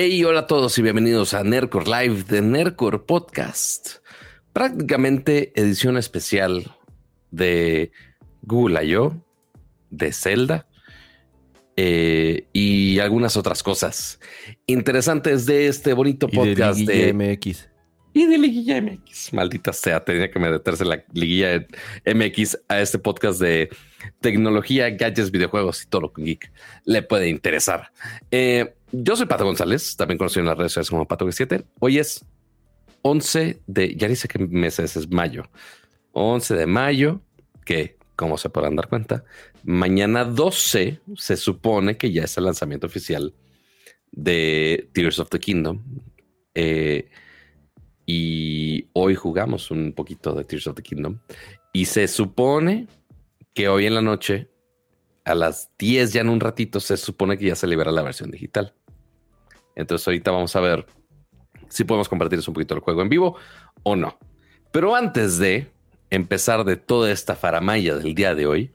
Hey, hola a todos y bienvenidos a Nercor Live de Nercor Podcast. Prácticamente edición especial de Google I.O., de Zelda eh, y algunas otras cosas interesantes de este bonito podcast de, MX. Y de Liguilla MX. Maldita sea, tenía que meterse la Liguilla MX a este podcast de tecnología, gadgets, videojuegos y todo lo que geek le puede interesar. Eh, yo soy Pato González, también conocido en las redes sociales como Pato G7. Hoy es 11 de, ya dice que meses es mayo, 11 de mayo, que como se podrán dar cuenta, mañana 12 se supone que ya es el lanzamiento oficial de Tears of the Kingdom. Eh, y hoy jugamos un poquito de Tears of the Kingdom. Y se supone que hoy en la noche, a las 10 ya en un ratito, se supone que ya se libera la versión digital. Entonces ahorita vamos a ver si podemos compartirles un poquito el juego en vivo o no. Pero antes de empezar de toda esta faramaya del día de hoy,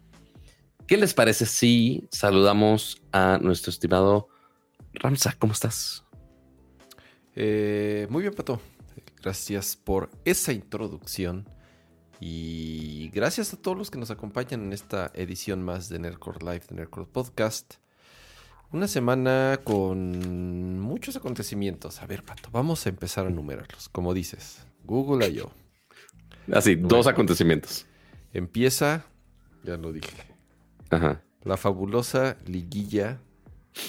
¿qué les parece si saludamos a nuestro estimado Ramsa? ¿Cómo estás? Eh, muy bien, Pato. Gracias por esa introducción. Y gracias a todos los que nos acompañan en esta edición más de Nerdcore Live, de Nerdcore Podcast. Una semana con muchos acontecimientos. A ver, Pato, vamos a empezar a enumerarlos. Como dices, Google I.O. Así, dos acontecimientos. Empieza, ya lo dije. Ajá. La fabulosa liguilla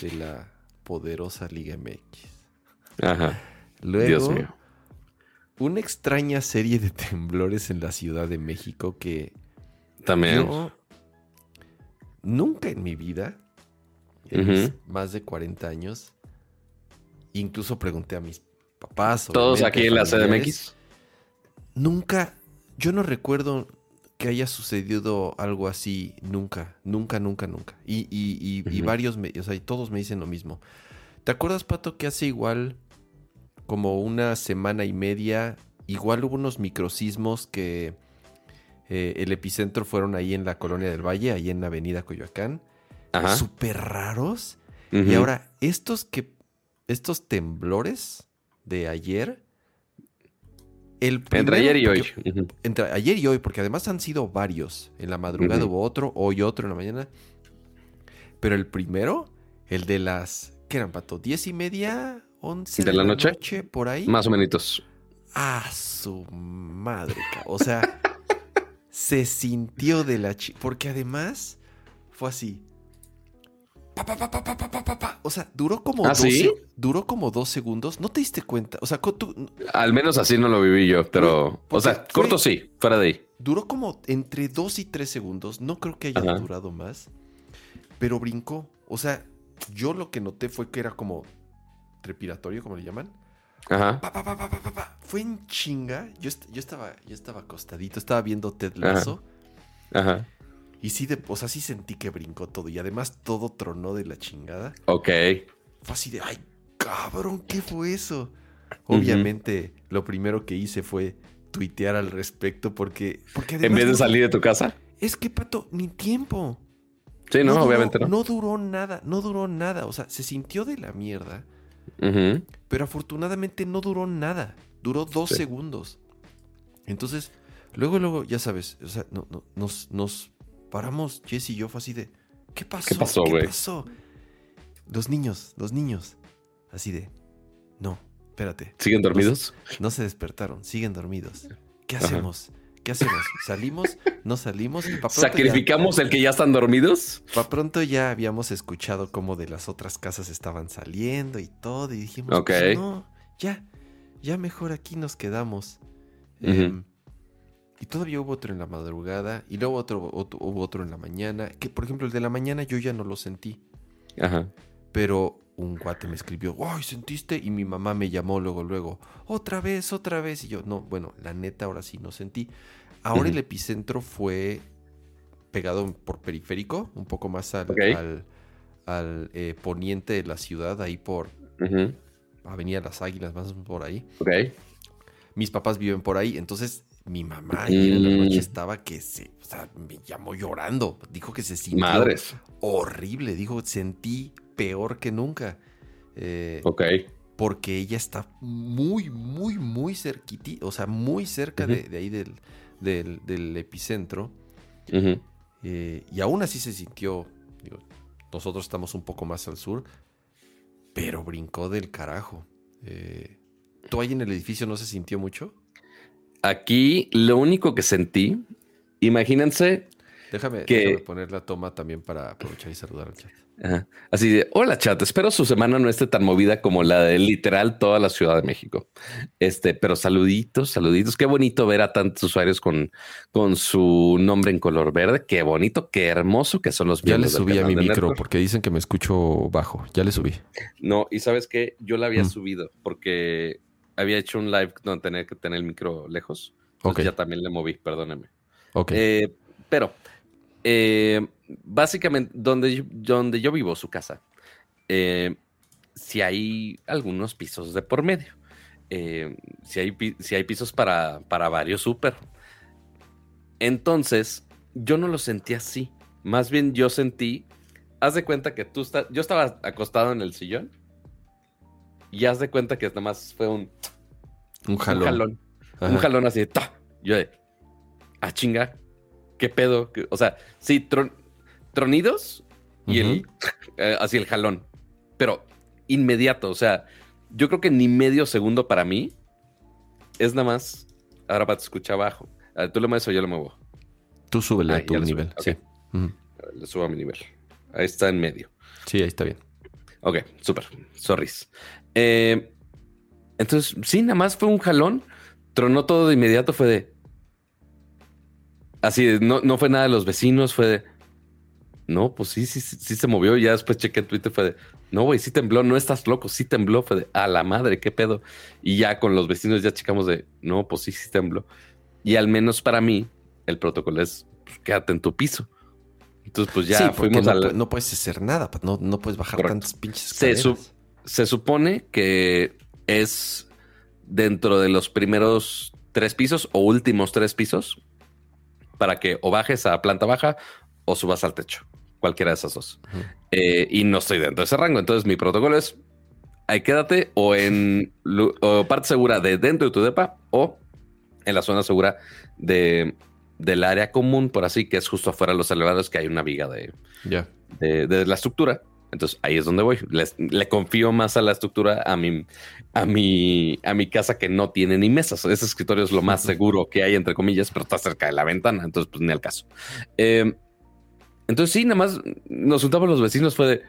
de la poderosa Liga MX. Ajá. Luego, Dios mío. una extraña serie de temblores en la Ciudad de México que También. yo nunca en mi vida, más de 40 años, incluso pregunté a mis papás. Todos aquí en la CDMX. Nunca, yo no recuerdo que haya sucedido algo así nunca, nunca, nunca, nunca. Y, y, y, y varios, me- o sea, y todos me dicen lo mismo. ¿Te acuerdas, Pato, que hace igual como una semana y media, igual hubo unos microsismos que eh, el epicentro fueron ahí en la colonia del Valle, ahí en la avenida Coyoacán? Súper raros. Y ahora, estos que, estos temblores de ayer, el Entre ayer y hoy. entre ayer y hoy, porque además han sido varios. En la madrugada hubo otro, hoy otro en la mañana. Pero el primero, el de las, ¿qué eran, Pato? ¿Diez y media? ¿Once ¿De la noche? Por ahí. Más o menos. Ah, su madre. O sea, se sintió de la. Porque además fue así. Pa, pa, pa, o sea, duró como, ¿Ah, ¿sí? duró como dos segundos. ¿No te diste cuenta? O sea, tú... Al menos así no lo viví yo, pero... O sea, corto sí, fuera de ahí. Duró como entre dos y tres segundos. No creo que haya durado más. Pero brincó. O sea, yo lo que noté fue que era como trepiratorio, como le llaman. Ajá. Fue en chinga. Yo, yo, estaba, yo estaba acostadito, estaba viendo Ted Lasso. Ajá. Y sí, de, o sea, sí sentí que brincó todo. Y además todo tronó de la chingada. Ok. Fue así de, ay, cabrón, ¿qué fue eso? Obviamente, lo primero que hice fue tuitear al respecto porque... porque En vez de salir de tu casa. Es que, Pato, ni tiempo. Sí, no, duró- obviamente no. No duró nada, no duró nada. O sea, se sintió de la mierda. Ujú. Pero afortunadamente no duró nada. Duró dos Sí. segundos. Entonces, luego, luego, ya sabes, o sea, no, no- nos, nos paramos, Jess y yo, fue así de, ¿qué pasó? pasó, güey? pasó? Los niños, los niños, así de, no, espérate, ¿Siguen dormidos? no se despertaron, siguen dormidos. ¿Qué Ajá. hacemos? ¿Qué hacemos? ¿Salimos? ¿No salimos? Y ya- ¿Sacrificamos el que ya están dormidos? Pa' pronto ya habíamos escuchado cómo de las otras casas estaban saliendo y todo, y dijimos, pues no, ya, ya mejor aquí nos quedamos. Em, y todavía hubo otro en la madrugada, y luego otro, otro- hubo otro en la mañana, que por ejemplo el de la mañana yo ya no lo sentí, Ajá. pero un guate me escribió, ¡ay, sentiste! Y mi mamá me llamó luego, luego, otra vez, otra vez, y yo, no, bueno, la neta ahora sí no sentí. Ahora el epicentro fue pegado por periférico, un poco más al, al, al, eh, poniente de la ciudad, ahí por. Avenida Las Águilas, más por ahí. Ok. Mis papás viven por ahí, entonces mi mamá ayer en la noche estaba que se, o sea, me llamó llorando, dijo que se sintió Madres. horrible, dijo, sentí peor que nunca. Eh, Ok. porque ella está muy, muy, muy cerquitita, o sea, muy cerca de, ahí del, del, epicentro. Eh, y aún así se sintió, nosotros estamos un poco más al sur, pero brincó del carajo. Eh, ¿Tú ahí en el edificio no se sintió mucho? Aquí lo único que sentí, imagínense Déjame, que... poner la toma también para aprovechar y saludar al chat. Así de, hola chat, espero su semana no esté tan movida como la de literal toda la Ciudad de México. Este, pero saluditos, saluditos. Qué bonito ver a tantos usuarios con, con su nombre en color verde. Qué bonito, qué hermoso que son los Ya le subí a mi micro porque dicen que me escucho bajo. Ya le subí. No, y sabes que yo la había mm. subido porque había hecho un live donde tenía que tener el micro lejos. Ok. Ya también le moví, perdóneme. Ok. Eh, pero eh, básicamente, donde, donde yo vivo, su casa, eh, si hay algunos pisos de por medio. Si, hay, si hay pisos para, para varios súper. Entonces, yo no lo sentí así. Más bien yo sentí, haz de cuenta que tú estás, yo estaba acostado en el sillón y haz de cuenta que nada más fue un, un jalón. Un jalón, así de, yo de, a ah, chinga, ¿qué pedo? O sea, sí, tronidos y el, eh, así el jalón, pero inmediato, o sea, yo creo que ni medio segundo para mí es nada más, ahora para te escuchar abajo. tú lo mueves o yo lo muevo. Tú súbele a tu nivel, sí. Le subo a mi nivel. Ahí está en medio. Sí, ahí está bien. Ok, súper. Sorry. Eh, entonces, sí, nada más fue un jalón. Tronó todo de inmediato. Fue de. Así, no, no fue nada de los vecinos, fue de. No, pues sí, sí, sí, se movió. Ya después chequé Twitter, fue de. No, güey, sí tembló, no estás loco, sí tembló. Fue de. A la madre, qué pedo. Y ya con los vecinos ya checamos de. No, pues sí, sí tembló. Y al menos para mí, el protocolo es. Pues, quédate en tu piso. Entonces, pues ya fuimos no, No puedes hacer nada, no, no puedes bajar tantas pinches se, se supone que es dentro de los primeros tres pisos o últimos tres pisos para que o bajes a planta baja o subas al techo. Cualquiera de esas dos. Eh, y no estoy dentro de ese rango. Entonces mi protocolo es, ahí quédate o en parte segura de dentro de tu depa o en la zona segura de, del área común, por así, que es justo afuera de los elevadores, que hay una viga de, de la estructura. Entonces ahí es donde voy. le confío más a la estructura, a mi, a mi, a mi casa que no tiene ni mesas. Ese escritorio es lo más seguro que hay, entre comillas, pero está cerca de la ventana. Entonces, pues ni al caso. Em, entonces, sí, nada más nos juntamos los vecinos. Fue de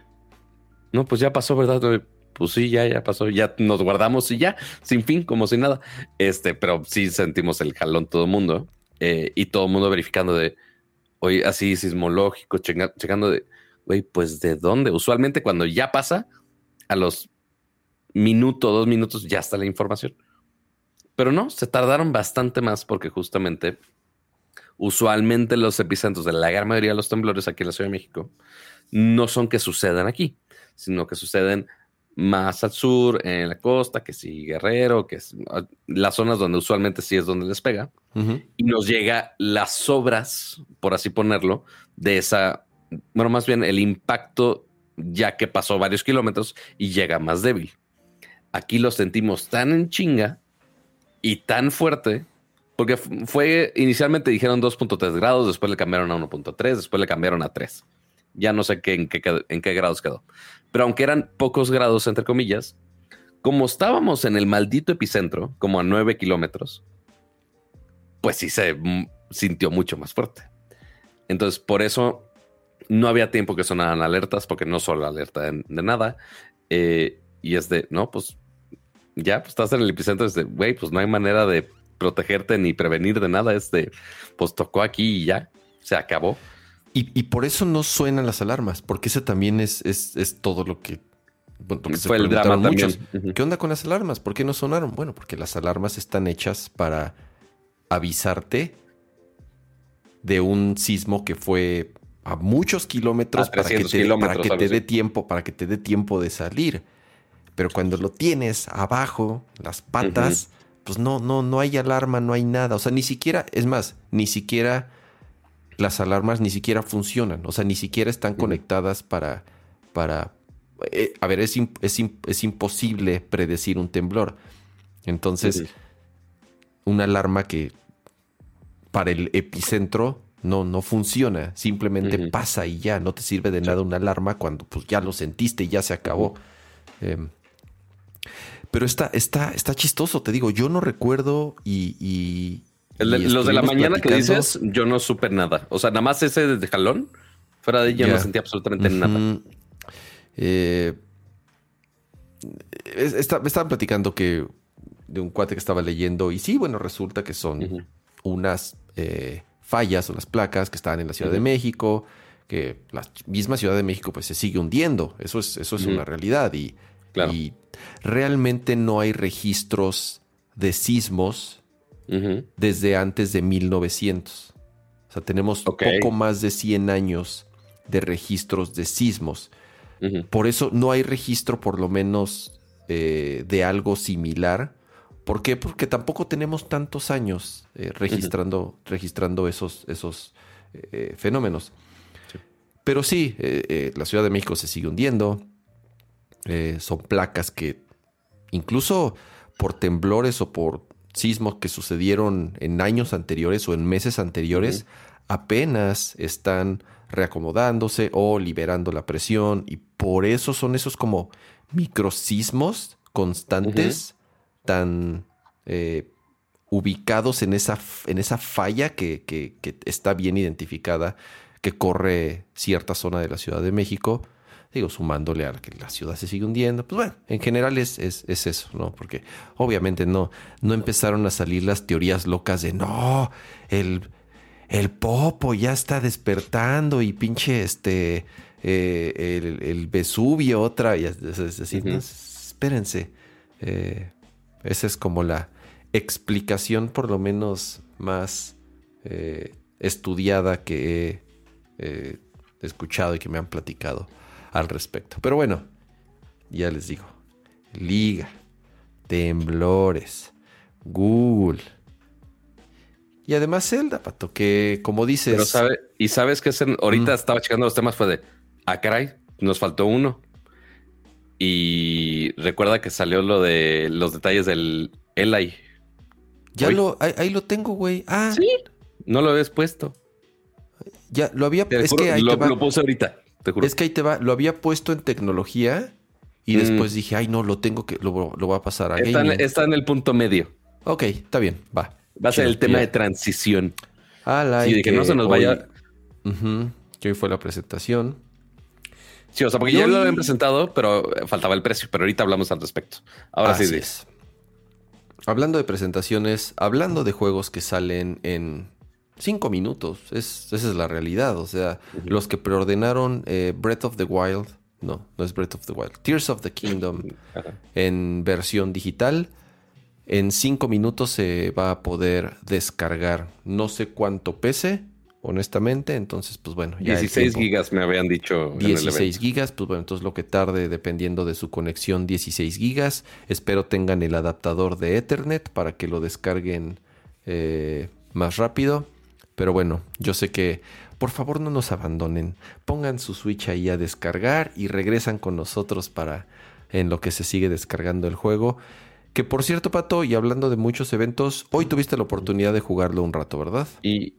no, pues ya pasó, ¿verdad? Pues sí, ya, ya pasó. Ya nos guardamos y ya, sin fin, como si nada. Este, pero sí sentimos el jalón todo el mundo eh, y todo el mundo verificando de hoy así sismológico, checando de güey, pues de dónde? Usualmente cuando ya pasa, a los minuto, dos minutos ya está la información. Pero no, se tardaron bastante más porque justamente, usualmente los epicentros de la gran mayoría de los temblores aquí en la Ciudad de México no son que sucedan aquí, sino que suceden más al sur, en la costa, que sí, Guerrero, que es las zonas donde usualmente sí es donde les pega, y nos llega las sobras, por así ponerlo, de esa bueno, más bien el impacto ya que pasó varios kilómetros y llega más débil. Aquí lo sentimos tan en chinga y tan fuerte, porque fue inicialmente dijeron 2.3 grados, después le cambiaron a 1.3, después le cambiaron a 3. Ya no sé qué, en, qué, en qué grados quedó. Pero aunque eran pocos grados, entre comillas, como estábamos en el maldito epicentro, como a 9 kilómetros, pues sí se sintió mucho más fuerte. Entonces, por eso no había tiempo que sonaran alertas porque no solo alerta de, nada. Eh, y es de, no, pues ya pues, estás en el epicentro, es de, güey, pues no hay manera de protegerte ni prevenir de nada. Es de, pues tocó aquí y ya, se acabó. Y, por eso no suenan las alarmas, porque ese también es, es, todo lo que Fue el drama muchos. ¿Qué onda con las alarmas? ¿Por qué no sonaron? Bueno, porque las alarmas están hechas para avisarte de un sismo que fue a muchos kilómetros, para que te, para que te dé tiempo, para que te dé tiempo de salir. Pero cuando lo tienes abajo, las patas, pues no, no, no hay alarma, no hay nada. O sea, ni siquiera, es más, ni siquiera las alarmas ni siquiera funcionan. O sea, ni siquiera están conectadas para, para eh, a ver, es, es, imposible predecir un temblor. Entonces, una alarma que para el epicentro no, no funciona. Simplemente pasa y ya. No te sirve de nada una alarma cuando pues, ya lo sentiste y ya se acabó. Em, pero está, está, está chistoso, te digo. Yo no recuerdo y. los de la mañana que dices, yo no supe nada. O sea, nada más ese de jalón. Fuera de ella no sentí absolutamente nada. Eh, me estaban platicando que de un cuate que estaba leyendo y sí, bueno, resulta que son unas eh, fallas o las placas que estaban en la Ciudad de México, que la misma Ciudad de México pues se sigue hundiendo, eso es, eso es una realidad y, y, realmente no hay registros de sismos desde antes de 1900. O sea, tenemos poco más de 100 años de registros de sismos. Por eso no hay registro, por lo menos, eh, de algo similar. ¿Por qué? Porque tampoco tenemos tantos años eh, registrando, registrando esos, esos eh, fenómenos. Pero sí, la Ciudad de México se sigue hundiendo. son placas que incluso por temblores o por sismos que sucedieron en años anteriores o en meses anteriores, apenas están reacomodándose o liberando la presión y por eso son esos como microsismos constantes tan eh, ubicados en esa, en esa falla que, que, está bien identificada que corre cierta zona de la Ciudad de México. Digo, sumándole a que la ciudad se sigue hundiendo. Pues bueno, en general es, es, es eso, ¿no? Porque obviamente no, no empezaron a salir las teorías locas de no, el, el Popo ya está despertando y pinche este, eh, el, Vesubio otra, y espérense. Eh, esa es como la explicación por lo menos más eh, estudiada que he escuchado y que me han platicado al respecto. Pero bueno, ya les digo, liga, temblores, Google y además Zelda, Pato, que como dices... Pero sabe, y sabes que ahorita estaba checando los temas, fue de, ah, caray, nos faltó uno. Y recuerda que salió lo de los detalles del Eli. Ya lo, ahí, lo tengo, güey. Ah. Sí. No lo habías puesto. Ya, lo había Es que ahí lo, lo puse ahorita, te juro. Es que ahí te va. Lo había puesto en tecnología y mm. después dije, ay, no, lo tengo que, lo, lo voy a pasar a está está en el punto medio. Ok, está bien, va. Va a ser el tema de transición. Ah, sí, de que, no se nos vaya. Que hoy fue la presentación. Sí, o sea, porque ya lo habían presentado, pero faltaba el precio. Pero ahorita hablamos al respecto. Ahora sí. Es. Hablando de presentaciones, hablando de juegos que salen en cinco minutos, esa es la realidad. O sea, los que preordenaron eh, Breath of the Wild, no, no es Breath of the Wild, Tears of the Kingdom en versión digital en cinco minutos se va a poder descargar. No sé cuánto pese, honestamente. Entonces, pues bueno. Ya 16 gigas me habían dicho. 16 gigas, pues bueno, entonces lo que tarde, dependiendo de su conexión, 16 gigas. Espero tengan el adaptador de Ethernet para que lo descarguen eh, más rápido. Pero bueno, yo sé que por favor no nos abandonen. Pongan su Switch ahí a descargar y regresan con nosotros para en lo que se sigue descargando el juego. Que por cierto, Pato, y hablando de muchos eventos, hoy tuviste la oportunidad de jugarlo un rato, ¿verdad? Y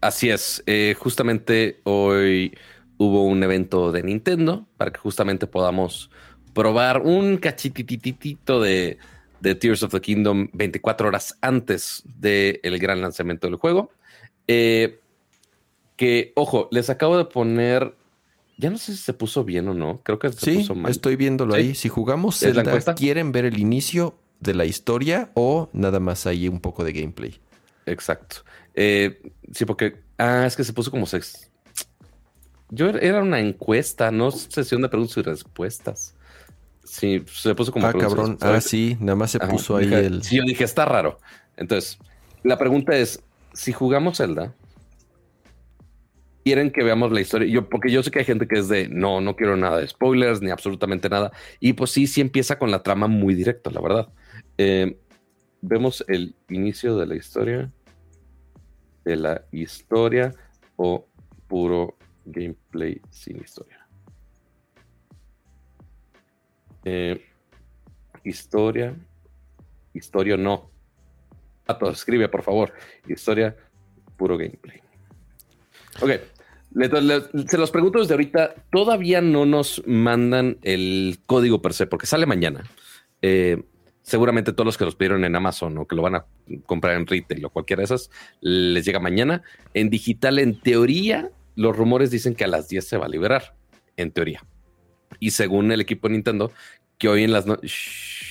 así es. Eh, justamente hoy hubo un evento de Nintendo para que justamente podamos probar un cachitititito de, de Tears of the Kingdom 24 horas antes del gran lanzamiento del juego. Eh, que, ojo, les acabo de poner. Ya no sé si se puso bien o no. Creo que se puso mal. Estoy viéndolo ahí. Si jugamos Zelda, quieren ver el inicio, de la historia o nada más hay un poco de gameplay. Exacto. Eh, sí, porque. Ah, es que se puso como sex. Yo era una encuesta, no sesión de preguntas y respuestas. Sí, se puso como. Ah, cabrón. Ah, sí, nada más se puso ahí el. Sí, yo dije, está raro. Entonces, la pregunta es: si jugamos Zelda, quieren que veamos la historia. Yo, porque yo sé que hay gente que es de no, no quiero nada de spoilers ni absolutamente nada. Y pues sí, sí empieza con la trama muy directa, la verdad. Eh, vemos el inicio de la historia. De la historia o puro gameplay sin historia. Eh, historia. Historia no. Escribe, por favor. Historia, puro gameplay. Ok. se los pregunto desde ahorita. Todavía no nos mandan el código per se, porque sale mañana. Eh, seguramente todos los que los pidieron en Amazon o que lo van a comprar en retail o cualquiera de esas, les llega mañana. En digital, en teoría, los rumores dicen que a las 10 se va a liberar. En teoría. Y según el equipo de Nintendo, que hoy en las noches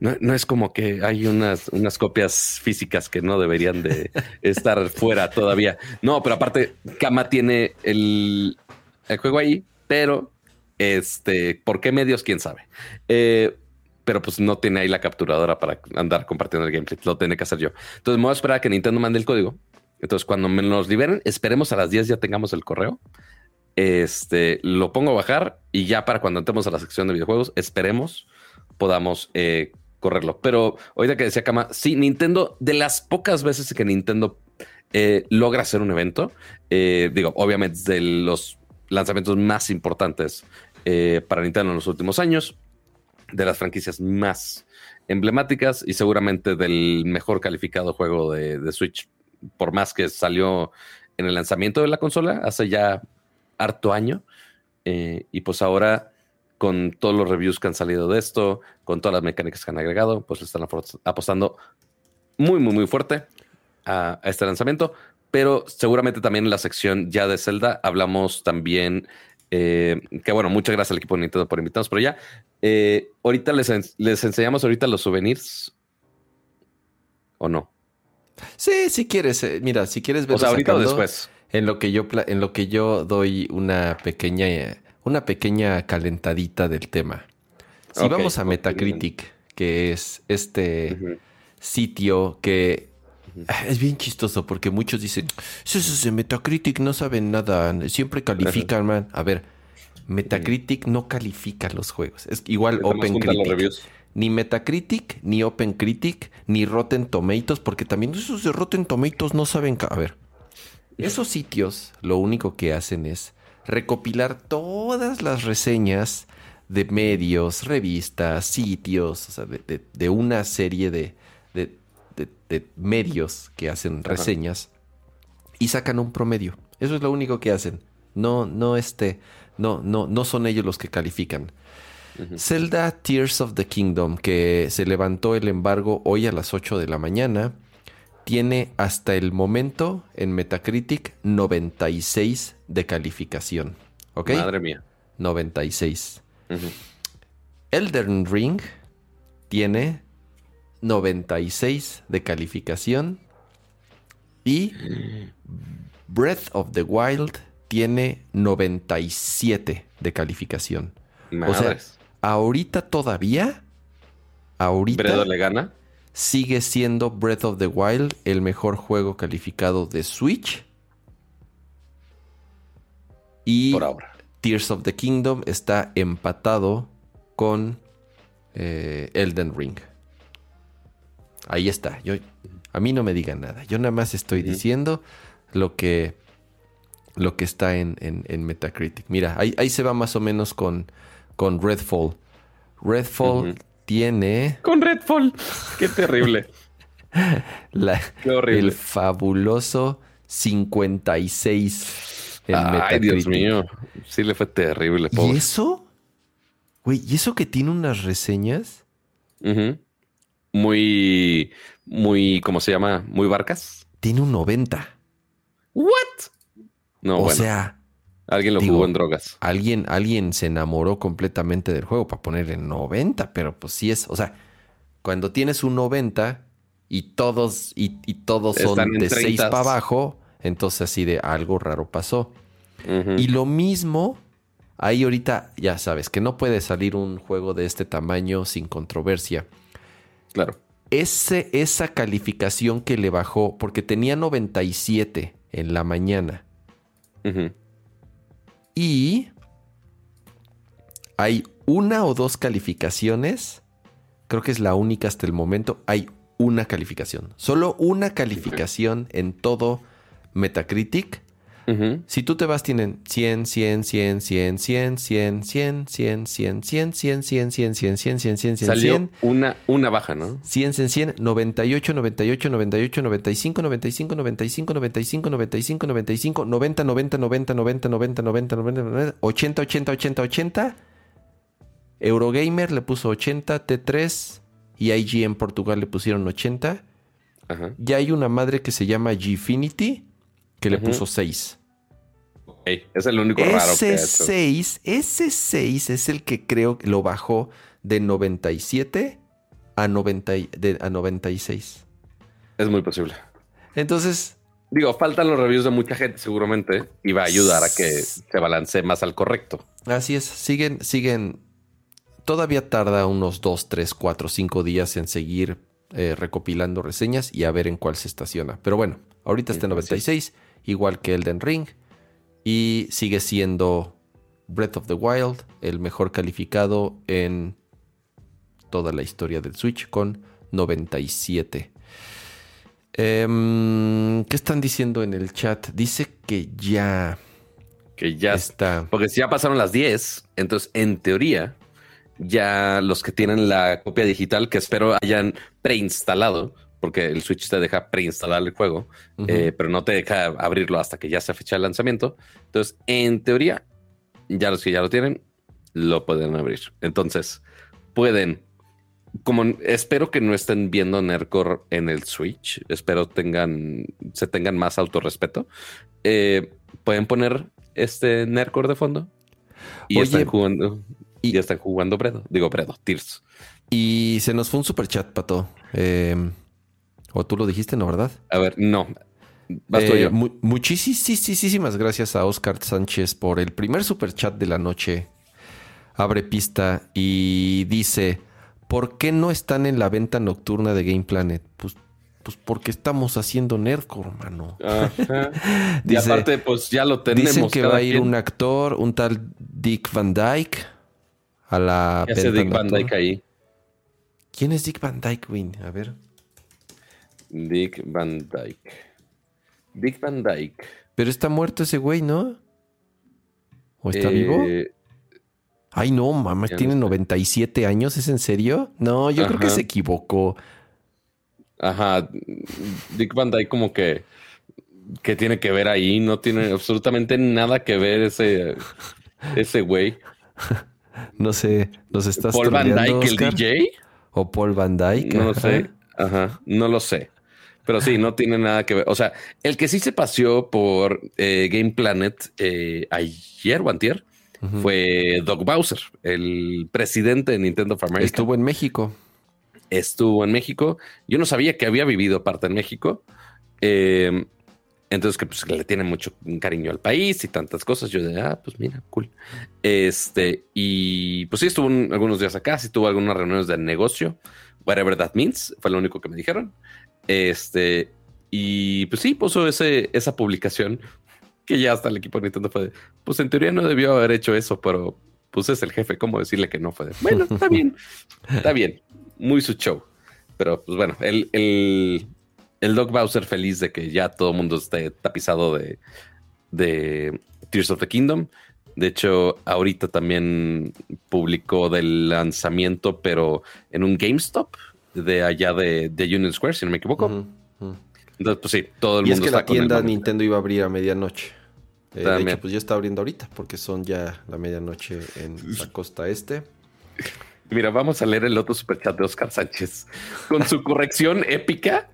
no, es como que hay unas, unas copias físicas que no deberían de estar fuera todavía. No, pero aparte, Kama tiene el, el, juego ahí, pero este, ¿por qué medios? Quién sabe. Eh, pero pues no tiene ahí la capturadora para andar compartiendo el gameplay. Lo tiene que hacer yo. Entonces me voy a esperar a que Nintendo mande el código. Entonces cuando me nos liberen, esperemos a las 10 ya tengamos el correo este, lo pongo a bajar y ya para cuando entremos a la sección de videojuegos, esperemos podamos eh, correrlo. Pero ahorita que decía Kama, sí, Nintendo, de las pocas veces que Nintendo eh, logra hacer un evento, eh, digo, obviamente de los lanzamientos más importantes para Nintendo en los últimos años, de las franquicias más emblemáticas y seguramente del mejor calificado juego de, de Switch, por más que salió en el lanzamiento de la consola hace ya harto año. Eh, y pues ahora, con todos los reviews que han salido de esto, con todas las mecánicas que han agregado, pues le están apostando muy, muy, muy fuerte a, este lanzamiento. Pero seguramente también en la sección ya de Zelda hablamos también. Eh, que bueno, muchas gracias al equipo de Nintendo por invitarnos, pero ya eh, ahorita les, les enseñamos ahorita los souvenirs o no. Sí, si quieres, mira, si quieres ver. O sea, ahorita o después en lo que yo en lo que yo doy una pequeña una pequeña calentadita del tema. Si vamos a Metacritic, que es este sitio que es bien chistoso porque muchos dicen, eso es de Metacritic, no saben nada, siempre califican, man. A ver, Metacritic no califica los juegos. Es igual OpenCritic. Ni Metacritic, ni OpenCritic, ni Rotten Tomatoes, porque también esos de Rotten Tomatoes no saben... A ver, esos sitios lo único que hacen es recopilar todas las reseñas de medios, revistas, sitios, o sea, de, una serie de, medios que hacen reseñas y sacan un promedio. Eso es lo único que hacen. No, no, este, no, no, no son ellos los que califican. Zelda Tears of the Kingdom, que se levantó el embargo hoy a las 8 de la mañana tiene hasta el momento en Metacritic 96 de calificación. ¿Ok? Madre mía. 96. Elden Ring tiene 96 de calificación. Y Breath of the Wild tiene 97 de calificación. O sea, ahorita todavía. Ahorita. le gana? Sigue siendo Breath of the Wild el mejor juego calificado de Switch. Y Por ahora. Tears of the Kingdom está empatado con eh, Elden Ring. Ahí está. Yo, a mí no me digan nada. Yo nada más estoy diciendo lo que, lo que está en, Metacritic. Mira, ahí, ahí, se va más o menos con, con Redfall. Redfall tiene. Con Redfall. Qué terrible. Qué horrible. El fabuloso 56 en Ay, Dios mío. Sí le fue terrible. ¿Y eso? Güey, ¿y eso que tiene unas reseñas? Muy, muy, ¿cómo se llama? Muy barcas. Tiene un 90. ¿What? No, o sea, Alguien lo jugó en drogas. Alguien, alguien se enamoró completamente del juego para poner en 90, pero pues sí es, o sea, cuando tienes un 90 y todos, y, todos son de 6 para abajo, entonces así de algo raro pasó. Y lo mismo, ahí ahorita ya sabes que no puede salir un juego de este tamaño sin controversia. Claro. Ese, esa calificación que le bajó, porque tenía 97 en la mañana. Y hay una o dos calificaciones. Creo que es la única hasta el momento. Hay una calificación. Solo una calificación en todo Metacritic Si tú te vas, tienen 100, 100, 100, 100, 100, 100, 100, 100, 100, 100, 100, 100, 100, 100, 100, 100, 100, 100, Salió 100, una, una baja, ¿no? 100, 100, 100, 98, 98, 98, 95, 95, 95, 95, 95, 95, 90, 90, 90, 90, 90, 90, 90, 90, 80, 80, 80, 80. Eurogamer le puso 80, T3 y IG en Portugal le pusieron 80. Ajá. Ya hay una madre que se llama Gfinity que le puso 6. Es el único raro que ha Ese hecho. 6, ese 6 es el que creo que lo bajó de 97 a, 90, y- de- a 96. Es muy posible. Entonces, Digo, faltan los reviews de mucha gente seguramente y va a ayudar a que se balancee más al correcto. así es, siguen, siguen. Todavía tarda unos 2, 3, 4, 5 días en seguir eh, recopilando reseñas y a ver en cuál se estaciona. Pero bueno, ahorita está en Así es. 96, igual que Elden Ring. Y sigue siendo Breath of the Wild el mejor calificado en toda la historia del Switch con 97. Em, ¿Qué están diciendo en el chat? Dice que ya Que ya está. Porque si ya pasaron las 10, entonces en teoría, ya los que tienen la copia digital, que espero hayan preinstalado, porque el Switch te deja preinstalar el juego, eh, pero no te deja abrirlo hasta que ya se fecha el lanzamiento. Entonces, en teoría, ya los que ya lo tienen, lo pueden abrir. Entonces, pueden, como espero que no estén viendo Nercor en el Switch, espero tengan, se tengan más autorrespeto. eh, pueden poner este Nercor de fondo y Oye, están jugando. y- ya están jugando Bredo. Digo Bredo, Tears. Y se nos fue un super chat, Pato. Em, o tú lo dijiste, ¿no, verdad? A ver, no. Eh, mu- muchísimas gracias a Oscar Sánchez por el primer super chat de la noche. Abre pista y dice: ¿Por qué no están en la venta nocturna de Game Planet? Pues, pues porque estamos haciendo Nerdcore, hermano. Ajá. y aparte, pues ya lo tenemos. Dicen que va a ir quien. un actor, un tal Dick Van Dyke, a la ¿Qué hace Dick Van. Dyke ahí? ¿Quién es Dick Van Dyke, Win? A ver. Dick Van Dyke. Dick Van Dyke. Pero está muerto ese güey, ¿no? ¿O está Eh, vivo? Ay, no, mamá, no tiene está. 97 años, ¿es en serio? No, yo creo que se equivocó. Ajá. Dick Van Dyke como que que tiene que ver ahí, no tiene absolutamente nada que ver ese ese güey. No sé, ¿nos estás Paul Van Dyke, el? DJ. ¿O Paul Van Dyke? No lo sé. Ajá, no lo sé. Pero sí, no tiene nada que ver. O sea, el que sí se paseó por eh, Game Planet eh, ayer o antier fue Doc Bowser, el presidente de Nintendo of America. Estuvo en México. Estuvo en México. Yo no sabía que había vivido parte en México. Eh, entonces, que, pues, que le tiene mucho cariño al país y tantas cosas. Yo de, ah, pues mira, cool. Este, y pues sí, estuvo un- algunos días acá, sí tuvo algunas reuniones de negocio, whatever that means, fue lo único que me dijeron. Este, y pues sí, puso ese, esa publicación que ya hasta el equipo de Nintendo fue de, pues en teoría no debió haber hecho eso, pero pues es el jefe, ¿cómo decirle que no fue de, bueno, está bien, está bien, muy su show. Pero pues bueno, el, el, el Doc Bowser feliz de que ya todo el mundo esté tapizado de, de Tears of the Kingdom. De hecho, ahorita también publicó del lanzamiento, pero en un GameStop de allá de, de Union Square, si no me equivoco. Entonces, pues sí, todo el Y mundo es que está la tienda. Nintendo iba a abrir a medianoche. Eh, de hecho, pues ya está abriendo ahorita porque son ya la medianoche en la costa este. Mira, vamos a leer el otro superchat de Oscar Sánchez con su corrección épica.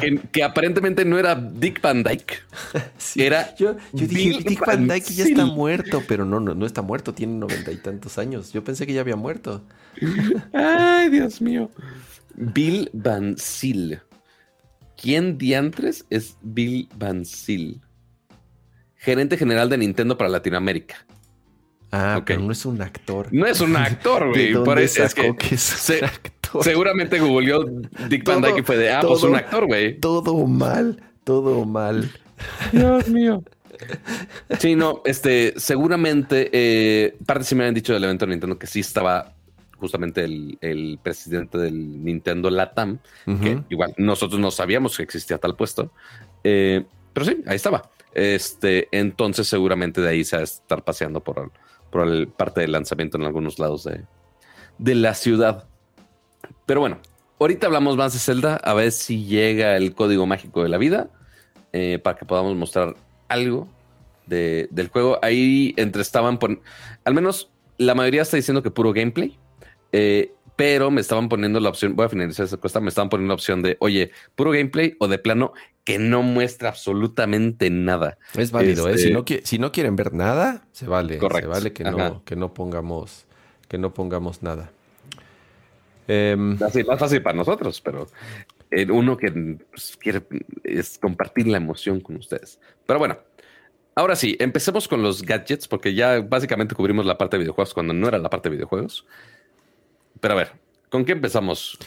Que, que aparentemente no era Dick Van Dyke. Sí, Era yo, yo dije, Bill Dick Van Dyke ya está Van muerto, pero no, no, no está muerto, tiene noventa y tantos años. Yo pensé que ya había muerto. Ay, Dios mío. Bill Van Sil. ¿Quién diantres es Bill Van Sil? Gerente general de Nintendo para Latinoamérica. Ah, pero no es un actor. No es un actor, ¿De güey. Por eso es que que es se- un actor? seguramente googleó Dick Van Dyke y fue de, ah, pues un actor, güey. Todo mal, todo mal. Dios mío. Sí, no, este, seguramente, eh, parte sí me habían dicho del evento de Nintendo que sí estaba justamente el, el presidente del Nintendo Latam, que Ujú. igual nosotros no sabíamos que existía tal puesto, Eh, pero sí, ahí estaba. Este, entonces seguramente de ahí se va a estar paseando por, por el parte del lanzamiento en algunos lados de, de la ciudad. Pero bueno, ahorita hablamos más de Zelda, a ver si llega el código mágico de la vida eh, para que podamos mostrar algo del juego. Ahí entre estaban, al menos la mayoría está diciendo que puro gameplay. Eh, pero me estaban poniendo la opción, voy a finalizar esa cuesta, me estaban poniendo la opción de, oye, puro gameplay o de plano que no muestra absolutamente nada. Es válido, ¿eh? si, no, si no quieren ver nada, se vale. Correcto. Se vale que no, que no pongamos, que no pongamos nada. Em, Así, más fácil para nosotros, pero uno que pues, quiere es compartir la emoción con ustedes. Pero bueno, ahora sí, empecemos con los gadgets, porque ya básicamente cubrimos la parte de videojuegos cuando no era la parte de videojuegos. Pero a ver, ¿con qué empezamos?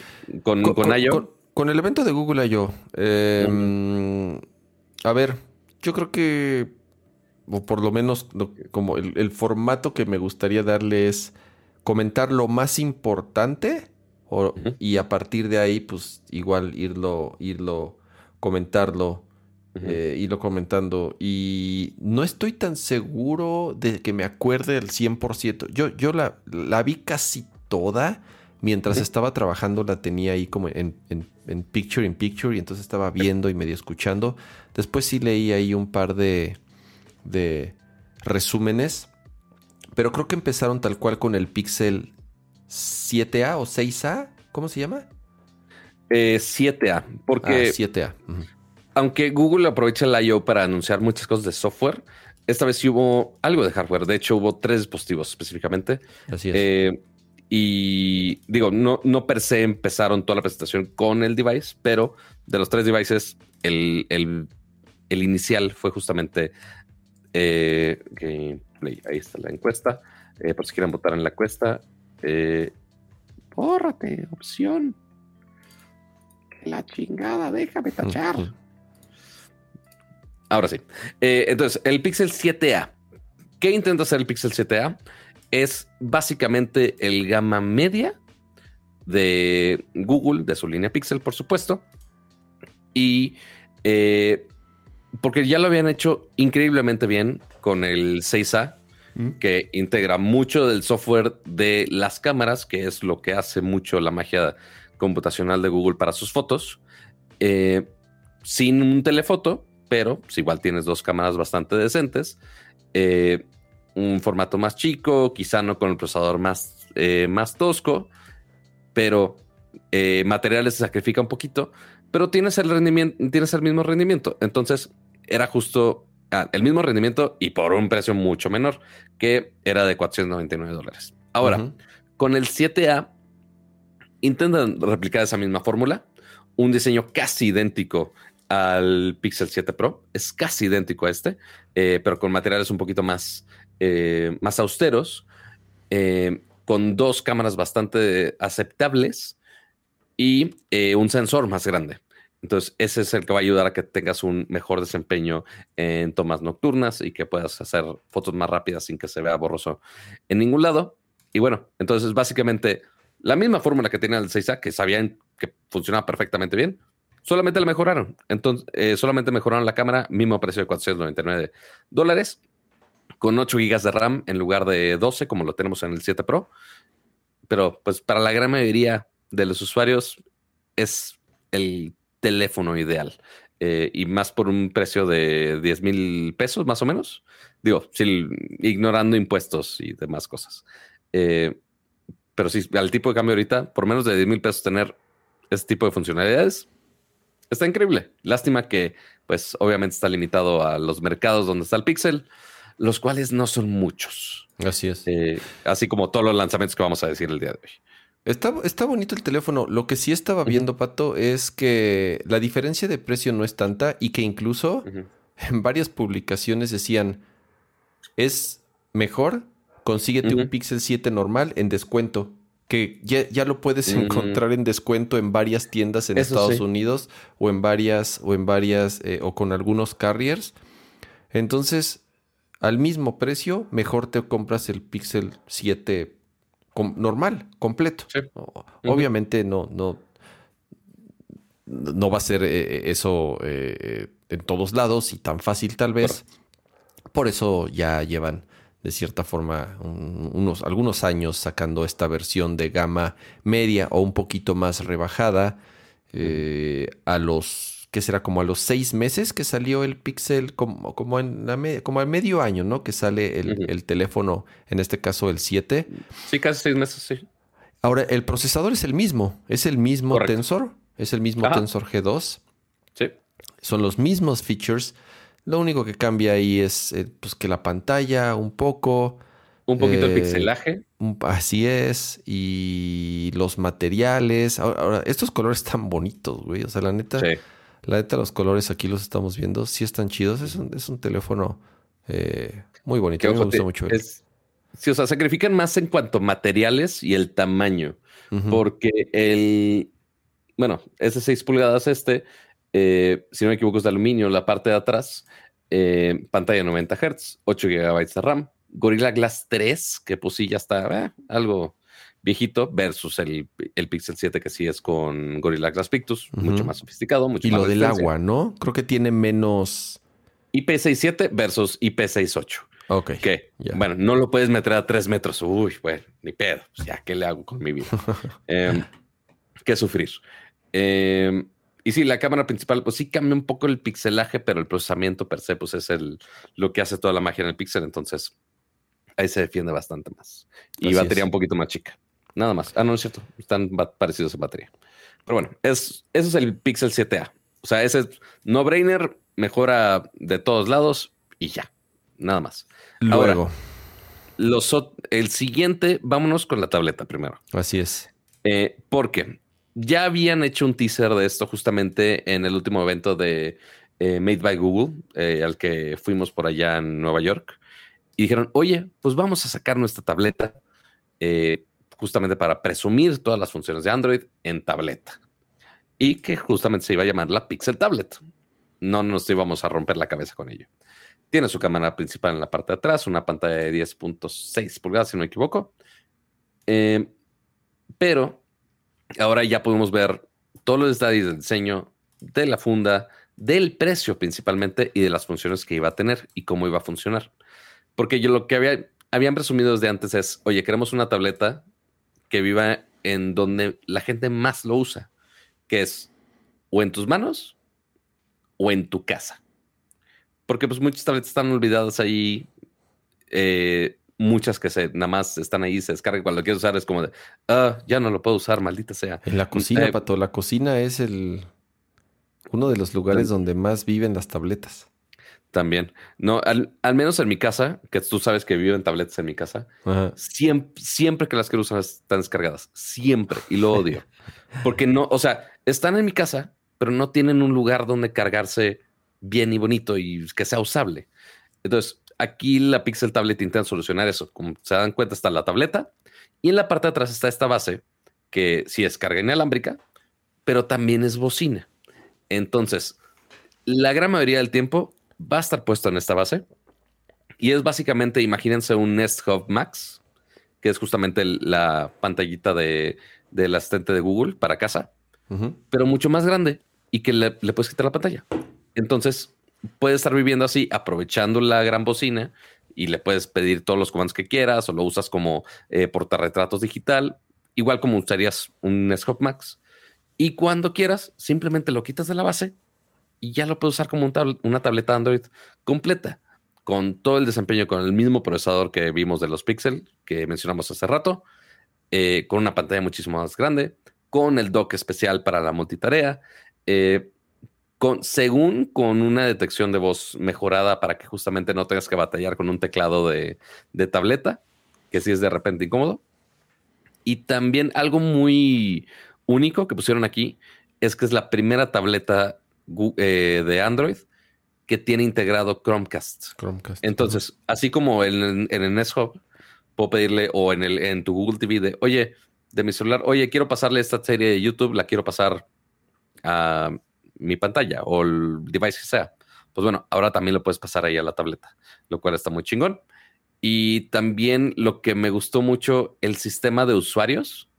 ¿Con, con, I.O.? Con, el evento de Google I.O. Em, a ver, yo creo que, o por lo menos como el, formato que me gustaría darle es comentar lo más importante y a partir de ahí, pues igual irlo, irlo, comentarlo, eh, irlo comentando. Y no estoy tan seguro de que me acuerde el 100%. Yo, yo la, la vi casi toda. Mientras estaba trabajando la tenía ahí como en, picture in picture y entonces estaba viendo y medio escuchando. Después sí leí ahí un par de, de resúmenes. Pero creo que empezaron tal cual con el Pixel 7A o 6A. ¿Cómo se llama? 7A. Eh, porque... 7A. Ah, aunque Google aprovecha el I.O. para anunciar muchas cosas de software, esta vez sí hubo algo de hardware. De hecho, hubo tres dispositivos específicamente. Así es. Eh, y digo, no, no per se empezaron toda la presentación con el device, pero de los tres devices, el, inicial fue justamente eh, ahí está la encuesta. Eh, por si quieren votar en la encuesta. Eh, bórrate, opción. la chingada, déjame tachar. Ahora sí. Eh, entonces, el Pixel 7A. ¿Qué intenta hacer el Pixel 7A? es básicamente el gama media de Google, de su línea Pixel, por supuesto. Y eh, porque ya lo habían hecho increíblemente bien con el 6A, que integra mucho del software de las cámaras, que es lo que hace mucho la magia computacional de Google para sus fotos, eh, sin un telefoto, pero pues, igual tienes dos cámaras bastante decentes. Eh, un formato más chico, quizá no con el procesador más, eh, más tosco, pero materiales se sacrifica un poquito, pero tienes el rendimiento, tienes el mismo rendimiento. Entonces era justo el mismo rendimiento y por un precio mucho menor, que era de 499 dólares. Ahora, con el 7A, intentan replicar esa misma fórmula, un diseño casi idéntico al Pixel 7 Pro, es casi idéntico a este, eh, pero con materiales un poquito más, eh, más austeros, eh, con dos cámaras bastante aceptables y un sensor más grande. Entonces, ese es el que va a ayudar a que tengas un mejor desempeño en tomas nocturnas y que puedas hacer fotos más rápidas sin que se vea borroso en ningún lado. Y bueno, entonces básicamente la misma fórmula que tenía el 6A, que sabían que funcionaba perfectamente bien, solamente la mejoraron. Entonces, solamente mejoraron la cámara, mismo precio de 499 dólares con 8 GB de RAM en lugar de 12 como lo tenemos en el 7 Pro. Pero pues para la gran mayoría de los usuarios es el teléfono ideal. Eh, y más por un precio de 10 mil pesos más o menos. Digo, ignorando impuestos y demás cosas. Eh, pero sí, al tipo de cambio ahorita, por menos de 10 mil pesos tener este tipo de funcionalidades, está increíble. Lástima que, pues, obviamente está limitado a los mercados donde está el Pixel los cuales no son muchos. Así es. Eh, así como todos los lanzamientos que vamos a decir el día de hoy. Está, está bonito el teléfono. Lo que sí estaba viendo, Pato, es que la diferencia de precio no es tanta y que incluso en varias publicaciones decían, es mejor, consíguete un Pixel 7 normal en descuento que ya, lo puedes encontrar en descuento en varias tiendas en Estados Unidos o en varias o en varias eh, o con algunos carriers. Entonces, al mismo precio, mejor te compras el Pixel 7 normal, completo. Obviamente no, no, no va a ser eh, eh, eso eh, en todos lados y tan fácil tal vez. Por eso ya llevan de cierta forma unos, algunos años sacando esta versión de gama media o un poquito más rebajada eh, a los que será como a los seis meses que salió el Pixel, como, como, en la como al medio año, ¿no? Que sale el, teléfono, en este caso el 7. Sí, casi seis meses, sí. Ahora, el procesador es el mismo, es el mismo Tensor, es el mismo Tensor G2. Sí. Son los mismos features. Lo único que cambia ahí es eh, pues que la pantalla un poco. Un poquito el eh, pixelaje. así es. Y los materiales. Ahora, estos colores están bonitos, güey. O sea, la neta. La neta, los colores aquí los estamos viendo. Sí están chidos. Es un, es un teléfono eh, muy bonito. me gusta mucho. sí, o sea, sacrifican más en cuanto a materiales y el tamaño. Porque el. Bueno, ese 6 pulgadas este eh, si no me equivoco, es de aluminio, la parte de atrás, eh, pantalla 90 Hz, 8 GB de RAM, Gorilla Glass 3, que pues sí ya está eh, algo viejito, versus el, el, Pixel 7, que sí es con Gorilla Glass Pictus, mucho más sofisticado, mucho y más. Y lo del agua, ¿no? Creo que tiene menos. IP67 versus IP68. Ok. Que, bueno, no lo puedes meter a 3 metros. Uy, bueno, ni pedo. Pues ya, ¿qué le hago con mi vida? eh, ¿Qué sufrir? Eh, y sí, la cámara principal, pues sí cambia un poco el pixelaje, pero el procesamiento per se, pues es el, lo que hace toda la magia en el pixel. Entonces, ahí se defiende bastante más. Y batería un poquito más chica. Nada más. Ah, no, es cierto. Están parecidos en batería. Pero bueno, es, eso es el Pixel 7A. O sea, ese es no-brainer, mejora de todos lados y ya. Nada más. Luego. los, el siguiente, vámonos con la tableta primero. Así es. Eh, porque ya habían hecho un teaser de esto justamente en el último evento de eh, Made by Google, eh, al que fuimos por allá en Nueva York. Y dijeron, oye, pues vamos a sacar nuestra tableta eh, justamente para presumir todas las funciones de Android en tableta. Y que justamente se iba a llamar la Pixel Tablet. No nos íbamos a romper la cabeza con ello. Tiene su cámara principal en la parte de atrás, una pantalla de 10.6 pulgadas, si no me equivoco. pero Ahora ya podemos ver todos los detalles del diseño, de la funda, del precio principalmente y de las funciones que iba a tener y cómo iba a funcionar. Porque yo lo que había, habían presumido desde antes es, oye, queremos una tableta que viva en donde la gente más lo usa, que es o en tus manos o en tu casa. Porque pues muchas tabletas están olvidadas ahí eh, muchas que se nada más están ahí, se descargan cuando quieres usar, es como de, ah, ya no lo puedo usar, maldita sea. En la cocina, eh, Pato, la cocina es el uno de los lugares donde más viven las tabletas. También. No, al, menos en mi casa, que tú sabes que vivo en tabletas en mi casa, siempre, siempre que las quiero usar están descargadas. Siempre. Y lo odio. Porque no, o sea, están en mi casa, pero no tienen un lugar donde cargarse bien y bonito y que sea usable. Entonces, aquí la Pixel Tablet intenta solucionar eso. Como se dan cuenta, está la tableta y en la parte de atrás está esta base que sí es carga inalámbrica, pero también es bocina. Entonces, la gran mayoría del tiempo va a estar puesto en esta base y es básicamente, imagínense un Nest Hub Max, que es justamente la pantallita de, del asistente de Google para casa, pero mucho más grande y que le, le puedes quitar la pantalla. Entonces, puedes estar viviendo así, aprovechando la gran bocina y le puedes pedir todos los comandos que quieras o lo usas como eh, portarretratos digital, igual como usarías un Scope Max. Y cuando quieras, simplemente lo quitas de la base y ya lo puedes usar como una tableta Android completa, con todo el desempeño, con el mismo procesador que vimos de los Pixel que mencionamos hace rato, eh, con una pantalla muchísimo más grande, con el dock especial para la multitarea. Eh, según con una detección de voz mejorada para que justamente no tengas que batallar con un teclado de, tableta, que sí es de repente incómodo. Y también algo muy único que pusieron aquí es que es la primera tableta eh, de Android que tiene integrado Chromecast. Chromecast. Entonces, así como en, el Nest Hub, puedo pedirle o en, el, en tu Google TV de, oye, de mi celular, oye, quiero pasarle esta serie de YouTube, la quiero pasar a mi pantalla o el device que sea. Pues bueno, ahora también lo puedes pasar ahí a la tableta, lo cual está muy chingón. Y también lo que me gustó mucho, el sistema de usuarios,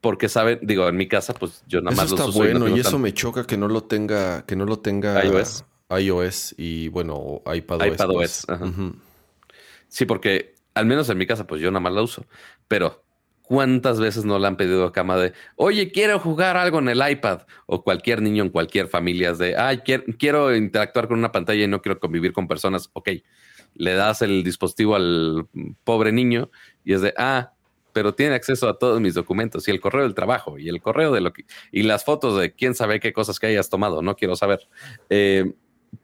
porque saben, digo, en mi casa, pues yo nada más eso está bueno y eso me choca que no lo tenga, que no lo tenga iOS. iOS y bueno, iPadOS. iPadOS. Pues. Sí, porque al menos en mi casa, pues yo nada más la uso. Pero ¿cuántas veces no le han pedido a cama de, oye, quiero jugar algo en el iPad? O cualquier niño en cualquier familia es de, ay, quiero, interactuar con una pantalla y no quiero convivir con personas. Ok, le das el dispositivo al pobre niño y es de, ah, pero tiene acceso a todos mis documentos y el correo del trabajo y el correo de lo que, y las fotos de quién sabe qué cosas que hayas tomado. No quiero saber. Eh,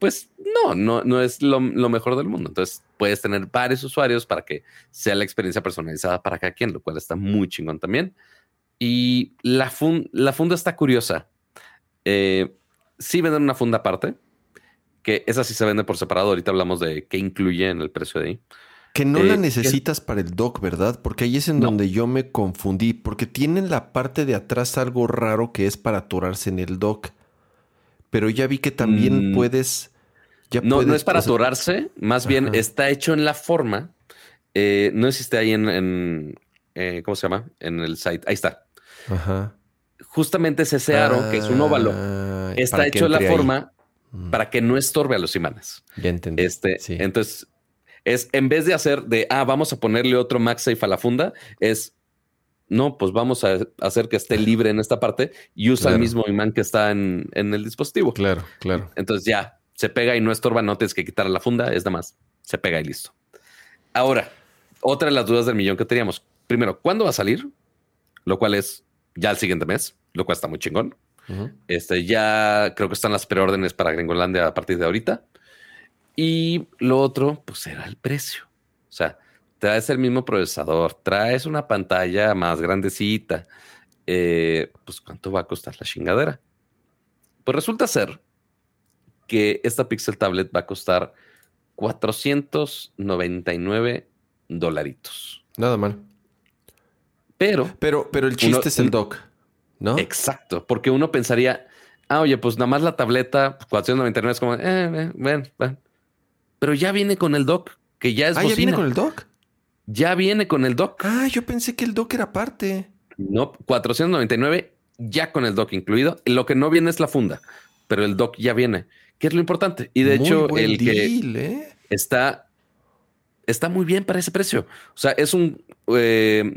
pues no, no, no es lo, mejor del mundo. Entonces puedes tener varios usuarios para que sea la experiencia personalizada para cada quien, lo cual está muy chingón también. Y la, la funda está curiosa. Eh, sí venden una funda aparte, que esa sí se vende por separado. Ahorita hablamos de qué incluye en el precio de ahí. Que no la eh, necesitas para el dock, ¿verdad? Porque ahí es en donde yo me confundí, porque tienen la parte de atrás algo raro que es para atorarse en el dock pero ya vi que también mm. puedes... no, no es para atorarse, más bien está hecho en la forma. Eh, no existe ahí en, eh, ¿cómo se llama? En el site. Ahí está. Ajá. Justamente ese aro, que es un óvalo, ah, está hecho en la forma mm. para que no estorbe a los imanes. Ya entendí. Este, Entonces, es en vez de hacer de, ah, vamos a ponerle otro MagSafe a la funda, es no, pues vamos a hacer que esté libre en esta parte y usa el mismo imán que está en, el dispositivo. Claro, claro. Entonces ya se pega y no estorba, no tienes que quitar la funda, es nada más, se pega y listo. Ahora, otra de las dudas del millón que teníamos. Primero, ¿cuándo va a salir? Lo cual es ya el siguiente mes, lo cual está muy chingón. Este ya creo que están las preórdenes para Gringolandia a partir de ahorita. Y lo otro, pues era el precio. O sea, traes el mismo procesador, traes una pantalla más grandecita, eh, pues ¿cuánto va a costar la chingadera? Pues resulta ser que esta Pixel Tablet va a costar 499 dolaritos. Nada mal. Pero. Pero, pero el chiste es el dock, ¿no? Exacto. Porque uno pensaría, ah, oye, pues nada más la tableta, 499 es como, eh, eh, Pero ya viene con el dock, que ya es. Ah, ya viene con el dock ya viene con el dock. Ah, yo pensé que el dock era parte. No, 499 ya con el dock incluido. Lo que no viene es la funda, pero el dock ya viene, que es lo importante. Y de hecho, el que ¿eh? está, está muy bien para ese precio. O sea, es un eh,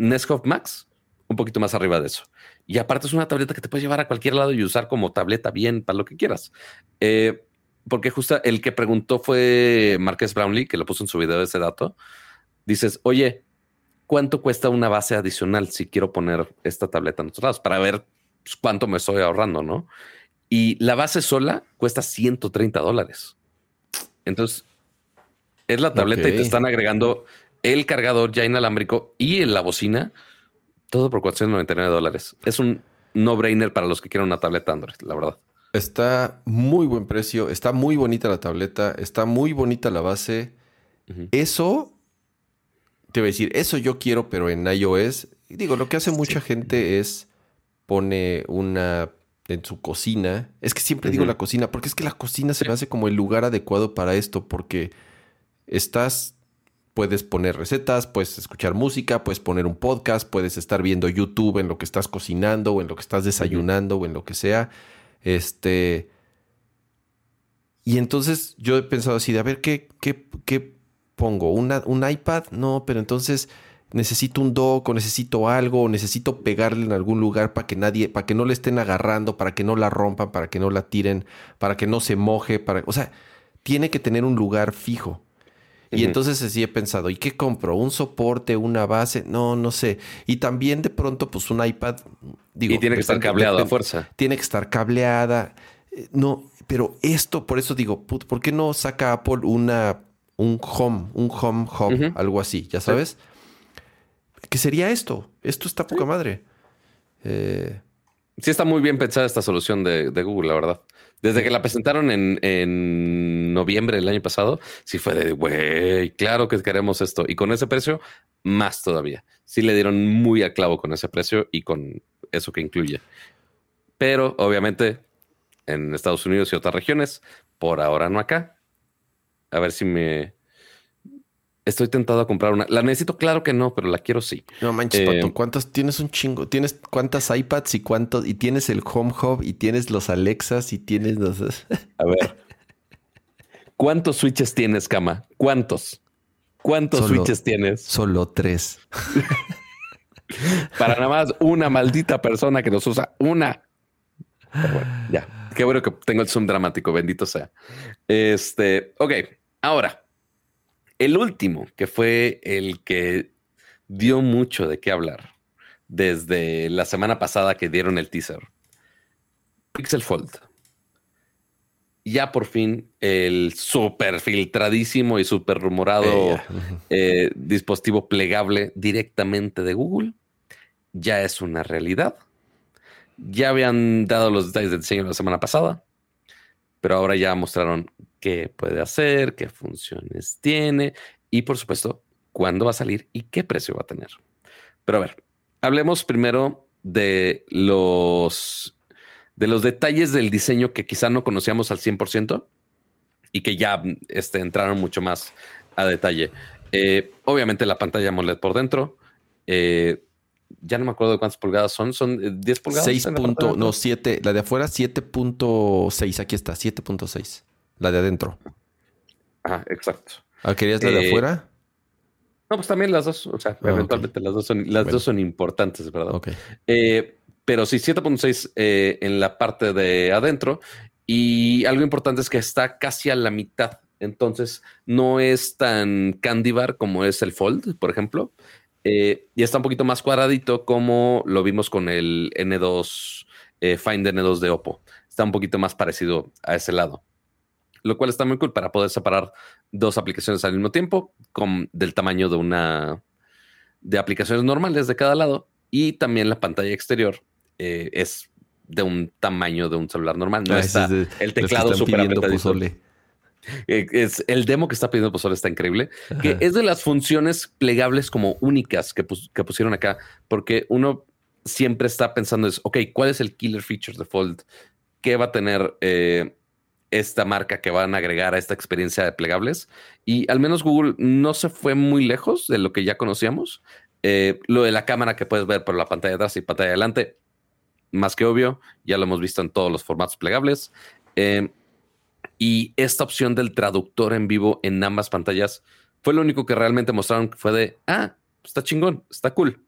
Max, un poquito más arriba de eso. Y aparte es una tableta que te puedes llevar a cualquier lado y usar como tableta bien para lo que quieras. Eh, porque justo el que preguntó fue Marques Brownlee, que lo puso en su video ese dato dices, oye, ¿cuánto cuesta una base adicional si quiero poner esta tableta en otros lados para ver pues, cuánto me estoy ahorrando, no? Y la base sola cuesta 130 dólares. Entonces, es la tableta y te están agregando el cargador ya inalámbrico y la bocina, todo por 499 dólares. Es un no-brainer para los que quieren una tableta Android, la verdad. Está muy buen precio, está muy bonita la tableta, está muy bonita la base. Eso te voy a decir, eso yo quiero, pero en iOS. Digo, lo que hace mucha gente es pone una en su cocina. Es que siempre digo la cocina, porque es que la cocina se me hace como el lugar adecuado para esto, porque estás, puedes poner recetas, puedes escuchar música, puedes poner un podcast, puedes estar viendo YouTube en lo que estás cocinando o en lo que estás desayunando o en lo que sea. Este. Y entonces yo he pensado así de a ver qué, qué, pongo? ¿Una, ¿Un iPad? No, pero entonces necesito un dock o necesito algo o necesito pegarle en algún lugar para que nadie, para que no le estén agarrando, para que no la rompan, para que no la tiren, para que no se moje, para, o sea, tiene que tener un lugar fijo. Y entonces así he pensado, ¿y qué compro? ¿Un soporte, una base? No, no sé. Y también de pronto, pues un iPad, digo. Y tiene que estar cableada a fuerza. Tiene que estar cableada. Eh, no, pero esto, por eso digo, ¿por qué no saca Apple una un home, un home hub, algo así, ya sabes. ¿Qué sería esto? Esto está poca madre. Eh, sí está muy bien pensada esta solución de, Google, la verdad. Desde que la presentaron en, noviembre del año pasado, sí fue de, güey, claro que queremos esto. Y con ese precio, más todavía. Sí le dieron muy a clavo con ese precio y con eso que incluye. Pero obviamente en Estados Unidos y otras regiones, por ahora no acá. A ver si me. Estoy tentado a comprar una. ¿La necesito? Claro que no, pero la quiero sí. No manches, Pato. Eh, ¿Cuántas tienes un chingo? ¿Tienes cuántas iPads y cuántos? Y tienes el Home Hub y tienes los Alexas y tienes los. a ver. ¿Cuántos switches tienes, Cama? ¿Cuántos? ¿Cuántos switches tienes? Solo tres. Para nada más una maldita persona que los usa. Una. ya. Qué bueno que tengo el zoom dramático, bendito sea. Este, ok. Ahora, el último, que fue el que dio mucho de qué hablar desde la semana pasada que dieron el teaser. Pixel Fold. Ya por fin el súper filtradísimo y súper rumorado eh, dispositivo plegable directamente de Google ya es una realidad. Ya habían dado los detalles del diseño la semana pasada, pero ahora ya mostraron qué puede hacer, qué funciones tiene y por supuesto cuándo va a salir y qué precio va a tener. Pero a ver, hablemos primero de los de los detalles del diseño que quizá no conocíamos al 100% y que ya este, entraron mucho más a detalle. Eh, obviamente la pantalla AMOLED por dentro. Eh, ya no me acuerdo de cuántas pulgadas son. ¿Son 10 eh, pulgadas? 6. no, 7. La de afuera 7.6. Aquí está, 7.6. La de adentro. Ah, exacto. Ah, ¿Querías la de afuera? No, pues también las dos. O sea, ah, eventualmente las dos son, las dos son importantes, ¿verdad? Ok. pero sí, 7.6 en la parte de adentro. Y algo importante es que está casi a la mitad. Entonces, no es tan candy bar como es el Fold, por ejemplo. Eh, y está un poquito más cuadradito como lo vimos con el N2 eh, Find N2 de Oppo. Está un poquito más parecido a ese lado. Lo cual está muy cool para poder separar dos aplicaciones al mismo tiempo con, del tamaño de una de aplicaciones normales de cada lado. Y también la pantalla exterior eh, es de un tamaño de un celular normal. No ah, está el teclado apretadito. Eh, es el demo que está pidiendo Pozole está increíble, que es de las funciones plegables como únicas que, pusieron acá, porque uno siempre está pensando es, ok, ¿cuál es el killer feature de Fold? ¿Qué va a tener eh, esta marca que van a agregar a esta experiencia de plegables? Y al menos Google no se fue muy lejos de lo que ya conocíamos. Eh, lo de la cámara que puedes ver por la pantalla de atrás y pantalla de adelante, más que obvio, ya lo hemos visto en todos los formatos plegables. Y esta opción del traductor en vivo en ambas pantallas fue lo único que realmente mostraron que fue de, ah, está chingón, está cool.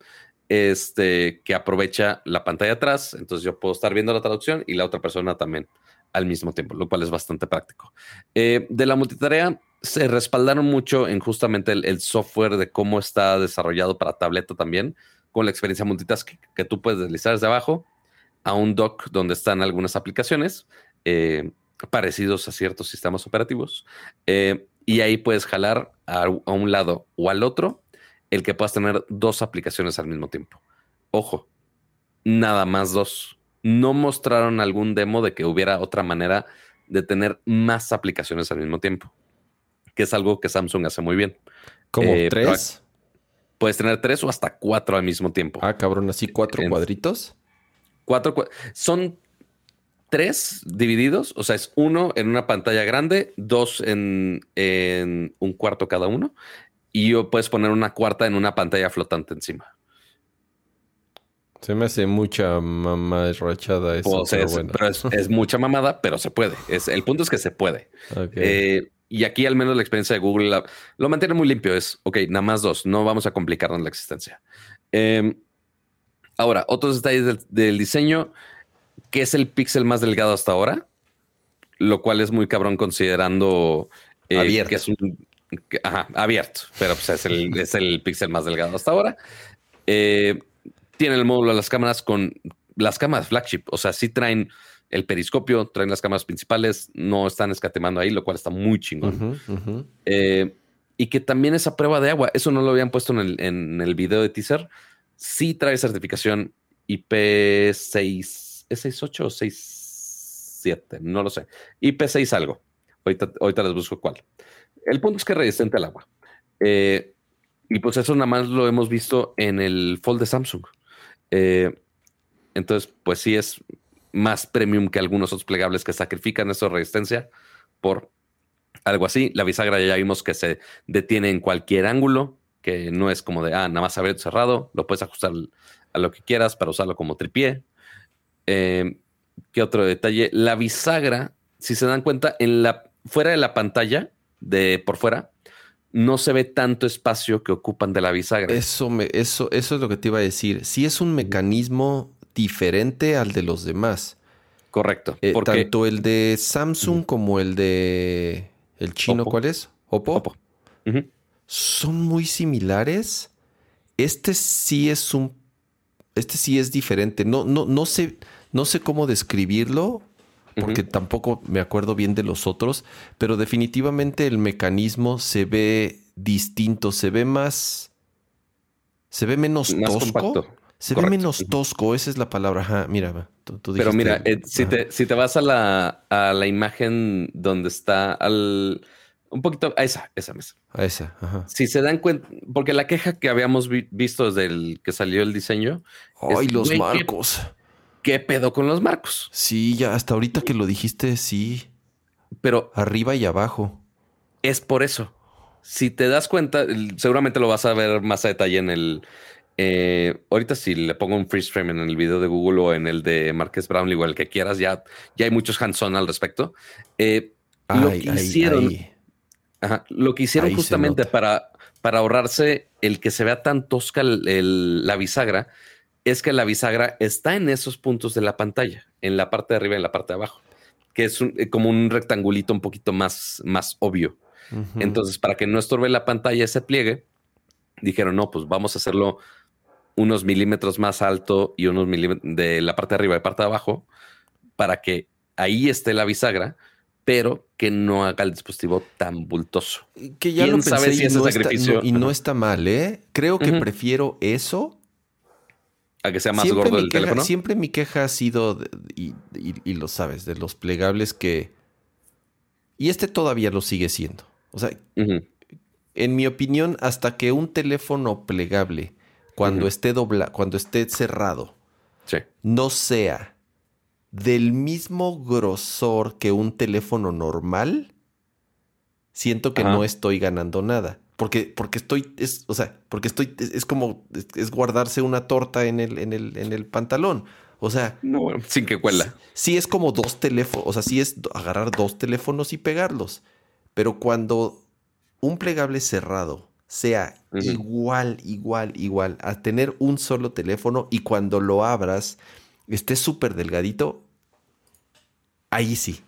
Este, que aprovecha la pantalla atrás, entonces yo puedo estar viendo la traducción y la otra persona también al mismo tiempo, lo cual es bastante práctico. Eh, de la multitarea se respaldaron mucho en justamente el, software de cómo está desarrollado para tableta también, con la experiencia multitask que tú puedes deslizar desde abajo a un dock donde están algunas aplicaciones. Eh, parecidos a ciertos sistemas operativos. Eh, y ahí puedes jalar a, un lado o al otro el que puedas tener dos aplicaciones al mismo tiempo. Ojo, nada más dos. No mostraron algún demo de que hubiera otra manera de tener más aplicaciones al mismo tiempo, que es algo que Samsung hace muy bien. ¿Como eh, tres? Puedes tener tres o hasta cuatro al mismo tiempo. Ah, cabrón, así cuatro cuadritos. Cuatro, son tres divididos, o sea, es uno en una pantalla grande, dos en, un cuarto cada uno, y puedes poner una cuarta en una pantalla flotante encima. Se me hace mucha mamada rachada eso. Pues pero, es, mucha mamada, pero se puede. Es, el punto es que se puede. Eh, y aquí al menos la experiencia de Google lo mantiene muy limpio. Es, ok, nada más dos. No vamos a complicarnos la existencia. Em, ahora, otros detalles del diseño que es el píxel más delgado hasta ahora, lo cual es muy cabrón considerando eh, que es un ajá, abierto, pero pues es el, es el píxel más delgado hasta ahora. Eh, tiene el módulo de las cámaras con las cámaras flagship, o sea, sí traen el periscopio, traen las cámaras principales, no están escatemando ahí, lo cual está muy chingón. Eh, y que también esa prueba de agua, eso no lo habían puesto en el, en el video de teaser, sí trae certificación IP6 ¿Es 6.8 o 6.7? No lo sé. IP6 algo. Ahorita, ahorita les busco cuál. El punto es que es resistente al agua. Eh, y pues eso nada más lo hemos visto en el Fold de Samsung. Eh, entonces, pues sí es más premium que algunos otros plegables que sacrifican esa resistencia por algo así. La bisagra ya vimos que se detiene en cualquier ángulo, que no es como de, ah, nada más abierto cerrado, lo puedes ajustar a lo que quieras para usarlo como tripié. Eh, ¿Qué otro detalle? La bisagra, si se dan cuenta, en la, fuera de la pantalla, de por fuera, no se ve tanto espacio que ocupan de la bisagra. Eso, me, eso, eso es lo que te iba a decir. Sí es un mecanismo diferente al de los demás. Correcto. Eh, tanto el de Samsung como el de el chino, ¿cuál es? Oppo. Oppo. Son muy similares. Este sí es un. Este sí es diferente. No, no, no sé, no sé cómo describirlo. Porque tampoco me acuerdo bien de los otros. Pero definitivamente el mecanismo se ve distinto. Se ve más. Se ve menos tosco. Se ve menos tosco, esa es la palabra. mira, Pero mira, eh, si, te, si, te, vas a la, a la imagen donde está al un poquito a esa, esa mesa. A esa, ajá. Si se dan cuenta, porque la queja que habíamos visto desde el que salió el diseño. Ay, los marcos. ¿Qué, pedo con los marcos? Sí, ya hasta ahorita que lo dijiste, sí. Pero. Arriba y abajo. Es por eso. Si te das cuenta, seguramente lo vas a ver más a detalle en el. Eh, ahorita si le pongo un freeze frame en el video de Google o en el de Marques Brownlee o el que quieras, ya, ya hay muchos hands-on al respecto. Eh, lo que hicieron. Lo que hicieron justamente para, para ahorrarse el que se vea tan tosca la bisagra es que la bisagra está en esos puntos de la pantalla, en la parte de arriba y en la parte de abajo, que es eh, como un rectangulito un poquito más, más obvio. Entonces, para que no estorbe la pantalla ese pliegue, dijeron, no, pues vamos a hacerlo unos milímetros más alto y unos milímetros de la parte de arriba y parte de abajo, para que ahí esté la bisagra pero que no haga el dispositivo tan bultoso. Que ya lo pensé y, no está, y no está mal, ¿eh? Creo que prefiero eso. A que sea más gordo el teléfono. Siempre mi queja ha sido, y, lo sabes, de los plegables que... Y este todavía lo sigue siendo. O sea, en mi opinión, hasta que un teléfono plegable, cuando esté dobla, cuando esté cerrado, no sea del mismo grosor que un teléfono normal, siento que no estoy ganando nada. Porque, porque estoy, es, o sea, porque estoy, es, como, es, guardarse una torta en el, en el, en el pantalón. O sea, no, sin que cuela. Sí, es como dos teléfonos, o sea, sí es agarrar dos teléfonos y pegarlos. Pero cuando un plegable cerrado sea igual, igual, igual a tener un solo teléfono y cuando lo abras esté súper delgadito, ahí sí.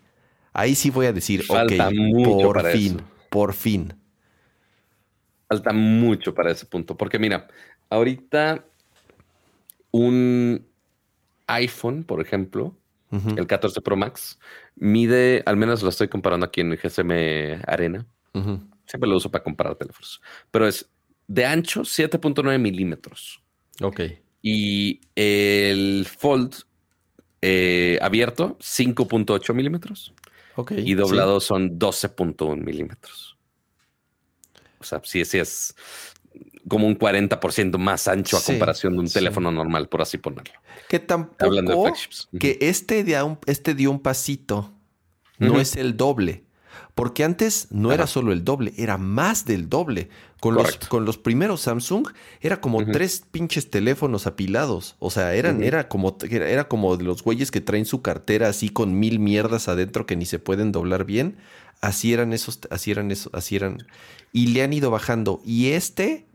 Ahí sí voy a decir, Falta ok, por fin, por fin. Falta mucho para ese punto, porque mira, ahorita un iPhone, por ejemplo, el 14 Pro Max, mide, al menos lo estoy comparando aquí en el GSM Arena. Siempre lo uso para comparar teléfonos, pero es de ancho 7.9 milímetros. Ok. Y el Fold eh, abierto 5.8 milímetros. y doblado son 12.1 milímetros. O sea, sí, sí es como un 40% más ancho a comparación de un teléfono normal, por así ponerlo. Que tampoco que este, un, este dio un pasito, no es el doble. Porque antes no era solo el doble, era más del doble. Con, los, con los, primeros Samsung era como tres pinches teléfonos apilados. O sea, eran, era, como, era como de los güeyes que traen su cartera así con mil mierdas adentro que ni se pueden doblar bien. Así eran esos, así eran esos, así eran. Y le han ido bajando. Y este,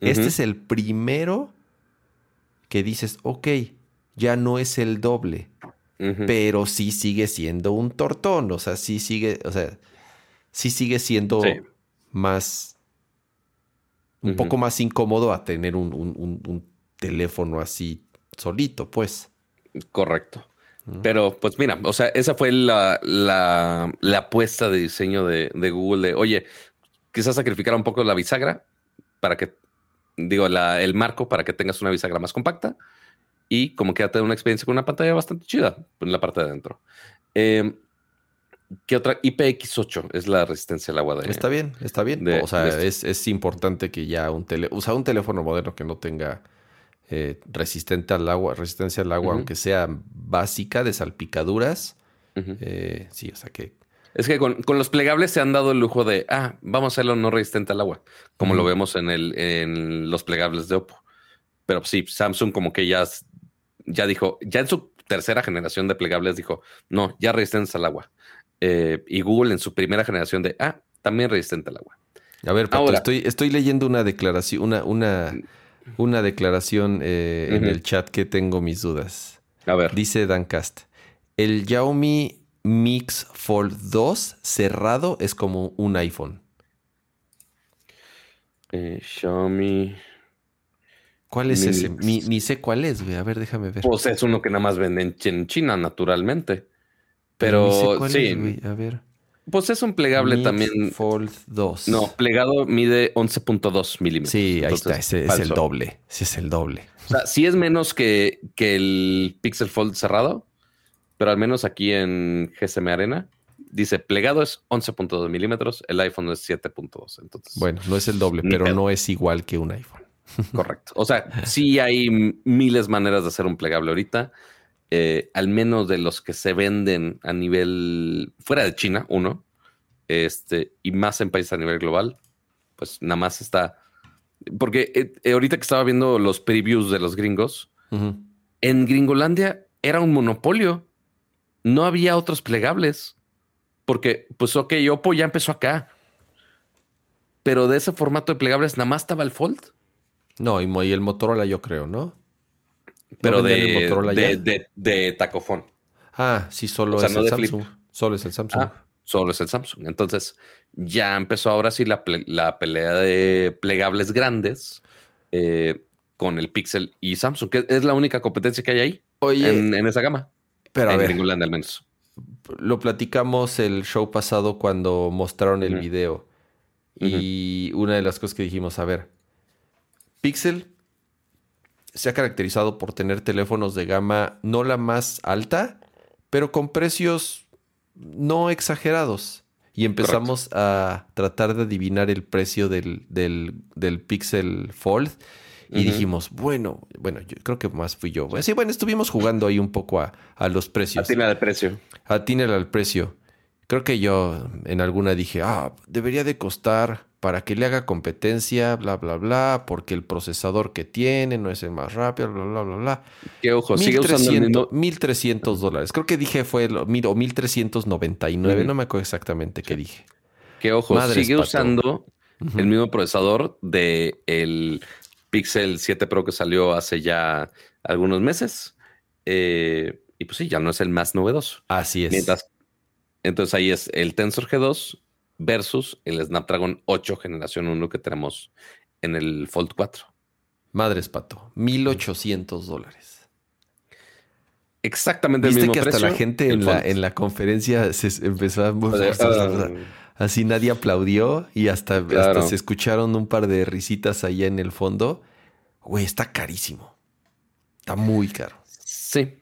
este es el primero que dices, ok, ya no es el doble. Pero sí sigue siendo un tortón. O sea, sí sigue, o sea, sí sigue siendo más, un poco más incómodo a tener un, teléfono así solito, pues. Correcto. Pero pues mira, o sea, esa fue la, la, apuesta de diseño de, Google de, oye, quizás sacrificar un poco la bisagra para que, digo, la, el marco para que tengas una bisagra más compacta y como que una experiencia con una pantalla bastante chida en la parte de adentro. Eh, ¿Qué otra? IPX8 es la resistencia al agua de. Está bien, está bien. o sea, es, importante que ya un tele, o sea, un teléfono moderno que no tenga eh, resistente al agua, resistencia al agua, aunque sea básica de salpicaduras. Eh, sí, o sea que. Es que con, los plegables se han dado el lujo de, ah, vamos a hacerlo no resistente al agua, como lo vemos en, el, en los plegables de Oppo. Pero sí, Samsung como que ya, ya dijo, ya en su tercera generación de plegables dijo, no, ya resistencia al agua eh, y Google en su primera generación de, ah, también resistente al agua. A ver, Pato, estoy, estoy leyendo una declaración, una, una, una declaración eh, en el chat que tengo mis dudas. A ver. Dice Dancast, el Xiaomi Mix Fold 2 cerrado es como un iPhone. Eh, Xiaomi. ¿Cuál es ese? Ni, sé cuál es, güey. A ver, déjame ver. Pues es uno que nada más venden en China, naturalmente. Pero, sí. A ver. Pues es un plegable también. Fold 2. No, plegado mide 11.2 milímetros. Sí, ahí está. Ese es el doble. Ese es el doble. O sea, sí es menos que, que el Pixel Fold cerrado, pero al menos aquí en GSM Arena dice plegado es 11.2 milímetros, el iPhone es 7.2. Entonces, bueno, no es el doble, pero no es igual que un iPhone. Correcto. O sea, sí hay miles maneras de hacer un plegable ahorita. Eh, al menos de los que se venden a nivel fuera de China, uno, este, y más en países a nivel global, pues nada más está. Porque eh, eh, ahorita que estaba viendo los previews de los gringos, en Gringolandia era un monopolio. No había otros plegables. Porque, pues, ok, Oppo ya empezó acá. Pero de ese formato de plegables, nada más estaba el Fold. No, y el Motorola, yo creo, ¿no? Pero de, de, de, tacofón. Ah, sí, solo es el Samsung. Solo es el Samsung. Ah, solo es el Samsung. Entonces, ya empezó ahora sí la, pelea de plegables grandes eh, con el Pixel y Samsung, que es la única competencia que hay ahí en, esa gama. Pero en a ver, al menos. Lo platicamos el show pasado cuando mostraron el video. Y una de las cosas que dijimos, a ver, Pixel se ha caracterizado por tener teléfonos de gama no la más alta, pero con precios no exagerados. Y empezamos a tratar de adivinar el precio del, del, Pixel Fold. Y dijimos, bueno, bueno, yo creo que más fui yo. Sí, bueno, estuvimos jugando ahí un poco a, los precios. Atina al precio. Atina al precio. Creo que yo en alguna dije, ah, debería de costar para que le haga competencia, bla, bla, bla, porque el procesador que tiene no es el más rápido, bla, bla, bla, bla. ¿Qué ojo? Sigue usando 1300 dólares. Creo que dije fue, o 1399, no me acuerdo exactamente qué dije. ¿Qué ojo? sigue usando el mismo procesador del el Pixel 7 Pro que salió hace ya algunos meses. Eh, y pues sí, ya no es el más novedoso. Así es. entonces ahí es el Tensor G2 versus el Snapdragon 8 generación 1 que tenemos en el Fold 4. Madres, Pato, 1800 dólares. Exactamente el mismo que hasta la gente en la, en la, conferencia se empezó a... Ah, así nadie aplaudió y hasta, hasta se escucharon un par de risitas allá en el fondo. Güey, está carísimo. Está muy caro. Sí.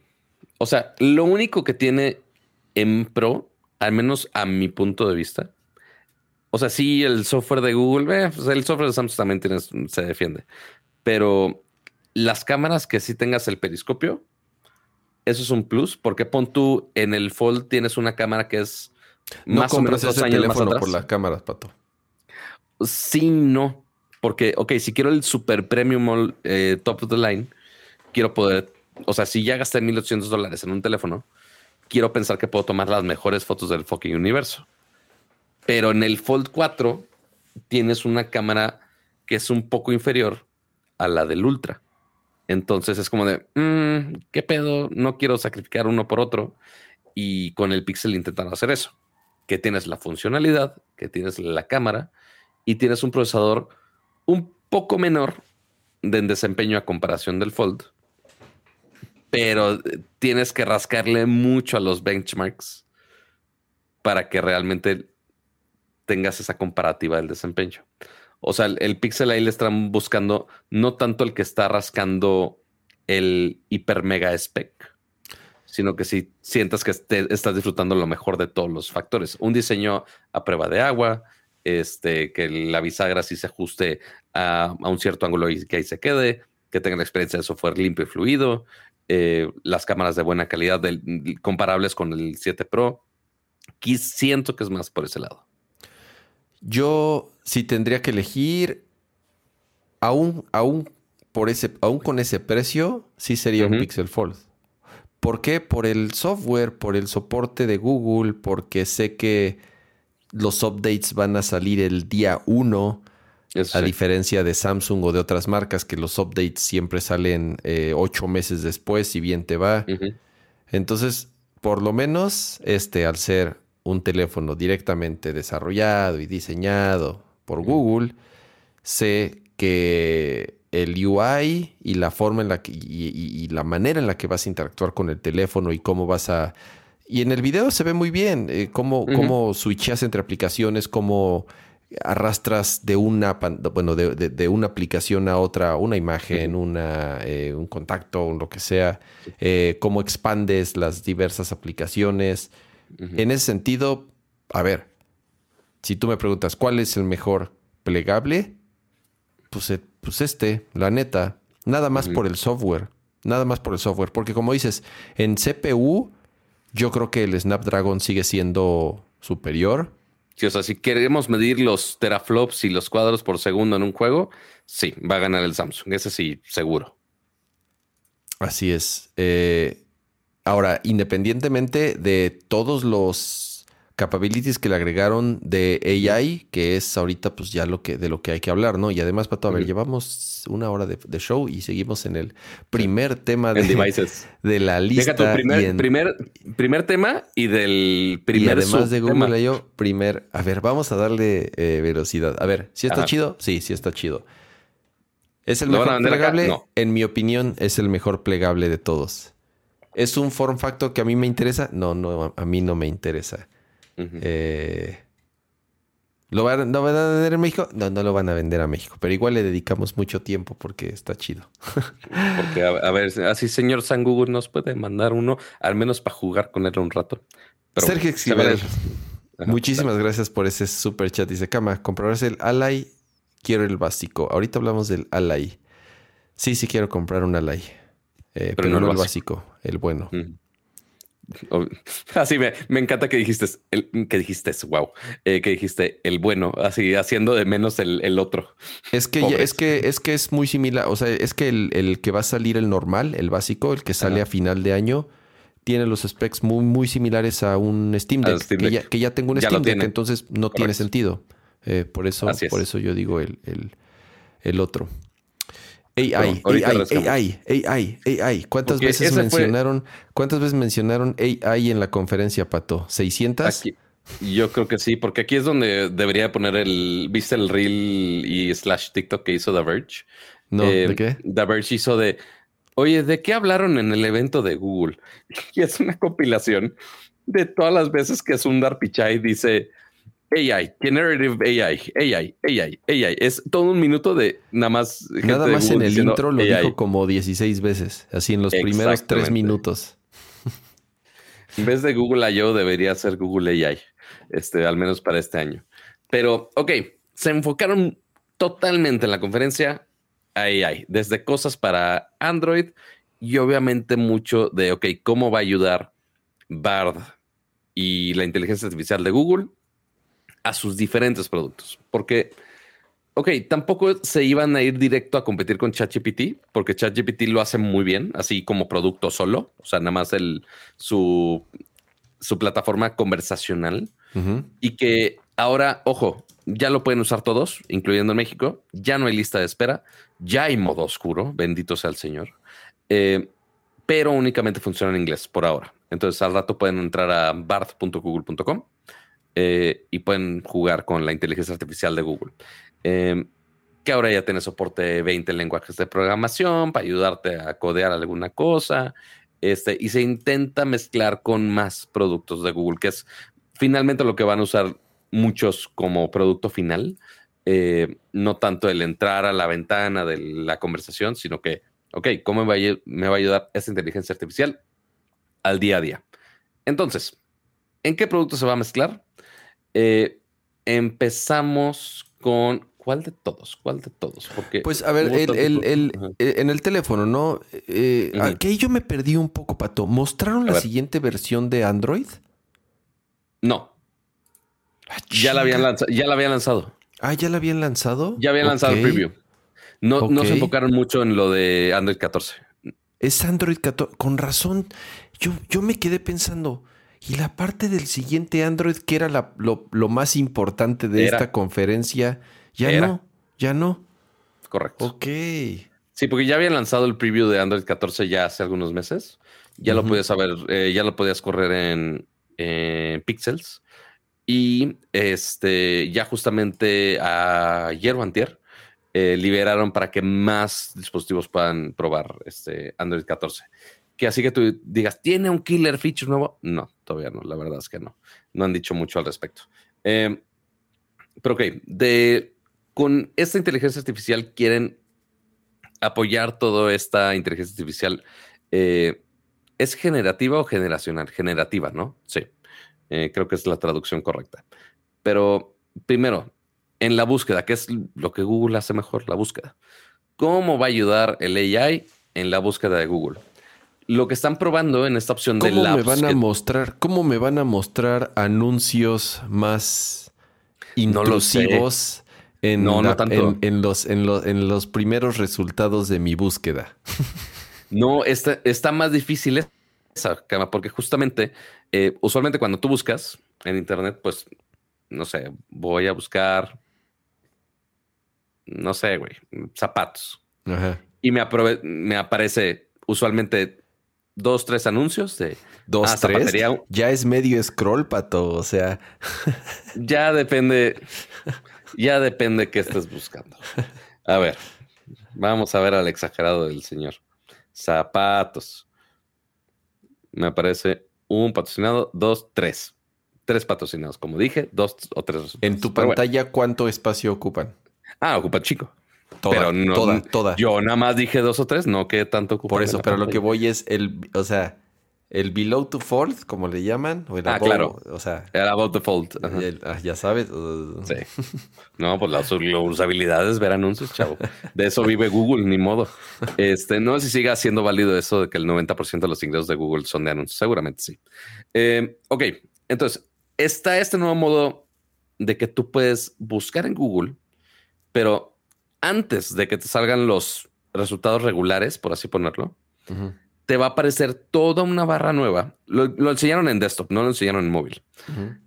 O sea, lo único que tiene en Pro, al menos a mi punto de vista, o sea, sí, el software de Google, eh, pues el software de Samsung también se defiende. Pero las cámaras que sí tengas el periscopio, eso es un plus, porque pon tú en el Fold tienes una cámara que es más o menos dos años más atrás. por las cámaras, pato. Sí, no. Porque, ok, si quiero el super premium eh, top of the line, quiero poder, o sea, si ya gasté 1800 dólares en un teléfono, quiero pensar que puedo tomar las mejores fotos del fucking universo. Pero en el Fold 4 tienes una cámara que es un poco inferior a la del Ultra. Entonces es como de, mm, ¿qué pedo? No quiero sacrificar uno por otro. Y con el Pixel intentaron hacer eso. Que tienes la funcionalidad, que tienes la cámara y tienes un procesador un poco menor de desempeño a comparación del Fold. Pero tienes que rascarle mucho a los benchmarks para que realmente tengas esa comparativa del desempeño. O sea, el, Pixel ahí le están buscando no tanto el que está rascando el hiper mega spec, sino que si sientas que estás disfrutando lo mejor de todos los factores. Un diseño a prueba de agua, este, que la bisagra sí se ajuste a, un cierto ángulo y que ahí se quede, que tenga la experiencia de software limpio y fluido, eh, las cámaras de buena calidad comparables con el 7 Pro. Aquí siento que es más por ese lado. Yo si tendría que elegir, aún, aún, por ese, aún con ese precio, sí sería un Pixel Fold. ¿Por qué? Por el software, por el soporte de Google, porque sé que los updates van a salir el día 1, a diferencia de Samsung o de otras marcas, que los updates siempre salen eh, ocho meses después, si bien te va. Entonces, por lo menos, este, al ser un teléfono directamente desarrollado y diseñado por Google, sé que el UI y la forma en la que, y, la manera en la que vas a interactuar con el teléfono y cómo vas a y en el video se ve muy bien eh, cómo, cómo switchas entre aplicaciones, cómo arrastras de una bueno de, una aplicación a otra una imagen una eh, un contacto lo que sea eh, cómo expandes las diversas aplicaciones en ese sentido a ver si tú me preguntas cuál es el mejor plegable pues, eh, pues este la neta nada más por el software nada más por el software porque como dices en CPU yo creo que el Snapdragon sigue siendo superior o sea, si queremos medir los teraflops y los cuadros por segundo en un juego, sí, va a ganar el Samsung. Ese sí, seguro. Así es. Eh, ahora, independientemente de todos los capabilities que le agregaron de AI, que es ahorita pues ya lo que, de lo que hay que hablar, ¿no? Y además, Pato, a ver, llevamos una hora de, show y seguimos en el primer tema de, devices. de la lista. Deja tu primer, primer, primer, tema y del primer Y además de Google yo, primer... A ver, vamos a darle eh, velocidad. A ver, ¿sí está chido? Sí, sí está chido. ¿Es el mejor plegable? En mi opinión, es el mejor plegable de todos. ¿Es un form factor que a mí me interesa? No, no, a mí no me interesa. Eh, ¿Lo van, a vender en México? No, no lo van a vender a México, pero igual le dedicamos mucho tiempo porque está chido. porque, a, ver, así señor San Google nos puede mandar uno, al menos para jugar con él un rato. Sergio muchísimas gracias por ese super chat. Dice, Cama, comprarás el Alay, quiero el básico. Ahorita hablamos del Alay. Sí, sí quiero comprar un Alay, eh, pero, no, el básico. El bueno. Así me, me encanta que dijiste, el, que dijiste, wow, eh, que dijiste el bueno, así haciendo de menos el, otro. Es que, es que es que es muy similar, o sea, es que el, que va a salir el normal, el básico, el que sale a final de año, tiene los specs muy, muy similares a un Steam Deck, Que, ya, tengo un Steam Deck, entonces no tiene sentido. Eh, por eso, por eso yo digo el, el otro. AI, AI, AI, AI, AI. ¿Cuántas veces mencionaron, cuántas veces mencionaron AI en la conferencia, Pato? ¿600? yo creo que sí, porque aquí es donde debería poner el, ¿viste el reel y slash TikTok que hizo The Verge? No, ¿de eh, qué? The Verge hizo de, oye, ¿de qué hablaron en el evento de Google? Y es una compilación de todas las veces que Sundar Pichai dice, AI, Generative AI, AI, AI, AI. Es todo un minuto de nada más. Nada más en el intro lo dijo como 16 veces, así en los primeros tres minutos. En vez de Google I.O. debería ser Google AI, este, al menos para este año. Pero, ok, se enfocaron totalmente en la conferencia a AI, desde cosas para Android y obviamente mucho de, ok, cómo va a ayudar Bard y la inteligencia artificial de Google a sus diferentes productos. Porque, ok, tampoco se iban a ir directo a competir con ChatGPT, porque ChatGPT lo hace muy bien, así como producto solo, o sea, nada más el, su, su plataforma conversacional. Y que ahora, ojo, ya lo pueden usar todos, incluyendo en México. Ya no hay lista de espera, ya hay modo oscuro, bendito sea el Señor. Eh, pero únicamente funciona en inglés por ahora. Entonces al rato pueden entrar a bard.google.com eh, y pueden jugar con la inteligencia artificial de Google. Em, que ahora ya tiene soporte 20 lenguajes de programación para ayudarte a codear alguna cosa. Este, y se intenta mezclar con más productos de Google, que es finalmente lo que van a usar muchos como producto final. Eh, no tanto el entrar a la ventana de la conversación, sino que, ok, ¿cómo me me va a ayudar esta inteligencia artificial al día a día? Entonces, ¿en qué producto se va a mezclar? Eh, empezamos con. ¿Cuál de todos? ¿Cuál de todos? Porque pues a ver, el, eh, en el teléfono, ¿no? Eh, Aquí yo me perdí un poco, Pato. ¿Mostraron la siguiente versión de Android? No. Ah, ya la, habían lanzado, ya la habían lanzado. Ah, ¿ya la habían lanzado? Ya habían lanzado el preview. No, no se enfocaron mucho en lo de Android 14. Es Android 14. Con razón. yo, yo me quedé pensando, ¿y la parte del siguiente Android que era lo, más importante de esta conferencia? Ya no, ya no. Correcto. Ok. Sí, porque ya habían lanzado el preview de Android 14 ya hace algunos meses. Ya lo podías saber, eh, ya lo podías correr en, Pixels. Y este, ya justamente ayer o antier, eh, liberaron para que más dispositivos puedan probar este Android 14. Que así que tú digas, ¿tiene un killer feature nuevo? No, todavía no, la verdad es que no. No han dicho mucho al respecto. Em, pero ok, de, con esta inteligencia artificial quieren apoyar toda esta inteligencia artificial. Eh, ¿Es generativa o generacional? Generativa, ¿no? Sí. Eh, creo que es la traducción correcta. Pero primero, en la búsqueda, ¿qué es lo que Google hace mejor? La búsqueda. ¿Cómo va a ayudar el AI en la búsqueda de Google? Lo que están probando en esta opción de labs. Me van a mostrar, ¿Cómo me van a mostrar anuncios más intrusivos en, en, los, en, los, primeros resultados de mi búsqueda? no, está, está más difícil esa cama, porque justamente, eh, usualmente cuando tú buscas en Internet, pues, no sé, voy a buscar no sé, güey, zapatos. Y me, me aparece usualmente dos, tres anuncios de dos, ah, tres. Ya es medio scroll, pato. O sea, ya depende, ya depende qué estés buscando. A ver, vamos a ver al exagerado del señor. Zapatos. Me aparece un patrocinado, dos, tres. Tres patrocinados. Como dije, dos o tres. En tu pantalla, ¿cuánto espacio ocupan? Ah, ocupa chico. Toda, pero no, toda, toda. Yo nada más dije dos o tres, no que tanto ocupa. Por eso, pero lo que voy es el, o sea, el below to fold, como le llaman. O el ah, claro. O sea, el about the fold. Ah, ya sabes. Sí. No, pues la, usabilidad es ver anuncios, chavo. De eso vive Google, ni modo. Este, no sé si siga siendo válido eso de que el 90% de los ingresos de Google son de anuncios. Seguramente sí. Eh, ok, entonces está este nuevo modo de que tú puedes buscar en Google pero antes de que te salgan los resultados regulares, por así ponerlo, te va a aparecer toda una barra nueva. Lo, enseñaron en desktop, no lo enseñaron en móvil,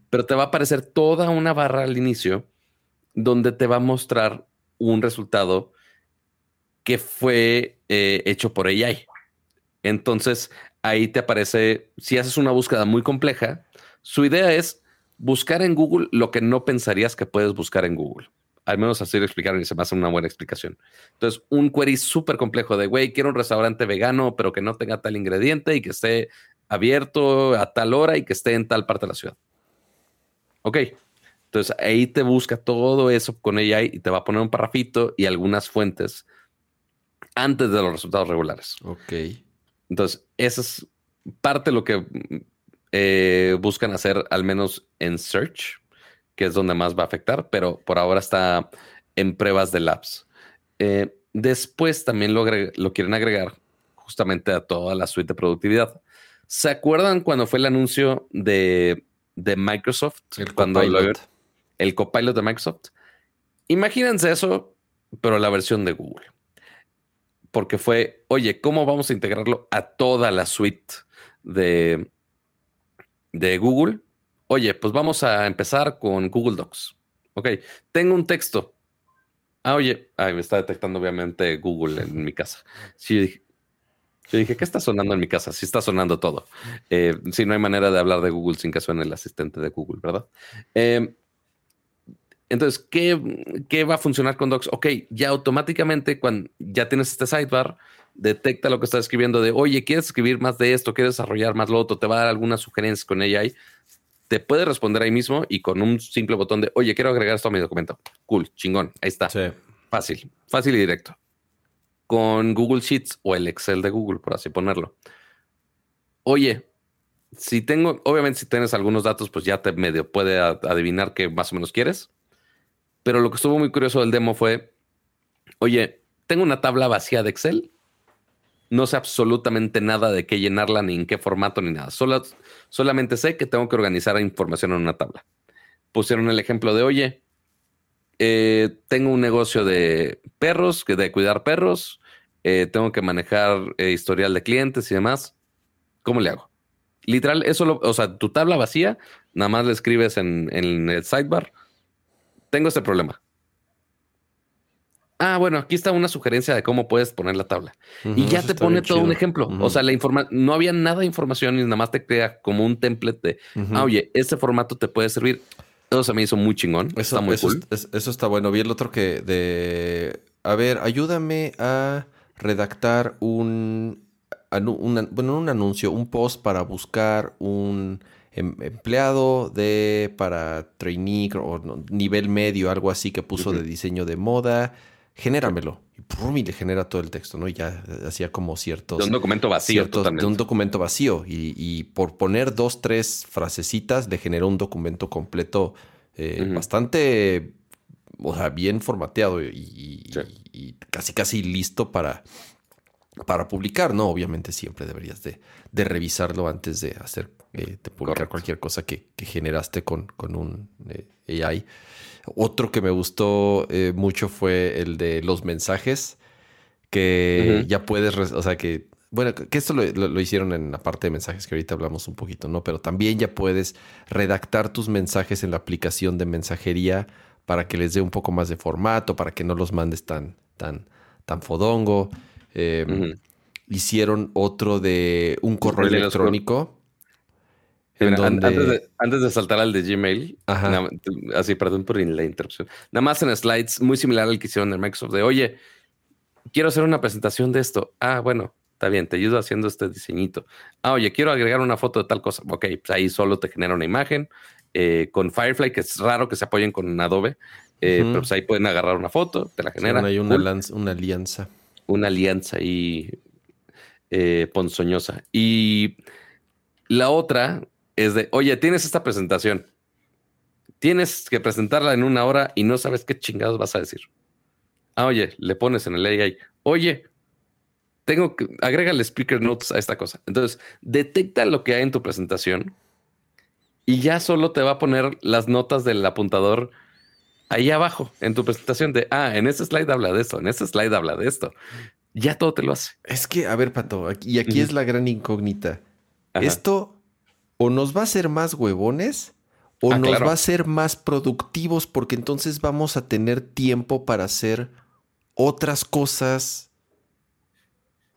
pero te va a aparecer toda una barra al inicio donde te va a mostrar un resultado que fue eh, hecho por AI. Entonces ahí te aparece, si haces una búsqueda muy compleja, su idea es buscar en Google lo que no pensarías que puedes buscar en Google. Al menos así lo explicaron y se me hace una buena explicación. Entonces, un query súper complejo de, güey, quiero un restaurante vegano, pero que no tenga tal ingrediente y que esté abierto a tal hora y que esté en tal parte de la ciudad. Ok. Entonces, ahí te busca todo eso con AI y te va a poner un parrafito y algunas fuentes antes de los resultados regulares. Ok. Entonces, esa es parte de lo que eh, buscan hacer, al menos en Search que es donde más va a afectar, pero por ahora está en pruebas de labs. Eh, después también lo, lo, quieren agregar justamente a toda la suite de productividad. ¿Se acuerdan cuando fue el anuncio de, Microsoft? El cuando Copilot. el copilot de Microsoft. Imagínense eso, pero la versión de Google. Porque fue, oye, ¿cómo vamos a integrarlo a toda la suite de, de Google? Oye, pues vamos a empezar con Google Docs. Ok, tengo un texto. Ah, oye, me está detectando obviamente Google en mi casa. Sí, yo dije, ¿qué está sonando en mi casa? Sí está sonando todo. Eh, sí, no hay manera de hablar de Google sin que suene el asistente de Google, ¿verdad? Em, entonces, ¿qué, ¿qué, va a funcionar con Docs? Ok, ya automáticamente cuando ya tienes este sidebar, detecta lo que estás escribiendo de, oye, ¿quieres escribir más de esto? ¿Quieres desarrollar más lo otro? Te va a dar algunas sugerencias con AI te puede responder ahí mismo y con un simple botón de, oye, quiero agregar esto a mi documento. Cool, chingón, ahí está. Fácil, fácil y directo. Con Google Sheets o el Excel de Google, por así ponerlo. Oye, si tengo, obviamente si tienes algunos datos, pues ya te medio puede adivinar qué más o menos quieres. Pero lo que estuvo muy curioso del demo fue, oye, tengo una tabla vacía de Excel no sé absolutamente nada de qué llenarla, ni en qué formato, ni nada. Solo, solamente sé que tengo que organizar información en una tabla. Pusieron el ejemplo de, oye, eh, tengo un negocio de perros, de cuidar perros, eh, tengo que manejar eh, historial de clientes y demás. ¿Cómo le hago? Literal, eso lo, o sea, tu tabla vacía, nada más le escribes en, en el sidebar. Tengo este problema. Ah, bueno, aquí está una sugerencia de cómo puedes poner la tabla. y ya te pone todo un ejemplo. O sea, la informa no había nada de información y nada más te crea como un template de, ah, oye, este formato te puede servir. Eso se me hizo muy chingón. Eso está muy cool. eso está bueno. Vi el otro que de, a ver, ayúdame a redactar un bueno, un anuncio, un post para buscar un em, empleado de para trainee o nivel medio, algo así que puso de diseño de moda, genéramelo. Y y le genera todo el texto, ¿no? Y ya hacía como ciertos. De un documento vacío. de un documento vacío. Y, por poner dos, tres frasecitas, le generó un documento completo eh, bastante. O sea, bien formateado y, y casi, casi listo para, para publicar, ¿no? Obviamente siempre deberías de, revisarlo antes de hacer, eh, de publicar cualquier cosa que, generaste con, con un eh, AI. Otro que me gustó eh, mucho fue el de los mensajes, que ya puedes, o sea, que, bueno, que esto lo, lo, hicieron en la parte de mensajes que ahorita hablamos un poquito, ¿no? Pero también ya puedes redactar tus mensajes en la aplicación de mensajería para que les dé un poco más de formato, para que no los mandes tan, tan, tan fodongo. Em, hicieron otro de un correo electrónico. Antes, de, saltar al de Gmail, así, perdón por la interrupción. Nada más en slides muy similar al que hicieron en Microsoft de, oye, quiero hacer una presentación de esto. Ah, bueno, está bien, te ayudo haciendo este diseñito. Ah, oye, quiero agregar una foto de tal cosa. Ok, pues ahí solo te genera una imagen. Eh, con Firefly, que es raro que se apoyen con Adobe, eh, pero pues ahí pueden agarrar una foto, te la generan. hay una, una alianza una alianza ahí eh, ponzoñosa. Y la otra es de, oye, tienes esta presentación. Tienes que presentarla en una hora y no sabes qué chingados vas a decir. Ah, oye, le pones en el AI, oye, tengo que, agrégale speaker notes a esta cosa. Entonces, detecta lo que hay en tu presentación y ya solo te va a poner las notas del apuntador ahí abajo en tu presentación de, ah, en este slide habla de esto, en este slide habla de esto. Ya todo te lo hace. Es que, a ver, Pato, y aquí es la gran incógnita. Esto o nos va a hacer más huevones o ah, nos va a hacer más productivos porque entonces vamos a tener tiempo para hacer otras cosas.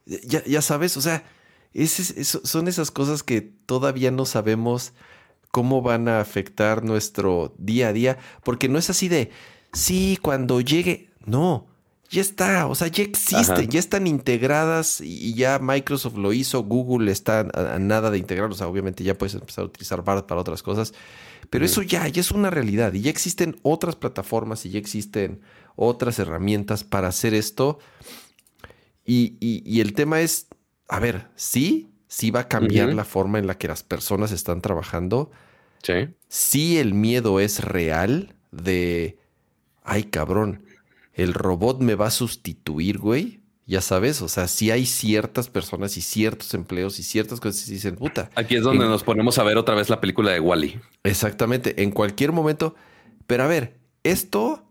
Ya, ya sabes, o sea, son esas cosas que todavía no sabemos cómo van a afectar nuestro día a día, porque no es así de, sí, cuando llegue, no, ya está, o sea, ya existen, ya están integradas y ya Microsoft lo hizo, Google está a, nada de integrar, o sea, obviamente ya puedes empezar a utilizar Bard para otras cosas, pero eso ya, ya es una realidad y ya existen otras plataformas y ya existen otras herramientas para hacer esto. Y, y el tema es, a ver, sí, sí va a cambiar la forma en la que las personas están trabajando. Sí. Sí, el miedo es real de, ay cabrón, el robot me va a sustituir, güey. Ya sabes, o sea, sí hay ciertas personas y ciertos empleos y ciertas cosas que dicen, puta. Aquí es donde nos ponemos a ver otra vez la película de Wally. Exactamente, en cualquier momento. Pero a ver, esto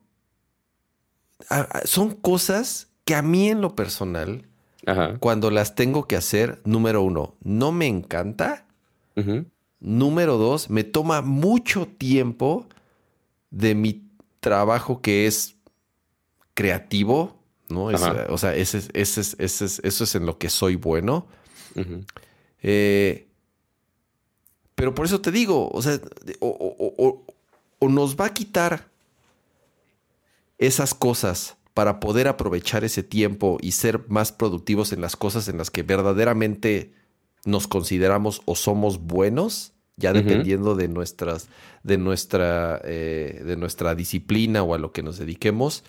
son cosas que a mí en lo personal cuando las tengo que hacer, número uno, no me encanta. Número dos, me toma mucho tiempo de mi trabajo que es creativo, ¿no? o sea, ese, ese, ese, eso es en lo que soy bueno. Eh, pero por eso te digo, o sea, o nos va a quitar esas cosas para poder aprovechar ese tiempo y ser más productivos en las cosas en las que verdaderamente nos consideramos o somos buenos, ya dependiendo de nuestras, de nuestra, eh, de nuestra disciplina o a lo que nos dediquemos.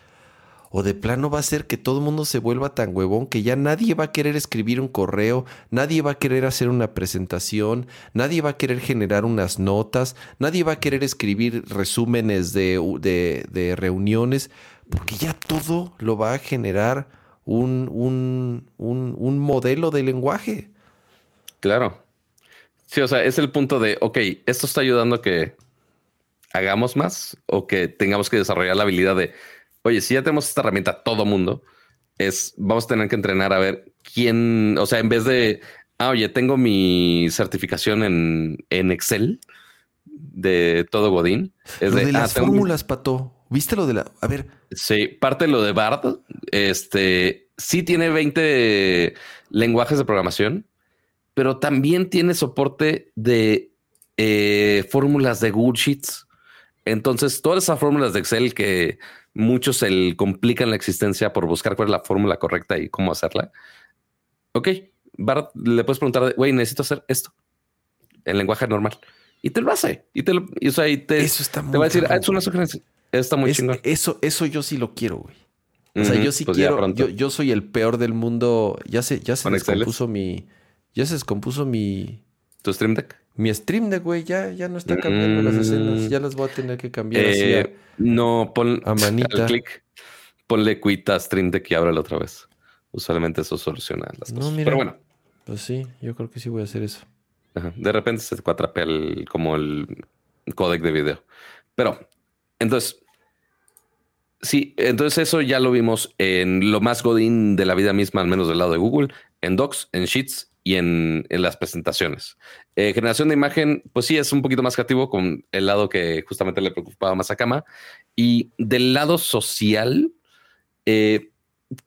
O de plano va a ser que todo el mundo se vuelva tan huevón que ya nadie va a querer escribir un correo, nadie va a querer hacer una presentación, nadie va a querer generar unas notas, nadie va a querer escribir resúmenes de, de, reuniones, porque ya todo lo va a generar un, un, modelo de lenguaje. Claro. Sí, o sea, es el punto de, ok, esto está ayudando a que hagamos más o que tengamos que desarrollar la habilidad de, oye, si ya tenemos esta herramienta todo mundo, es, vamos a tener que entrenar a ver quién, o sea, en vez de ah, oye, tengo mi certificación en, en Excel de todo Godín. Es de, las fórmulas, Pato. ¿Viste lo de la? A ver. Sí, parte de lo de Bard. Este sí tiene 20 lenguajes de programación, pero también tiene soporte de eh, fórmulas de Google Sheets. Entonces, todas esas fórmulas de Excel que muchos se complican la existencia por buscar cuál es la fórmula correcta y cómo hacerla. Ok, Bart, le puedes preguntar, güey, necesito hacer esto en lenguaje normal y te lo hace. Y te lo, y, te, eso está te va a decir, ah, es una sugerencia. Está muy chingón. Eso, eso yo sí lo quiero, güey. O sea, yo sí pues quiero. Yo, yo, soy el peor del mundo. Ya se, ya se descompuso mi. Ya se descompuso mi. ¿Tu Stream Deck? Mi Stream Deck, güey, ya, ya no está cambiando las escenas. Ya las voy a tener que cambiar eh, No, pon a manita. clic. Ponle cuita a Stream Deck y ábrelo otra vez. Usualmente eso soluciona las cosas. Pero bueno. Pues sí, yo creo que sí voy a hacer eso. De repente se cuatrapea el, como el codec de video. Pero, entonces, sí, entonces eso ya lo vimos en lo más godín de la vida misma, al menos del lado de Google, en Docs, en Sheets y en, las presentaciones. Eh, generación de imagen, pues sí, es un poquito más creativo con el lado que justamente le preocupaba más a Kama. Y del lado social, eh,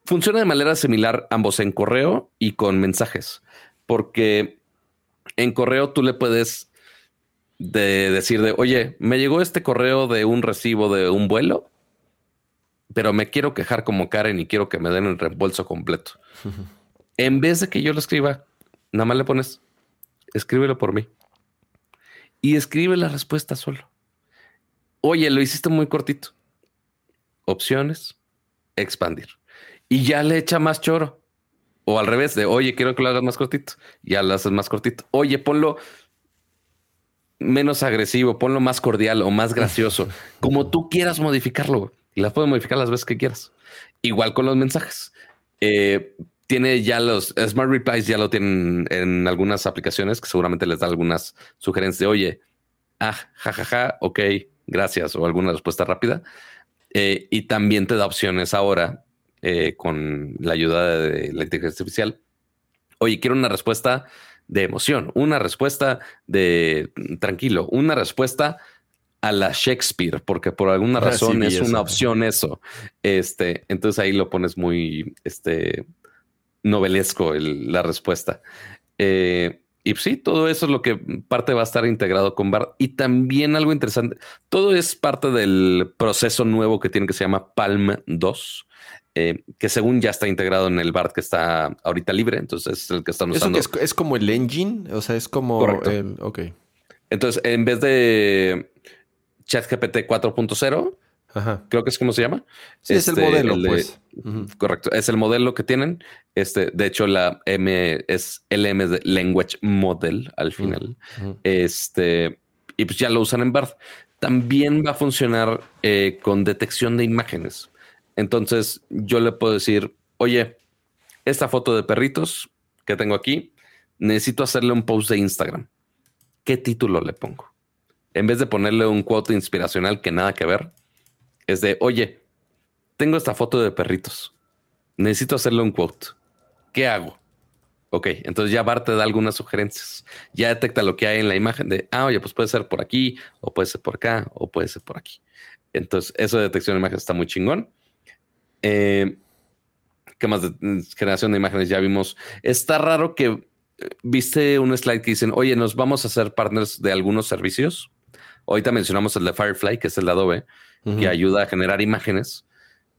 funciona de manera similar ambos en correo y con mensajes, porque en correo tú le puedes decir de, oye, me llegó este correo de un recibo de un vuelo, pero me quiero quejar como Karen y quiero que me den el reembolso completo. en vez de que yo lo escriba, nada más le pones, escríbelo por mí. Y escribe la respuesta solo. Oye, lo hiciste muy cortito. Opciones, expandir. Y ya le echa más choro. O al revés, de oye, quiero que lo hagas más cortito. Ya lo haces más cortito. Oye, ponlo menos agresivo, ponlo más cordial o más gracioso, como tú quieras modificarlo. Y las puedes modificar las veces que quieras. Igual con los mensajes. Eh, tiene ya los Smart Replies, ya lo tienen en algunas aplicaciones que seguramente les da algunas sugerencias de oye, ah, jajaja, ja, ja, ok, gracias, o alguna respuesta rápida. Eh, y también te da opciones ahora eh, con la ayuda de la inteligencia artificial. Oye, quiero una respuesta de emoción, una respuesta de tranquilo, una respuesta a la Shakespeare, porque por alguna razón es una opción eso. Este, entonces ahí lo pones muy este, novelesco la respuesta. Eh, y sí, todo eso es lo que parte va a estar integrado con BART. Y también algo interesante, todo es parte del proceso nuevo que tiene que se llama Palm 2, eh, que según ya está integrado en el BART que está ahorita libre, entonces es el que estamos usando. Es, es, como el engine, o sea, es como el... Ok. Entonces, en vez de ChatGPT 4.0, creo que es como se llama. Sí, es el este, modelo, pues. Correcto, es el modelo que tienen. Este, de hecho, la M es LM de Language Model al final. Este, y pues ya lo usan en BART. También va a funcionar eh, con detección de imágenes. Entonces yo le puedo decir, oye, esta foto de perritos que tengo aquí, necesito hacerle un post de Instagram. ¿Qué título le pongo? En vez de ponerle un quote inspiracional que nada que ver, es de, oye, tengo esta foto de perritos. Necesito hacerle un quote. ¿Qué hago? Ok, entonces ya Bart te da algunas sugerencias. Ya detecta lo que hay en la imagen de, ah, oye, pues puede ser por aquí, o puede ser por acá, o puede ser por aquí. Entonces, eso de detección de imagen está muy chingón. Eh, ¿Qué más de mm, generación de imágenes ya vimos? Está raro que eh, viste un slide que dicen, oye, nos vamos a hacer partners de algunos servicios. Ahorita mencionamos el de Firefly, que es el de Adobe, que ayuda a generar imágenes,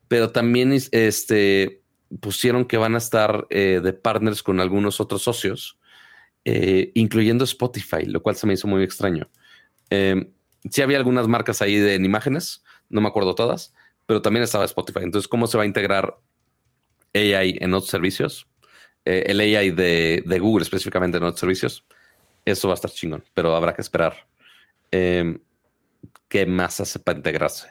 pero también este, pusieron que van a estar eh, de partners con algunos otros socios, incluyendo Spotify, lo cual se me hizo muy extraño. sí había algunas marcas ahí de imágenes, no me acuerdo todas, pero también estaba Spotify. Entonces, ¿cómo se va a integrar AI en otros servicios? Eh, el AI de, Google específicamente en otros servicios. Eso va a estar chingón, pero habrá que esperar em, qué más hace para integrarse.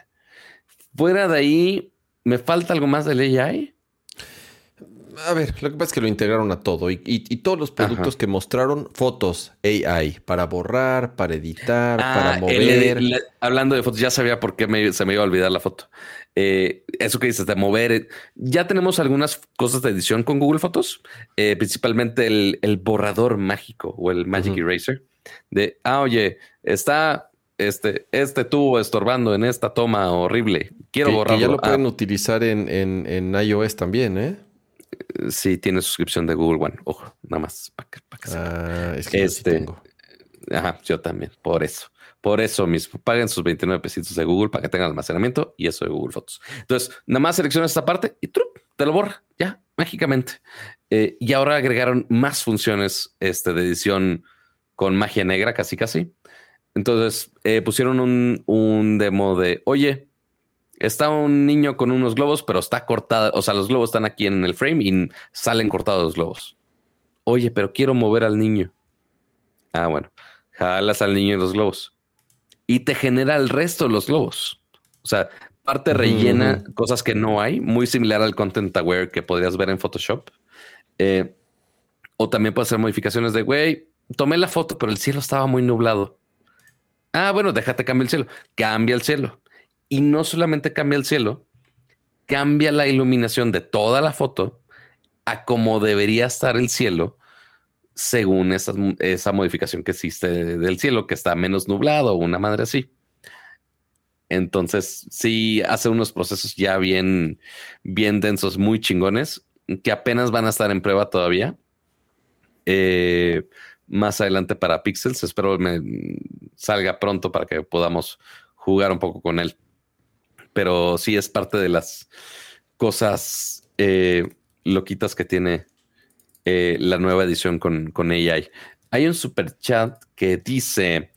Fuera de ahí, ¿me falta algo más del AI? a ver, lo que pasa es que lo integraron a todo y, todos los productos que mostraron, fotos AI, para borrar, para editar, para ah, mover. hablando de fotos, ya sabía por qué se me iba a olvidar la foto. Eh, eso que dices de mover, ya tenemos algunas cosas de edición con Google Fotos, eh, principalmente el, borrador mágico o el Magic Eraser de, ah, oye, está este, este tubo estorbando en esta toma horrible. Quiero borrarlo. ya lo pueden ah. utilizar en, en, iOS también, ¿eh? Sí, tiene suscripción de Google One. Ojo, nada más. Que, ah, es que este, tengo. Ajá, yo también. Por eso. Por eso mismo, paguen sus 29 pesitos de Google para que tengan almacenamiento y eso de Google Fotos. Entonces, nada más seleccionas esta parte y te lo borra ya mágicamente. Eh, y ahora agregaron más funciones este, de edición con magia negra, casi casi. Entonces eh, pusieron un, un, demo de, oye, está un niño con unos globos, pero está cortada, o sea, los globos están aquí en el frame y salen cortados los globos. Oye, pero quiero mover al niño. Ah, bueno, jalas al niño y los globos y te genera el resto de los globos. O sea, parte rellena cosas que no hay, muy similar al content aware que podrías ver en Photoshop. Eh, o también puede hacer modificaciones de, güey, tomé la foto, pero el cielo estaba muy nublado. Ah, bueno, déjate cambiar el cielo. Cambia el cielo. Y no solamente cambia el cielo, cambia la iluminación de toda la foto a como debería estar el cielo según esa, esa modificación que existe del cielo, que está menos nublado, una madre así. Entonces, sí hace unos procesos ya bien, bien densos, muy chingones, que apenas van a estar en prueba todavía. Eh, más adelante para Pixels. Espero me salga pronto para que podamos jugar un poco con él. Pero sí es parte de las cosas eh, loquitas que tiene eh, la nueva edición con, con, AI. Hay un super chat que dice,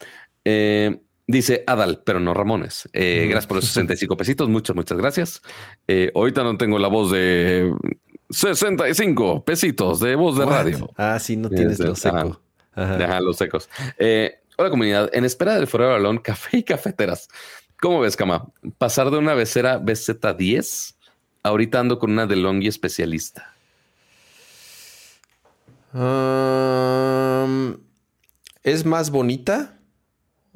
eh, dice Adal, pero no Ramones. Eh, gracias por los 65 pesitos. Muchas, muchas gracias. ahorita no tengo la voz de 65 pesitos de voz de radio. Ah, sí, no tienes los secos. Ajá. los secos. hola comunidad, en espera del Forever Alone, café y cafeteras. ¿Cómo ves, Cama? Pasar de una becera BZ10, ahorita ando con una de Longi especialista. Es más bonita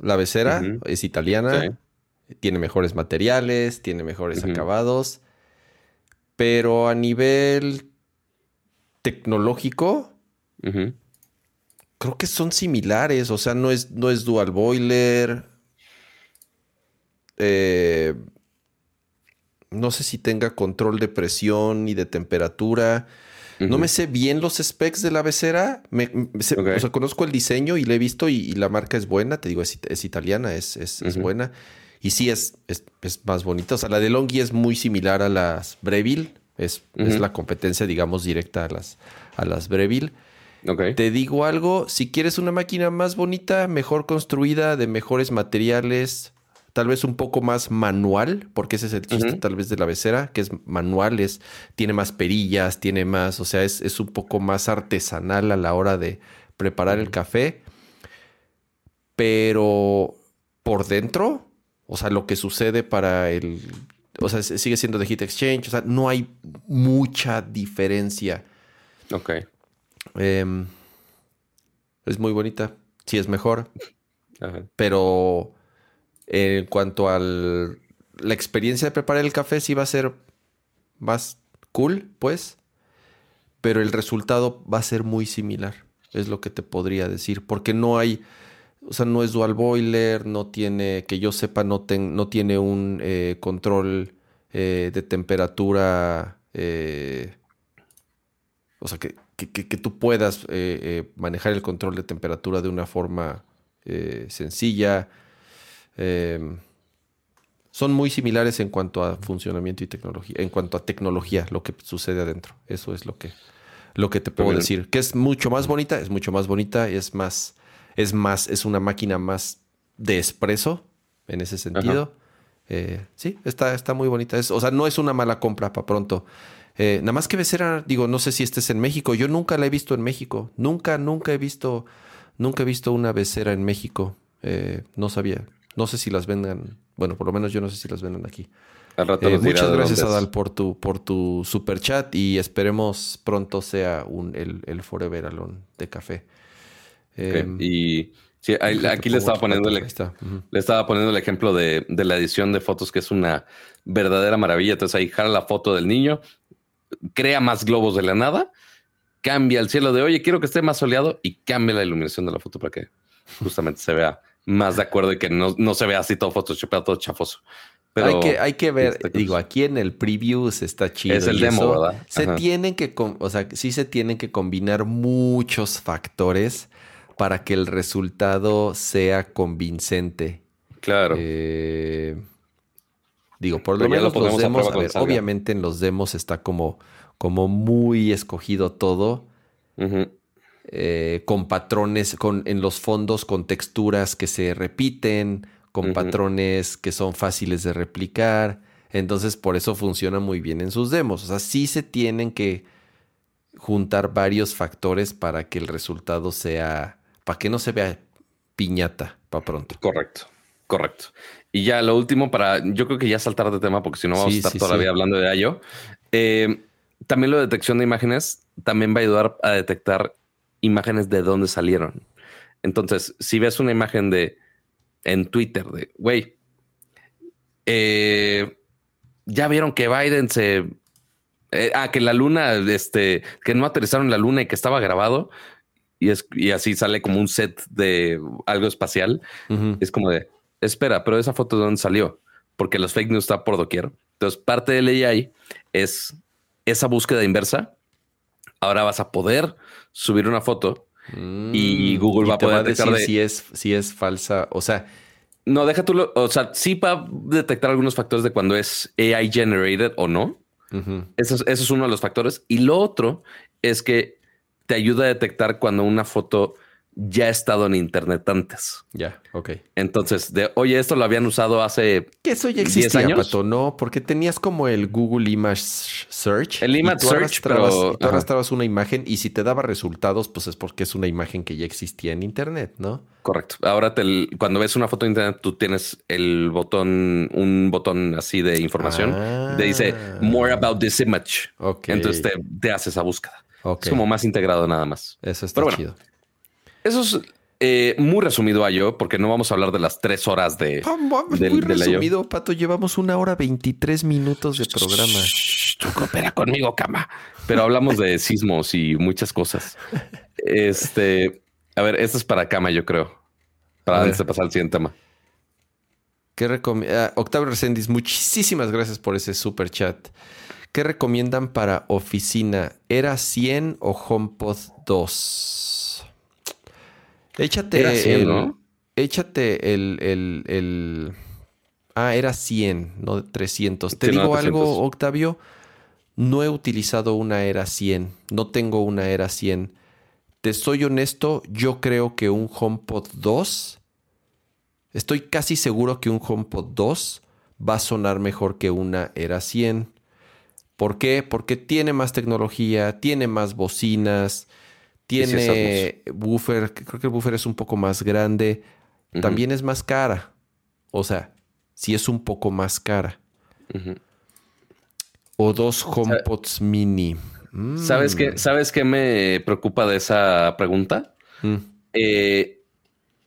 la becera, es italiana, tiene mejores materiales, tiene mejores acabados, pero a nivel tecnológico, creo que son similares, o sea, no es, no es dual boiler. Eh, no sé si tenga control de presión y de temperatura. No me sé bien los specs de la becera. Me, O sea, conozco el diseño y le he visto y, la marca es buena. Te digo, es, italiana, es, es, buena. Y sí, es, es, más bonita. O sea, la de Longhi es muy similar a las Breville. Es, es la competencia, digamos, directa a las, a las Breville. Te digo algo, si quieres una máquina más bonita, mejor construida, de mejores materiales, tal vez un poco más manual, porque ese es el chiste tal vez de la becera, que es manual, es, tiene más perillas, tiene más, o sea, es, un poco más artesanal a la hora de preparar el café. Pero por dentro, o sea, lo que sucede para el, o sea, sigue siendo de Heat Exchange, o sea, no hay mucha diferencia. Ok. Em, es muy bonita, sí es mejor, pero en cuanto a la experiencia de preparar el café, sí va a ser más cool, pues. Pero el resultado va a ser muy similar. Es lo que te podría decir. Porque no hay. O sea, no es dual boiler, no tiene, que yo sepa, no, no tiene un eh, control eh, de temperatura. Eh, o sea, que, que tú puedas manejar el control de temperatura de una forma sencilla Em, son muy similares en cuanto a funcionamiento y tecnología, en cuanto a tecnología, lo que sucede adentro. Eso es lo que, lo que te puedo decir. Que es mucho más bonita, es mucho más bonita, es más, es más, es una máquina más de expreso en ese sentido. Eh, sí, está, está muy bonita. Es, o sea, no es una mala compra para pronto. Eh, nada más que Becera, digo, no sé si estés en México. Yo nunca la he visto en México. Nunca, nunca he visto, nunca he visto una becera en México. Eh, no sabía. No sé si las vendan, bueno, por lo menos yo no sé si las vendan aquí. Al rato Eh, muchas gracias, es. Adal, por tu, por tu super chat y esperemos pronto sea un, el, el Forever Alone de café. Em, Y sí, ahí- aquí le estaba poniendo el, está. Le estaba poniendo el ejemplo de, de la edición de fotos, que es una verdadera maravilla. Entonces ahí jala la foto del niño, crea más globos de la nada, cambia el cielo de oye, quiero que esté más soleado y cambia la iluminación de la foto para que justamente se vea más de acuerdo y que no, no se vea así todo photoshopeado, todo chafoso. Pero hay, que, hay que ver, digo, aquí en el preview se está chido. Es el demo. ¿verdad? Se tienen que, o sea, sí se tienen que combinar muchos factores para que el resultado sea convincente. claro, Eh, digo, por lo menos los a demos, a ver, obviamente en los demos está como, como muy escogido todo. Eh, con patrones, con, en los fondos, con texturas que se repiten, con patrones que son fáciles de replicar. Entonces, por eso funciona muy bien en sus demos. O sea, sí se tienen que juntar varios factores para que el resultado sea, para que no se vea piñata para pronto. Correcto, correcto. Y ya lo último para, yo creo que ya saltar de tema porque si no vamos Sí, a estar sí, toda la sí. vida hablando de ello. Eh, también la detección de imágenes también va a ayudar a detectar imágenes de dónde salieron. Entonces, si ves una imagen de en Twitter de, güey, eh, ya vieron que Biden se... eh, ah, que la luna, este, que no aterrizaron la luna y que estaba grabado. Y, es, y así sale como un set de algo espacial. Es como de, espera, pero esa foto de dónde salió? Porque los fake news está por doquier. Entonces, parte del AI es esa búsqueda inversa. Ahora vas a poder subir una foto. Y Mm, Google va a poder decir de- si es, si es falsa. O sea, No, deja tú, lo- o sea, sí va a detectar algunos factores de cuando es AI generated o no. ujú. Eso es, eso es uno de los factores. Y lo otro es que te ayuda a detectar cuando una foto ya ha estado en Internet antes. ya, ok. Entonces, de, oye, esto lo habían usado hace Que eso ya 10 existía, años. Pato, ¿no? Porque tenías como el Google Image Search. El Image Search, pero- y tú arrastrabas una imagen y si te daba resultados, pues es porque es una imagen que ya existía en Internet, ¿no? Correcto. Ahora te- cuando ves una foto de internet, tú tienes el botón, un botón así de información. Ah. Te dice more about this image. Ok. Entonces te, te hace esa búsqueda. Es como más integrado nada más. Eso está Pero bueno, chido. Eso es eh, muy resumido a yo, porque no vamos a hablar de las tres horas de. del- Muy de la yo. resumido, Pato. Llevamos una hora 23 minutos de programa. Shh, Tú coopera conmigo, cama. Pero hablamos de sismos y muchas cosas. Este, a ver, esto es para cama, yo creo. Para antes de pasar al siguiente tema. ¿Qué recom- ah, Octavio Reséndiz, muchísimas gracias por ese super chat. ¿Qué recomiendan para oficina? ¿Era 100 o HomePod 2? Échate Era 100, el, ¿no? Échate el, el, el- Ah, era 100, no 300. Te Sí, no, digo 300. algo, Octavio. No he utilizado una era 100. No tengo una era 100. Te soy honesto, yo creo que un HomePod 2... Estoy casi seguro que un HomePod 2 va a sonar mejor que una era 100. ¿Por qué? Porque tiene más tecnología, tiene más bocinas, tiene buffer, creo que el buffer es un poco más grande, también es más cara. O sea, sí es un poco más cara. O dos HomePods mini. Mm. ¿Sabes qué, ¿Sabes qué me preocupa de esa pregunta? Mm. Eh,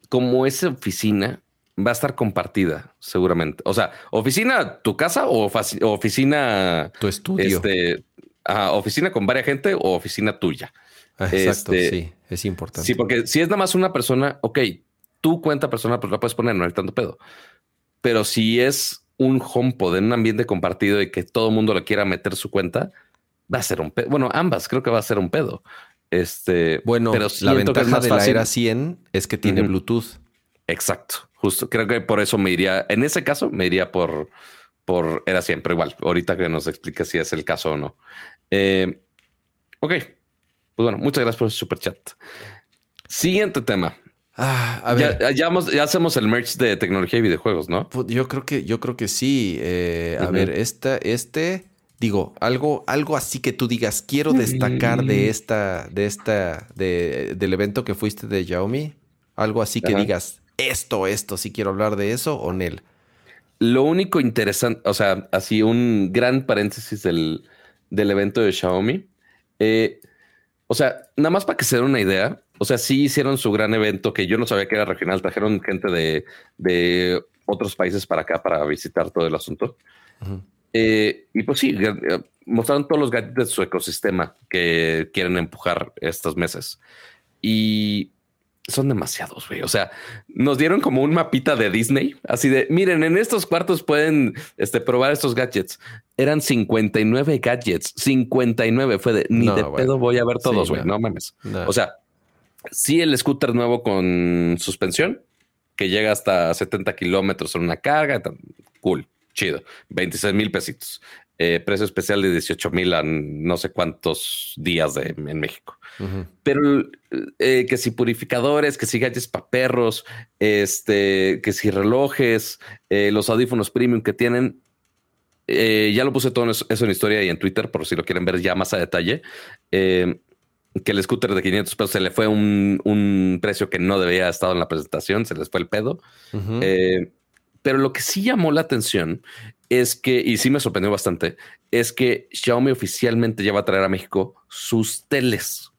como esa oficina va a estar compartida, seguramente. O sea, oficina tu casa o oficina, Tu estudio. este, oficina con varias gente o oficina tuya. Ah, Exacto, este, sí, es importante. Sí, porque si es nada más una persona, ok, tu cuenta personal, pues la puedes poner, no hay tanto pedo. Pero si es un HomePod en un ambiente compartido y que todo el mundo le quiera meter su cuenta, va a ser un pedo. Bueno, ambas creo que va a ser un pedo. Este, Bueno, pero la ventaja de la fácil- era 100 es que tiene. Bluetooth. Exacto, justo. Creo que por eso me iría, en ese caso, me iría por, por era siempre igual. Ahorita que nos explique si es el caso o no. Eh, ok, pues bueno, muchas gracias por ese super chat. Siguiente tema. Ah, a ver. Ya, ya, hemos- ya hacemos el merch de tecnología y videojuegos, ¿no? Pu- Yo creo que, yo creo que sí. Eh, a ver, esta, este, digo, algo, algo así que tú digas, quiero destacar de esta, de esta, de, del evento que fuiste de Xiaomi. Algo así que digas, esto, esto, si quiero hablar de eso o Nel. lo único interesante, o sea, así un gran paréntesis del, del evento de Xiaomi. Eh, o sea, nada más para que se den una idea, o sea, sí hicieron su gran evento que yo no sabía que era regional, trajeron gente de, de otros países para acá para visitar todo el asunto. Eh, y pues sí, eh, mostraron todos los gadgets de su ecosistema que quieren empujar estos meses. Y son demasiados, güey. O sea, nos dieron como un mapita de Disney, así de, miren, en estos cuartos pueden este, probar estos gadgets. Eran 59 gadgets, 59. Fue de, ni de pedo voy a ver todos, güey. no. mames. O sea, sí el scooter nuevo con suspensión, que llega hasta 70 kilómetros en una carga, cool, chido, 26 mil pesitos. Eh, precio especial de 18 mil a no sé cuántos días de, en México. Pero eh, que si purificadores, que si gadgets para perros, este, que si relojes, eh, los audífonos premium que tienen, ya lo puse todo eso, en historia y en Twitter, por si lo quieren ver ya más a detalle. que el scooter de 500 pesos se le fue un, precio que no debía haber estado en la presentación, se les fue el pedo. pero lo que sí llamó la atención es que, y sí me sorprendió bastante, es que Xiaomi oficialmente ya va a traer a México sus teles.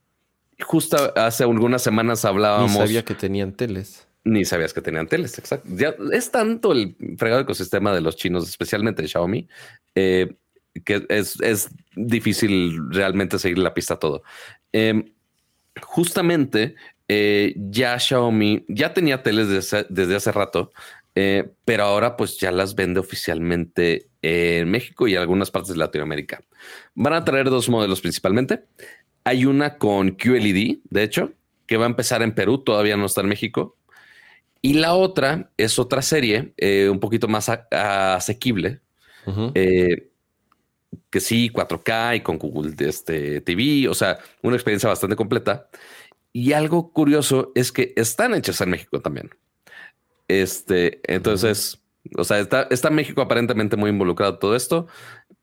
Justo hace algunas semanas hablábamos. Ni sabía que tenían teles. Ni sabías que tenían teles, exacto. Ya es tanto el fregado ecosistema de los chinos, especialmente de Xiaomi, eh, que es, difícil realmente seguir la pista todo. Em, justamente eh, ya Xiaomi ya tenía teles desde hace rato, eh, pero ahora pues ya las vende oficialmente en México y en algunas partes de Latinoamérica. Van a traer dos modelos principalmente. Hay una con QLED, de hecho, que va a empezar en Perú, todavía no está en México. Y la otra es otra serie eh, un poquito más asequible, eh, que sí, 4K y con Google este, TV, o sea, una experiencia bastante completa. Y algo curioso es que están hechas en México también. Este, entonces, o sea, está, está México aparentemente muy involucrado en todo esto.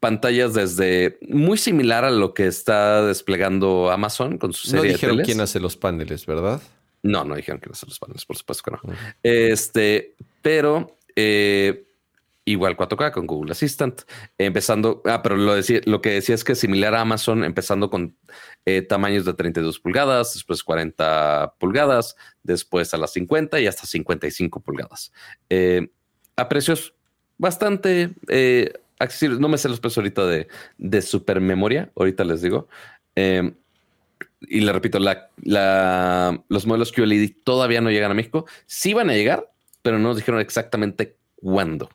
Pantallas desde muy similar a lo que está desplegando Amazon con su serie. No dijeron quién hace los paneles, ¿verdad? No, no dijeron quién hace los paneles, por supuesto que no. Este, pero eh, igual 4K con Google Assistant, empezando, ah, pero lo, decía, lo que decía es que similar a Amazon, empezando con eh, tamaños de 32 pulgadas, después 40 pulgadas, después a las 50 y hasta 55 pulgadas. Eh, a precios bastante eh, accesibles. No me sé los precios ahorita de, de super memoria, ahorita les digo. y le repito, la, los modelos QLED todavía no llegan a México. Sí van a llegar, pero no nos dijeron exactamente cuándo.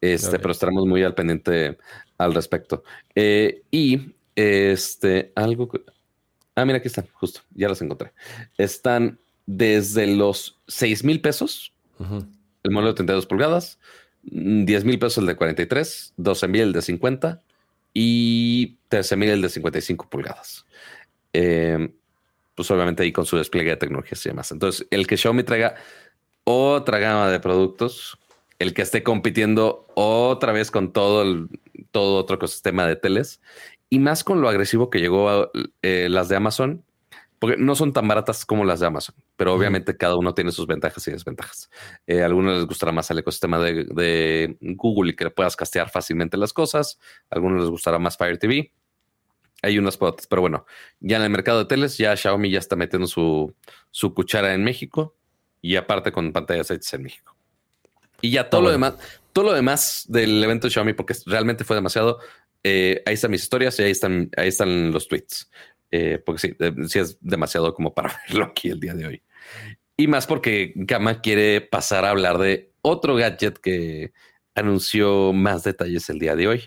Este, pero estaremos muy al pendiente al respecto. Eh, y este, algo que. Ah, mira, aquí están, justo, ya las encontré. Están desde los 6 mil pesos, el modelo de 32 pulgadas, 10 mil pesos el de 43, 12 mil el de 50 y 13 mil el de 55 pulgadas. Eh, pues obviamente ahí con su despliegue de tecnologías y demás. Entonces, el que Xiaomi traiga otra gama de productos el que esté compitiendo otra vez con todo el, todo otro ecosistema de teles y más con lo agresivo que llegó eh, las de Amazon, porque no son tan baratas como las de Amazon, pero obviamente cada uno tiene sus ventajas y desventajas. Eh, a algunos les gustará más el ecosistema de, Google y que puedas castear fácilmente las cosas. A algunos les gustará más Fire TV. Hay unas potas, pero bueno, ya en el mercado de teles, ya Xiaomi ya está metiendo su, su cuchara en México y aparte con pantallas hechas en México. Y ya todo lo demás, todo lo demás del evento de Xiaomi, porque realmente fue demasiado. Eh, ahí están mis historias y ahí están, ahí están los tweets. Eh, porque sí, sí es demasiado como para verlo aquí el día de hoy. Y más porque Gama quiere pasar a hablar de otro gadget que anunció más detalles el día de hoy.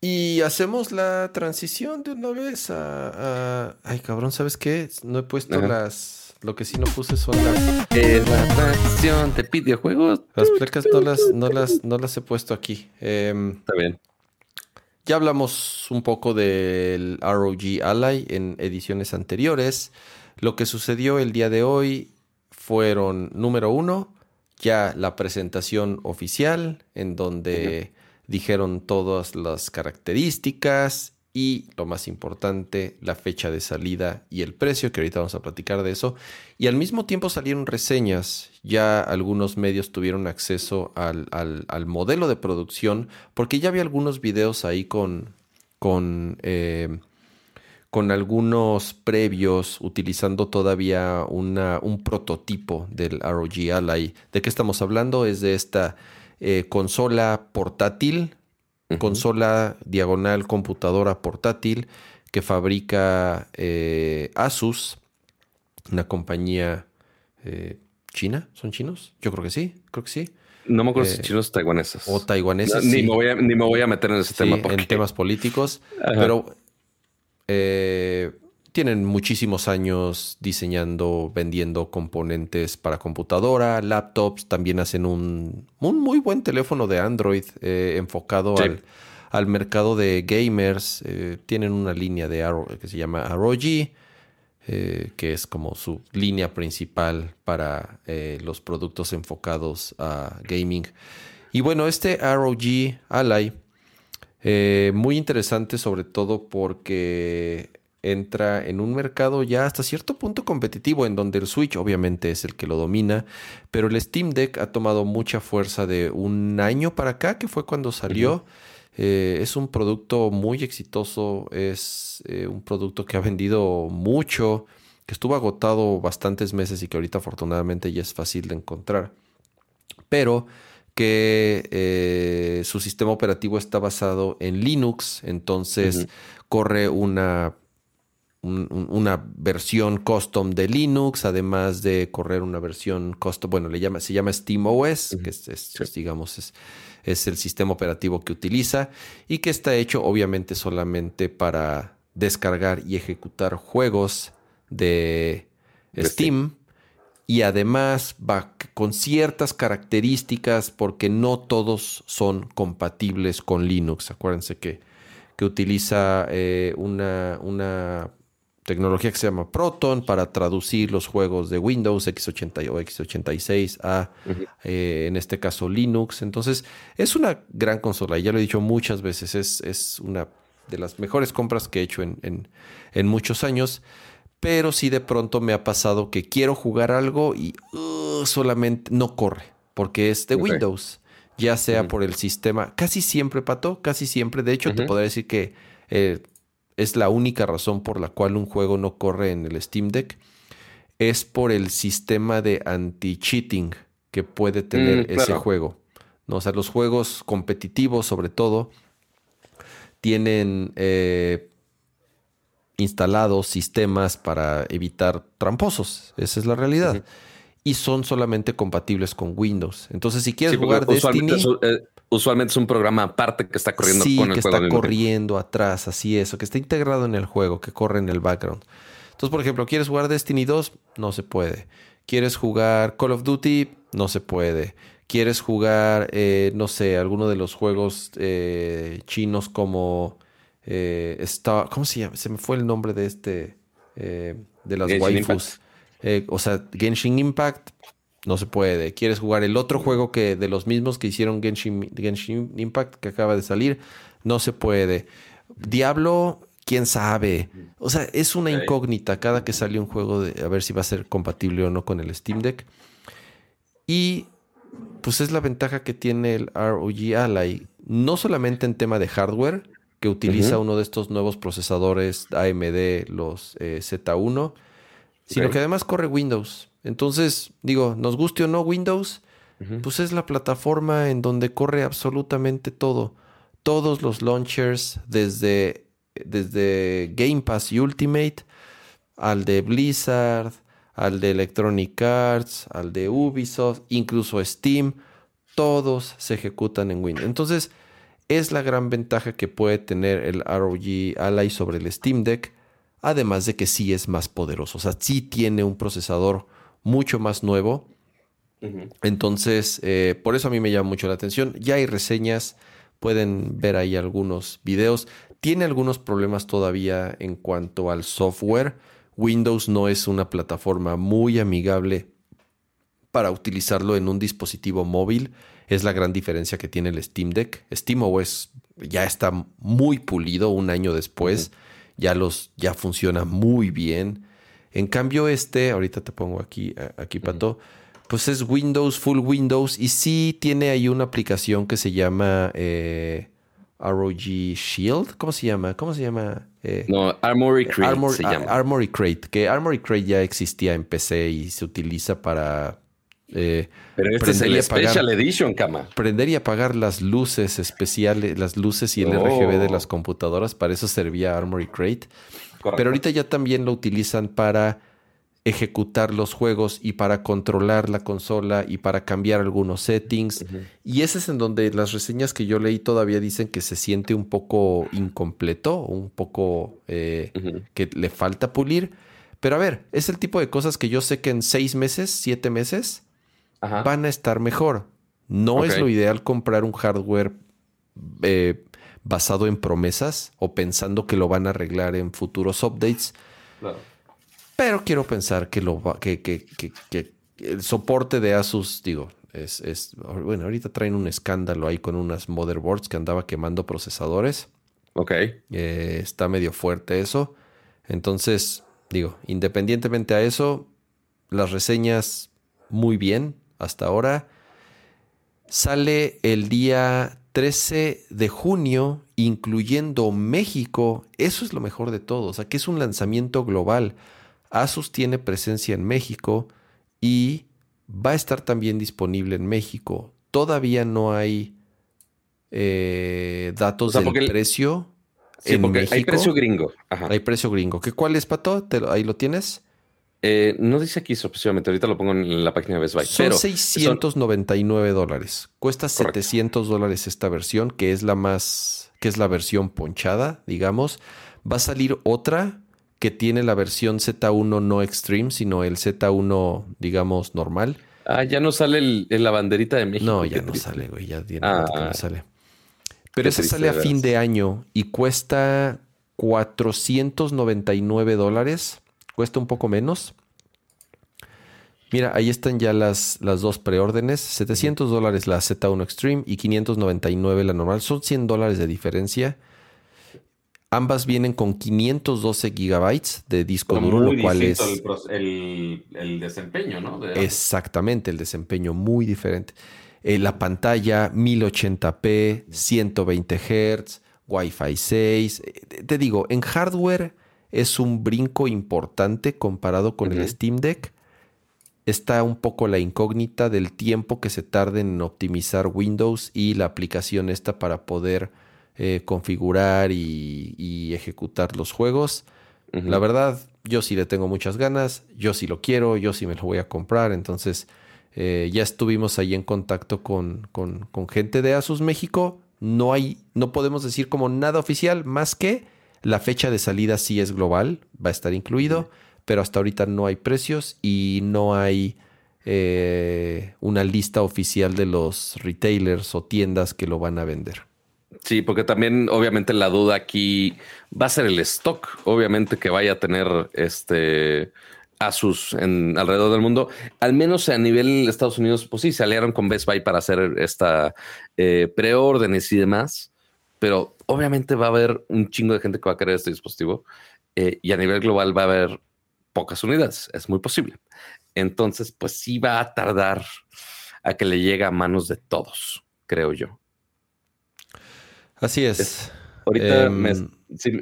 Y hacemos la transición de una vez a. Ay, cabrón, ¿sabes qué? No he puesto las lo que sí no puse son las. Es la transición de videojuegos. Las plecas no las, no las, no las he puesto aquí. Em, Está bien. Ya hablamos un poco del ROG Ally en ediciones anteriores. Lo que sucedió el día de hoy fueron, número uno, ya la presentación oficial, en donde dijeron todas las características y lo más importante, la fecha de salida y el precio, que ahorita vamos a platicar de eso. Y al mismo tiempo salieron reseñas, ya algunos medios tuvieron acceso al, modelo de producción, porque ya había algunos videos ahí con, con, eh, con algunos previos utilizando todavía una, un prototipo del ROG Ally. ¿De qué estamos hablando? Es de esta eh, consola portátil consola diagonal computadora portátil que fabrica eh, Asus, una compañía eh, china. ¿Son chinos? Yo creo que sí, creo que sí. No me acuerdo si eh, chinos o taiwaneses. O taiwaneses. ni, me voy a, ni, me voy a, meter en ese tema. En temas políticos. Pero tienen muchísimos años diseñando, vendiendo componentes para computadora, laptops, también hacen un, muy buen teléfono de Android eh, enfocado al, mercado de gamers. Eh, tienen una línea de que se llama ROG, eh, que es como su línea principal para los productos enfocados a gaming. Y bueno, este ROG Ally, muy interesante sobre todo porque entra en un mercado ya hasta cierto punto competitivo, en donde el Switch obviamente es el que lo domina, pero el Steam Deck ha tomado mucha fuerza de un año para acá, que fue cuando salió. Eh, es un producto muy exitoso, es eh, un producto que ha vendido mucho, que estuvo agotado bastantes meses y que ahorita afortunadamente ya es fácil de encontrar. Pero que eh, su sistema operativo está basado en Linux, entonces corre una una versión custom de Linux, además de correr una versión custom, bueno, le llama, se llama SteamOS, que es, digamos, es, es, el sistema operativo que utiliza y que está hecho obviamente solamente para descargar y ejecutar juegos de, Steam. Y además va con ciertas características porque no todos son compatibles con Linux. Acuérdense que, que utiliza eh, una, una tecnología que se llama Proton para traducir los juegos de Windows X80 o X86 a, eh, en este caso, Linux. Entonces, es una gran consola. Y ya lo he dicho muchas veces, es, es una de las mejores compras que he hecho en, en, muchos años. Pero sí de pronto me ha pasado que quiero jugar algo y uh, solamente no corre, porque es de Windows, ya sea por el sistema. Casi siempre, Pato, casi siempre. De hecho, te podría decir que... Eh, es la única razón por la cual un juego no corre en el Steam Deck, es por el sistema de anti-cheating que puede tener mm, ese juego. ¿no? O sea, los juegos competitivos, sobre todo, tienen eh, instalados sistemas para evitar tramposos. Esa es la realidad. Y son solamente compatibles con Windows. Entonces, si quieres jugar Destiny. Eh, usualmente es un programa aparte que está corriendo con el que está corriendo atrás, así eso, que está integrado en el juego, que corre en el background. Entonces, por ejemplo, ¿quieres jugar Destiny 2? No se puede. ¿Quieres jugar Call of Duty? No se puede. ¿Quieres jugar, eh, no sé, alguno de los juegos eh, chinos como eh, Star... ¿Cómo se llama? Se me fue el nombre de este... de las waifus. o sea, Genshin Impact no se puede. ¿Quieres jugar el otro juego que de los mismos que hicieron Genshin, Genshin Impact que acaba de salir? No se puede. Diablo, quién sabe. O sea, es una incógnita cada que sale un juego de a ver si va a ser compatible o no con el Steam Deck. Y pues es la ventaja que tiene el ROG Ally, no solamente en tema de hardware, que utiliza uno de estos nuevos procesadores AMD, los eh, Z1, sino que además corre Windows. Entonces, digo, nos guste o no Windows, pues es la plataforma en donde corre absolutamente todo. Todos los launchers, desde, desde Game Pass y Ultimate, al de Blizzard, al de Electronic Arts, al de Ubisoft, incluso Steam, todos se ejecutan en Windows. Entonces, es la gran ventaja que puede tener el ROG Ally sobre el Steam Deck, además de que sí es más poderoso, o sea, sí tiene un procesador mucho más nuevo. Entonces, eh, por eso a mí me llama mucho la atención. Ya hay reseñas, pueden ver ahí algunos videos. Tiene algunos problemas todavía en cuanto al software. Windows no es una plataforma muy amigable para utilizarlo en un dispositivo móvil. Es la gran diferencia que tiene el Steam Deck. SteamOS ya está muy pulido un año después. Ya, los, ya funciona muy bien. En cambio, este, ahorita te pongo aquí, aquí Pato, pues es Windows, full Windows. Y sí tiene ahí una aplicación que se llama eh, ROG Shield. ¿Cómo se llama? ¿Cómo se llama? Eh, no, Armory Crate se llama. Armory Crate, que Armory Crate ya existía en PC y se utiliza para eh, Pero este es el Special Edition, cama. Prender y apagar las luces especiales, las luces y el RGB de las computadoras. Para eso servía Armory Crate. Pero ahorita ya también lo utilizan para ejecutar los juegos y para controlar la consola y para cambiar algunos settings. Y ese es en donde las reseñas que yo leí todavía dicen que se siente un poco incompleto, un poco eh, que le falta pulir. Pero a ver, es el tipo de cosas que yo sé que en seis meses, siete meses, van a estar mejor. No es lo ideal comprar un hardware eh, basado en promesas o pensando que lo van a arreglar en futuros updates. Pero quiero pensar que, lo que, que, que, el soporte de Asus, digo, es, es, bueno, ahorita traen un escándalo ahí con unas motherboards que andaba quemando procesadores. Ok. Eh, está medio fuerte eso. Entonces, digo, independientemente a eso, las reseñas muy bien hasta ahora. Sale el día 13 de junio, incluyendo México. Eso es lo mejor de todo. O sea, que es un lanzamiento global. Asus tiene presencia en México y va a estar también disponible en México. Todavía no hay eh, datos del precio. en México. Hay precio gringo. Hay precio gringo. ¿Qué, ¿Cuál es, Pato? ¿Ahí lo tienes? Eh, no dice aquí sucesivamente, ahorita lo pongo en la página de Best Buy. Son 699 dólares. Cuesta 700 dólares esta versión, que es la más, que es la versión ponchada, digamos. Va a salir otra que tiene la versión Z1 no Extreme, sino el Z1, digamos, normal. Ah, ya no sale el, la banderita de México. No, ya no sale, güey, ya tiene no ah. sale. Pero esa sale a fin de año y cuesta 499 dólares cuesta un poco menos. Mira, ahí están ya las, las dos preórdenes. 700 dólares la Z1 Extreme y 599 la normal. Son 100 dólares de diferencia. Ambas vienen con 512 gigabytes de disco duro, lo cual es... El, desempeño, ¿no? Exactamente, el desempeño muy diferente. Eh, la pantalla 1080p, 120 Hz, Wi-Fi 6. Eh, te digo, en hardware es un brinco importante comparado con el Steam Deck. Está un poco la incógnita del tiempo que se tarde en optimizar Windows y la aplicación esta para poder eh, configurar y, ejecutar los juegos. La verdad, yo sí le tengo muchas ganas, yo sí lo quiero, yo sí me lo voy a comprar. Entonces, eh, ya estuvimos ahí en contacto con, con, con gente de Asus México. No hay, no podemos decir como nada oficial más que la fecha de salida sí es global, va a estar incluido, pero hasta ahorita no hay precios y no hay eh, una lista oficial de los retailers o tiendas que lo van a vender. Sí, porque también obviamente la duda aquí va a ser el stock, obviamente que vaya a tener este Asus en alrededor del mundo, al menos a nivel de Estados Unidos, pues sí, se aliaron con Best Buy para hacer esta eh, preórdenes y demás pero obviamente va a haber un chingo de gente que va a querer este dispositivo eh, y a nivel global va a haber pocas unidades, es muy posible. Entonces, pues sí va a tardar a que le llegue a manos de todos, creo yo. Así es. ahorita, em,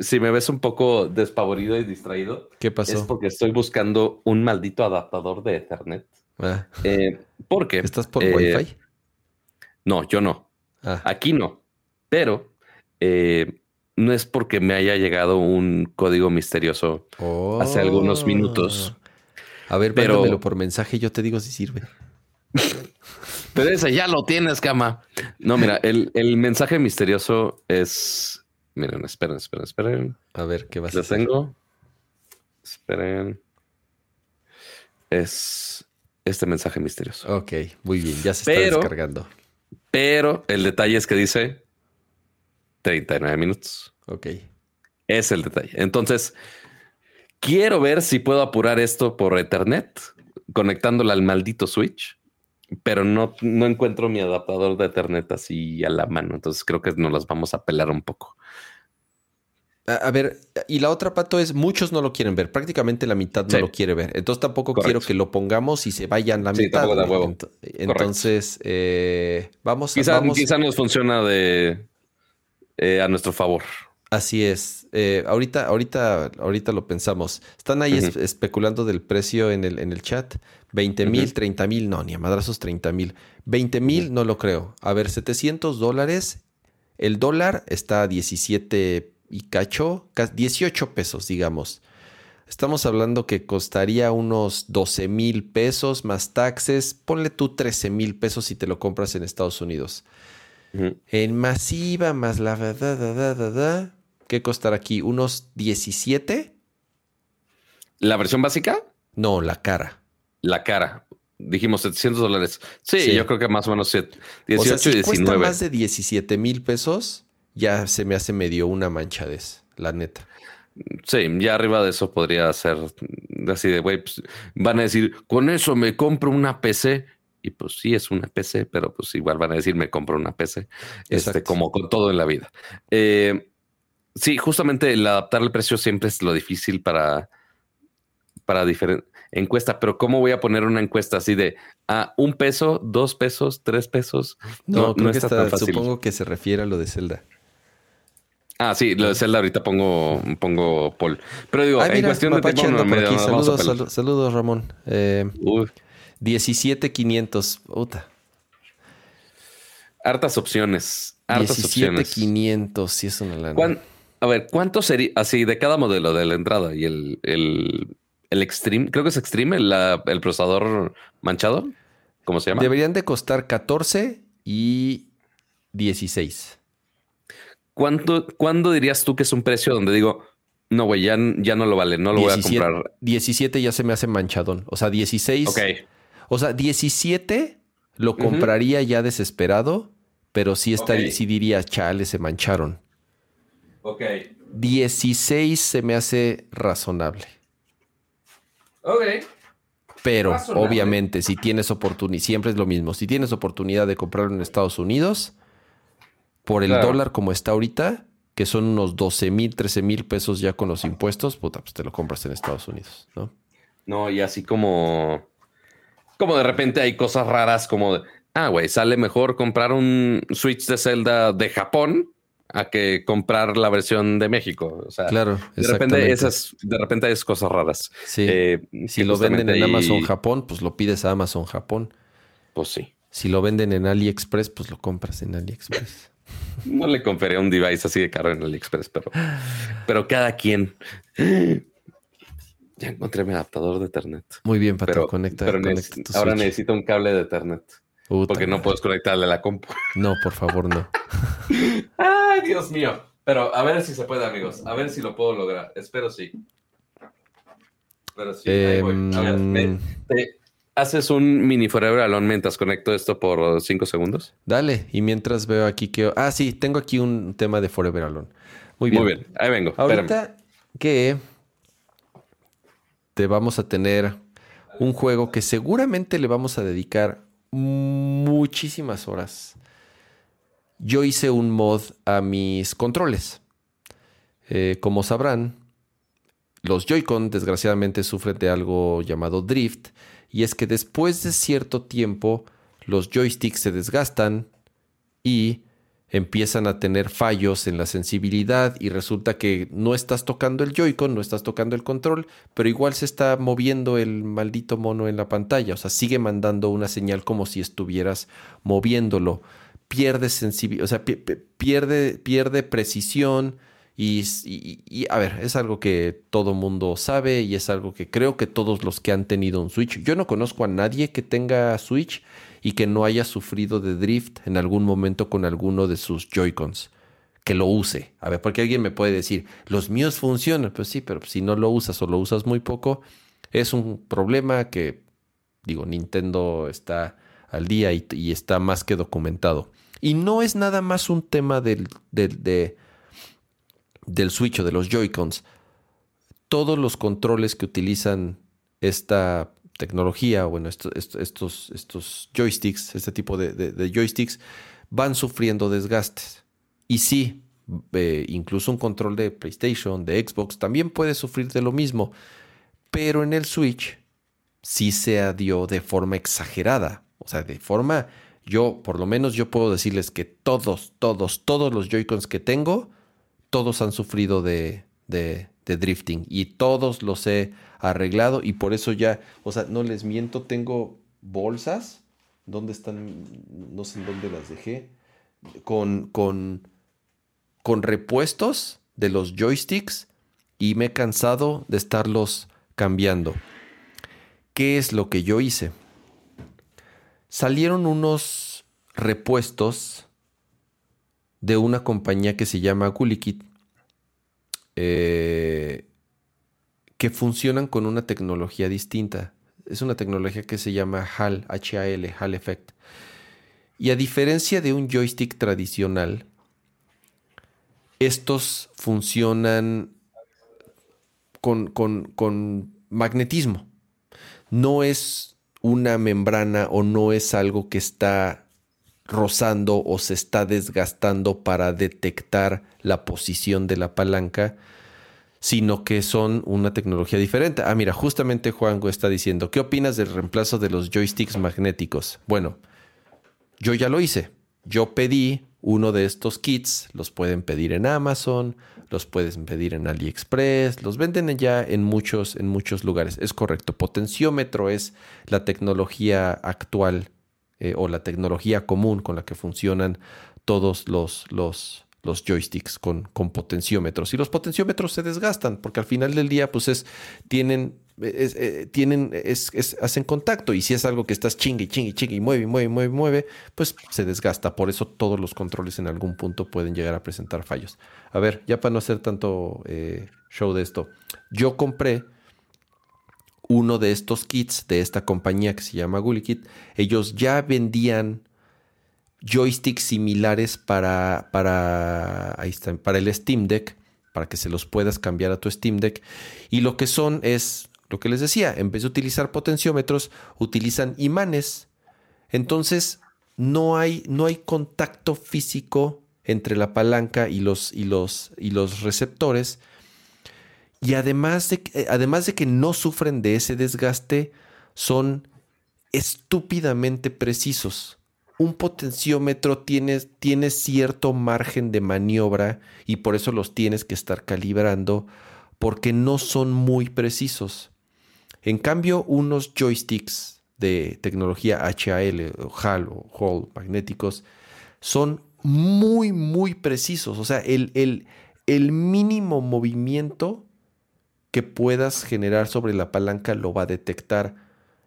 si, me ves un poco despavorido y distraído, ¿qué pasó? Es porque estoy buscando un maldito adaptador de Ethernet. Ah. Eh, porque. ¿Estás por eh, Wi-Fi? No, yo no. Ah. Aquí no. Pero eh, no es porque me haya llegado un código misterioso hace algunos minutos. A ver, pero por mensaje, yo te digo si sirve. pero ese ya lo tienes, cama. No, mira, el, mensaje misterioso es. Miren, esperen, esperen, esperen. A ver, ¿qué vas a hacer? tengo. Esperen. Es este mensaje misterioso. Ok, muy bien, ya se está descargando. Pero el detalle es que dice 39 minutos. Ok. Es el detalle. Entonces, quiero ver si puedo apurar esto por Ethernet, conectándola al maldito Switch pero no, no encuentro mi adaptador de Ethernet así a la mano. Entonces creo que nos las vamos a pelar un poco. A, ver, y la otra pato es, muchos no lo quieren ver, prácticamente la mitad no lo quiere ver. Entonces tampoco quiero que lo pongamos y se vayan la mitad. Entonces, eh, vamos, quizá, vamos. Quizá nos funciona de eh, a nuestro favor. Así es. Eh, ahorita, ahorita, ahorita lo pensamos. Están ahí especulando del precio en el, en el chat. 20 mil, 30 mil, no, ni a madrazos 30 mil. 20 mil no lo creo. A ver, 700 dólares. El dólar está a 17 y cacho, 18 pesos, digamos. Estamos hablando que costaría unos 12 mil pesos más taxes. Ponle tú 13 mil pesos si te lo compras en Estados Unidos. En masiva más la... Da, ¿Qué costará aquí? ¿Unos 17? ¿La versión básica? No, la cara. La cara. Dijimos 700 dólares. Sí, yo creo que más o menos 18 o sea, si Cuesta más de 17 mil pesos ya se me hace medio una manchadez, la neta. Sí, ya arriba de eso podría ser así de, güey, pues, van a decir, con eso me compro una PC. Y pues sí, es una PC, pero pues igual van a decir, me compro una PC. Este, como con todo en la vida. Eh, sí, justamente el adaptar el precio siempre es lo difícil para, para diferentes encuesta, pero ¿cómo voy a poner una encuesta así de a ah, un peso, dos pesos, tres pesos? No, no, está, tan fácil. Supongo que se refiere a lo de Zelda. Ah, sí, lo de Zelda ahorita pongo, pongo Paul. Pero digo, en cuestión de tiempo, saludos, saludos, Ramón. Eh, 17500. Puta. Hartas opciones. Hartas 17500, sí es una lana. A ver, ¿cuánto sería así de cada modelo de la entrada y el, el, el Extreme? Creo que es Extreme, el, el procesador manchado. ¿Cómo se llama? Deberían de costar 14 y 16. ¿Cuánto, ¿Cuándo dirías tú que es un precio donde digo, no, güey, ya, ya no lo vale, no lo voy a comprar? 17 ya se me hace manchadón. O sea, 16. Ok. O sea, 17 lo compraría ya desesperado, pero sí, estaría, sí diría, chale, se mancharon. Ok. 16 se me hace razonable. Ok. Pero obviamente, si tienes oportunidad, siempre es lo mismo. Si tienes oportunidad de comprarlo en Estados Unidos, por el dólar como está ahorita, que son unos 12 mil, 13 mil pesos ya con los impuestos, puta, pues te lo compras en Estados Unidos, ¿no? No, y así como, como de repente hay cosas raras como de, ah, güey, sale mejor comprar un Switch de Zelda de Japón a que comprar la versión de México. O sea, claro, de repente esas, de repente cosas raras. Sí. Eh, si lo venden en Amazon Japón, pues lo pides a Amazon Japón. Pues sí. Si lo venden en AliExpress, pues lo compras en AliExpress. No le compré un device así de caro en AliExpress, pero, pero cada quien. Ya encontré mi adaptador de Ethernet. Muy bien, Pato, conecta. Pero ahora necesito un cable de Ethernet. porque no puedes conectarle a la compu. No, por favor, no. Ay, Dios mío. Pero a ver si se puede, amigos. A ver si lo puedo lograr. Espero sí. Pero sí, ahí voy. A ver, em, ¿Haces un mini Forever Alone mientras conecto esto por cinco segundos? Dale, y mientras veo aquí que... Ah, sí, tengo aquí un tema de Forever Alone. Muy bien. Muy bien, ahí vengo. Ahorita que te vamos a tener un juego que seguramente le vamos a dedicar muchísimas horas. Yo hice un mod a mis controles. Eh, como sabrán, los Joy-Con desgraciadamente sufren de algo llamado drift y es que después de cierto tiempo los joysticks se desgastan y empiezan a tener fallos en la sensibilidad y resulta que no estás tocando el Joy-Con, no estás tocando el control, pero igual se está moviendo el maldito mono en la pantalla, o sea, sigue mandando una señal como si estuvieras moviéndolo. Pierde sensibilidad, o sea, pierde, pierde precisión, y, a ver, es algo que todo mundo sabe y es algo que creo que todos los que han tenido un Switch, yo no conozco a nadie que tenga Switch y que no haya sufrido de drift en algún momento con alguno de sus Joy-Cons. Que lo use. A ver, porque alguien me puede decir, los míos funcionan. Pues sí, pero si no lo usas o lo usas muy poco, es un problema que, digo, Nintendo está al día y, está más que documentado. Y no es nada más un tema del, del de del Switch o de los Joy-Cons, todos los controles que utilizan esta tecnología, bueno, estos, estos joysticks, este tipo de, joysticks, van sufriendo desgastes. Y sí, eh, incluso un control de PlayStation, de Xbox, también puede sufrir de lo mismo. Pero en el Switch sí se adió de forma exagerada. O sea, de forma, yo, por lo menos yo puedo decirles que todos, todos, todos los Joy-Cons que tengo, todos han sufrido de, de, drifting y todos los he arreglado y por eso ya, o sea, no les miento, tengo bolsas, ¿dónde están? No sé en dónde las dejé, con, con, con repuestos de los joysticks y me he cansado de estarlos cambiando. ¿Qué es lo que yo hice? Salieron unos repuestos de una compañía que se llama Gulikit eh, que funcionan con una tecnología distinta. Es una tecnología que se llama HAL, H-A-L, HAL Effect. Y a diferencia de un joystick tradicional, estos funcionan con, con magnetismo. No es una membrana o no es algo que está rozando o se está desgastando para detectar la posición de la palanca, sino que son una tecnología diferente. Ah, mira, justamente Juango está diciendo, ¿qué opinas del reemplazo de los joysticks magnéticos? Bueno, yo ya lo hice. Yo pedí uno de estos kits, los pueden pedir en Amazon, los pueden pedir en AliExpress, los venden ya en muchos, en muchos lugares. Es correcto. Potenciómetro es la tecnología actual eh, o la tecnología común con la que funcionan todos los, los, los joysticks con, con, potenciómetros. Y los potenciómetros se desgastan porque al final del día pues es, tienen, eh, tienen, hacen contacto y si es algo que estás chingue, chingue, chingue y mueve, mueve, mueve, mueve, pues se desgasta. Por eso todos los controles en algún punto pueden llegar a presentar fallos. A ver, ya para no hacer tanto eh, show de esto, yo compré uno de estos kits de esta compañía que se llama Gulikit, ellos ya vendían joysticks similares para, para, para el Steam Deck, para que se los puedas cambiar a tu Steam Deck. Y lo que son es, lo que les decía, en vez de utilizar potenciómetros, utilizan imanes. Entonces, no hay, no hay contacto físico entre la palanca y los, y los, y los receptores y además de, además de que no sufren de ese desgaste, son estúpidamente precisos. Un potenciómetro tiene, tiene cierto margen de maniobra y por eso los tienes que estar calibrando porque no son muy precisos. En cambio, unos joysticks de tecnología HAL o HAL o Hall magnéticos son muy, muy precisos. O sea, el, el, el mínimo movimiento que puedas generar sobre la palanca lo va a detectar.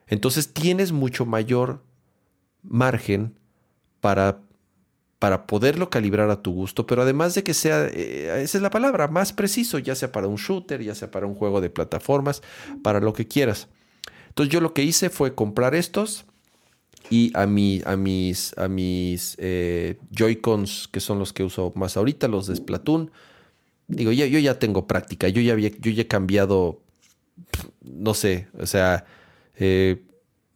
Entonces tienes mucho mayor margen para, para poderlo calibrar a tu gusto, pero además de que sea, eh, esa es la palabra, más preciso, ya sea para un shooter, ya sea para un juego de plataformas, para lo que quieras. Entonces yo lo que hice fue comprar estos y a, mi, a mis, a mis eh, Joy-Cons, que son los que uso más ahorita, los de Splatoon, digo, yo ya tengo práctica, yo ya, había, yo ya he cambiado, no sé, o sea, eh,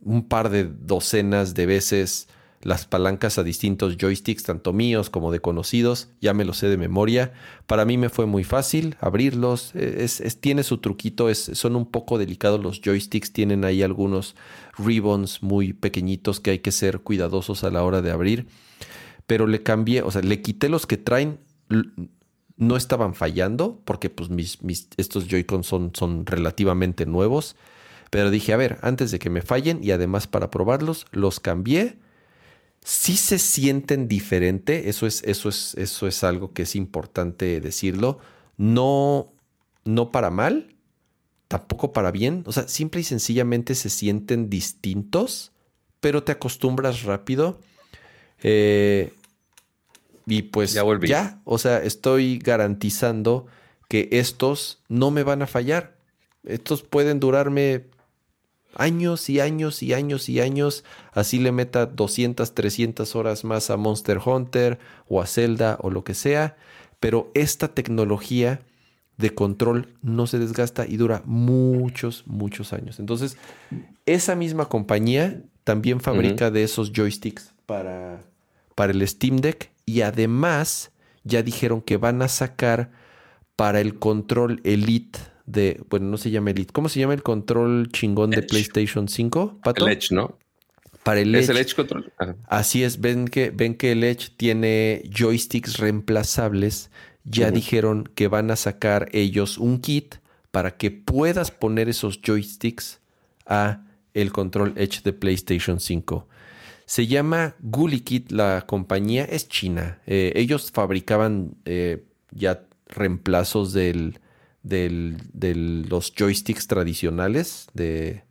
un par de docenas de veces las palancas a distintos joysticks, tanto míos como de conocidos, ya me los sé de memoria. Para mí me fue muy fácil abrirlos, e, es, tiene su truquito, es, son un poco delicados los joysticks, tienen ahí algunos ribbons muy pequeñitos que hay que ser cuidadosos a la hora de abrir, pero le cambié, o sea, le quité los que traen no estaban fallando porque pues mis, estos Joy-Con son, son relativamente nuevos. Pero dije, a ver, antes de que me fallen y además para probarlos, los cambié. Sí se sienten diferente, eso es, eso es, eso es algo que es importante decirlo. No, no para mal, tampoco para bien. O sea, simple y sencillamente se sienten distintos, pero te acostumbras rápido. Eh, y pues ya, ya, o sea, estoy garantizando que estos no me van a fallar. Estos pueden durarme años y años y años y años. Así le meta 200, 300 horas más a Monster Hunter o a Zelda o lo que sea. Pero esta tecnología de control no se desgasta y dura muchos, muchos años. Entonces, esa misma compañía también fabrica de esos joysticks para, para el Steam Deck y además ya dijeron que van a sacar para el control Elite de, bueno, no se llama Elite, ¿cómo se llama el control chingón de PlayStation 5? ¿Pato? El Edge, ¿no? Para el es el Edge Control. Así es, ven que, ven que el Edge tiene joysticks reemplazables. Ya dijeron que van a sacar ellos un kit para que puedas poner esos joysticks a el control Edge de PlayStation 5. Se llama Kit la compañía, es china. Eh, ellos fabricaban eh, ya reemplazos del, del, de los joysticks tradicionales de,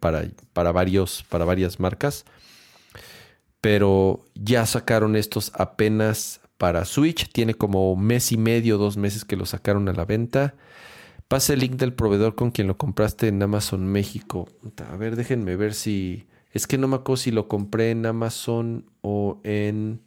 para, para, varios, para varias marcas. Pero ya sacaron estos apenas para Switch. Tiene como mes y medio, dos meses que lo sacaron a la venta. Pasa el link del proveedor con quien lo compraste en Amazon México. A ver, déjenme ver si. Es que no me acuerdo si lo compré en Amazon o en.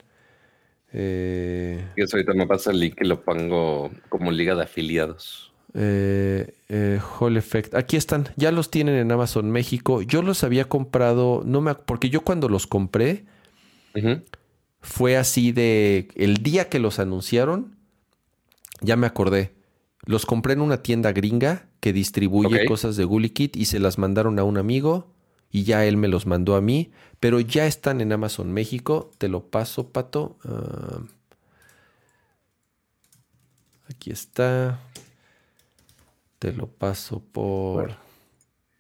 Eh... Yo ahorita me pasa el link y lo pongo como liga de afiliados. Eh, eh, Hall Effect. Aquí están, ya los tienen en Amazon México. Yo los había comprado, no me, porque yo cuando los compré fue así de el día que los anunciaron, ya me acordé. Los compré en una tienda gringa que distribuye cosas de Gully Kit y se las mandaron a un amigo y ya él me los mandó a mí, pero ya están en Amazon México. Te lo paso, pato. Ah, aquí está. Te lo paso por.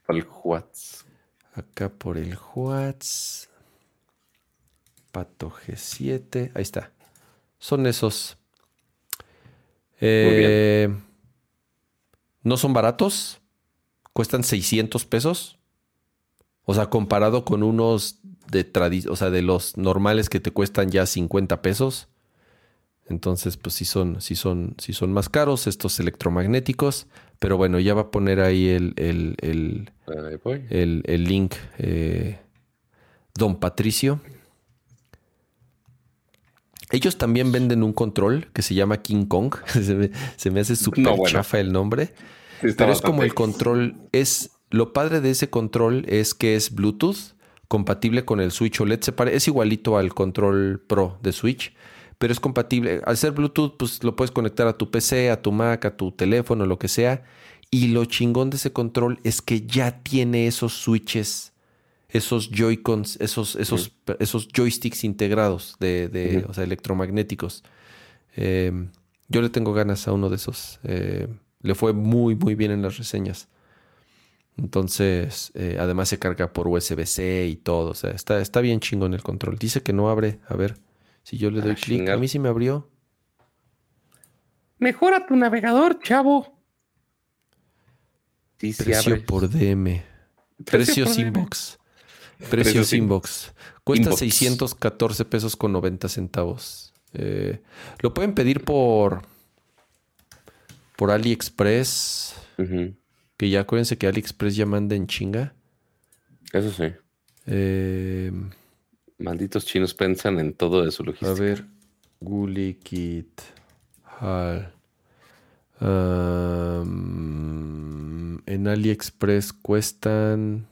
Por el WhatsApp. Acá por el WhatsApp. Pato G7. Ahí está. Son esos. Eh, no son baratos. Cuestan 600 pesos. O sea, comparado con unos de o sea, de los normales que te cuestan ya 50 pesos. Entonces, pues sí son, sí son, sí son más caros estos electromagnéticos. Pero bueno, ya va a poner ahí el, el, el, link eh, Don Patricio. Ellos también venden un control que se llama King Kong. se, me, hace súper chafa el nombre. pero es como el control. Es lo padre de ese control es que es Bluetooth compatible con el Switch OLED. Se es igualito al control Pro de Switch pero es compatible. Al ser Bluetooth, pues lo puedes conectar a tu PC, a tu Mac, a tu teléfono, lo que sea. Y lo chingón de ese control es que ya tiene esos switches, esos Joy-Cons, esos, esos, esos joysticks integrados de, o sea, electromagnéticos. Em, yo le tengo ganas a uno de esos. Eh, le fue muy, muy bien en las reseñas. Entonces, eh, además se carga por USB-C y todo. O sea, está, está bien chingón el control. Dice que no abre. A ver. Si yo le doy ah, clic, a mí sí me abrió. Mejora tu navegador, chavo. Precio por DM. Precio, inbox. Precio inbox. Cuesta 614 pesos con 90 centavos. Eh, lo pueden pedir por por AliExpress. Que ya acuérdense que AliExpress ya manda en chinga. Eso sí. Eh, Malditos chinos piensan en todo de su logística. A ver, Guli Kit Hal. en AliExpress cuestan.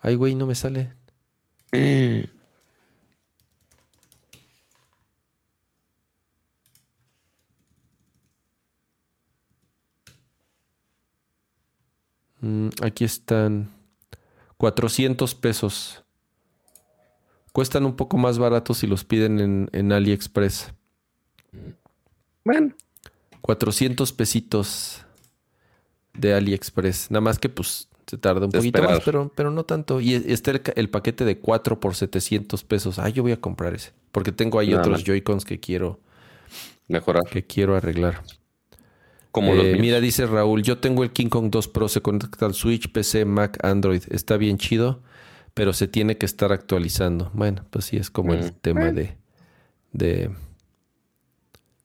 Ay, güey, no me sale. Mm, aquí están 400 pesos. Cuestan un poco más baratos si los piden en, AliExpress. Bueno. 400 pesitos de AliExpress. Nada más que pues se tarda un poquito más, pero, pero no tanto. Y está el, paquete de 4 por 700 pesos. Ah, yo voy a comprar ese. Porque tengo ahí otros Joy-Cons que quiero mejorar. Que quiero arreglar. Como eh, mira, dice Raúl, yo tengo el King Kong 2 Pro, se conecta al Switch, PC, Mac, Android. Está bien chido pero se tiene que estar actualizando. Bueno, pues sí, es como el mm. tema de, de,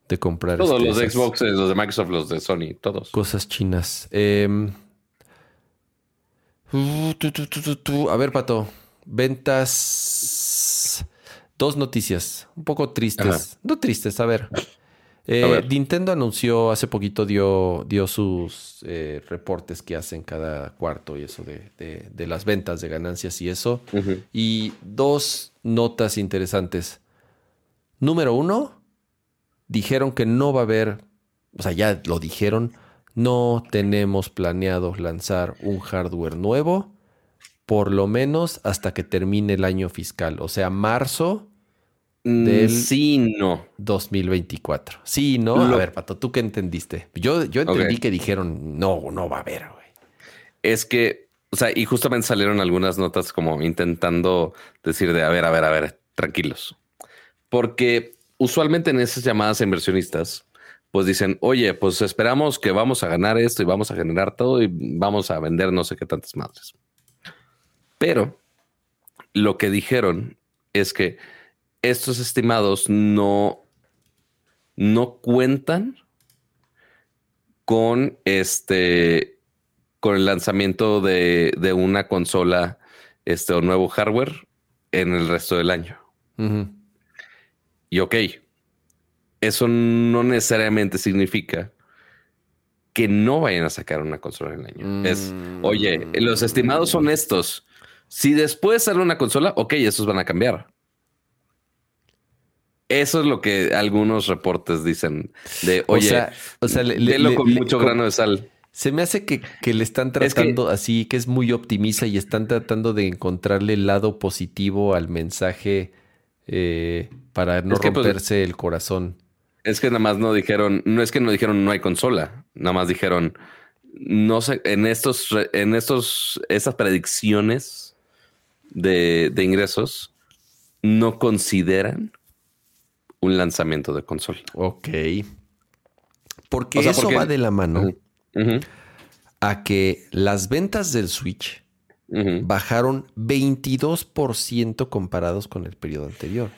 de comprar. Todos este, los de Xbox, los de Microsoft, los de Sony, todos. Cosas chinas. Em, a ver, Pato. Ventas. Dos noticias, un poco tristes. No tristes, a ver. Eh, Nintendo anunció hace poquito, dio, dio sus eh, reportes que hacen cada cuarto y eso de, las ventas, de ganancias y eso. Y dos notas interesantes. Número uno, dijeron que no va a haber, o sea, ya lo dijeron, no tenemos planeado lanzar un hardware nuevo, por lo menos hasta que termine el año fiscal, o sea, marzo del sí, no. 2024. Sí, no. A ver, Pato, ¿tú qué entendiste? Yo, yo entendí que dijeron, no, no va a haber, güey. Es que, o sea, y justamente salieron algunas notas como intentando decir de, a ver, a ver, a ver, tranquilos. Porque usualmente en esas llamadas inversionistas, pues dicen, oye, pues esperamos que vamos a ganar esto y vamos a generar todo y vamos a vender no sé qué tantas madres. Pero lo que dijeron es que estos estimados no, no cuentan con este con el lanzamiento de, una consola este o nuevo hardware en el resto del año. Y ok, eso no necesariamente significa que no vayan a sacar una consola en el año. Es, oye, los estimados son estos. Si después sale una consola, ok, esos van a cambiar. Eso es lo que algunos reportes dicen de, oye, o sea, con mucho grano de sal. Se me hace que, le están tratando así, que es muy optimista y están tratando de encontrarle el lado positivo al mensaje eh, para no pues, romperse el corazón. Es que nada más no dijeron, no es que no dijeron no hay consola, nada más dijeron, no sé, en estos, en estos, esas predicciones de, ingresos no consideran un lanzamiento de consola. Ok. Porque eso va de la mano a que las ventas del Switch bajaron 22% comparados con el periodo anterior.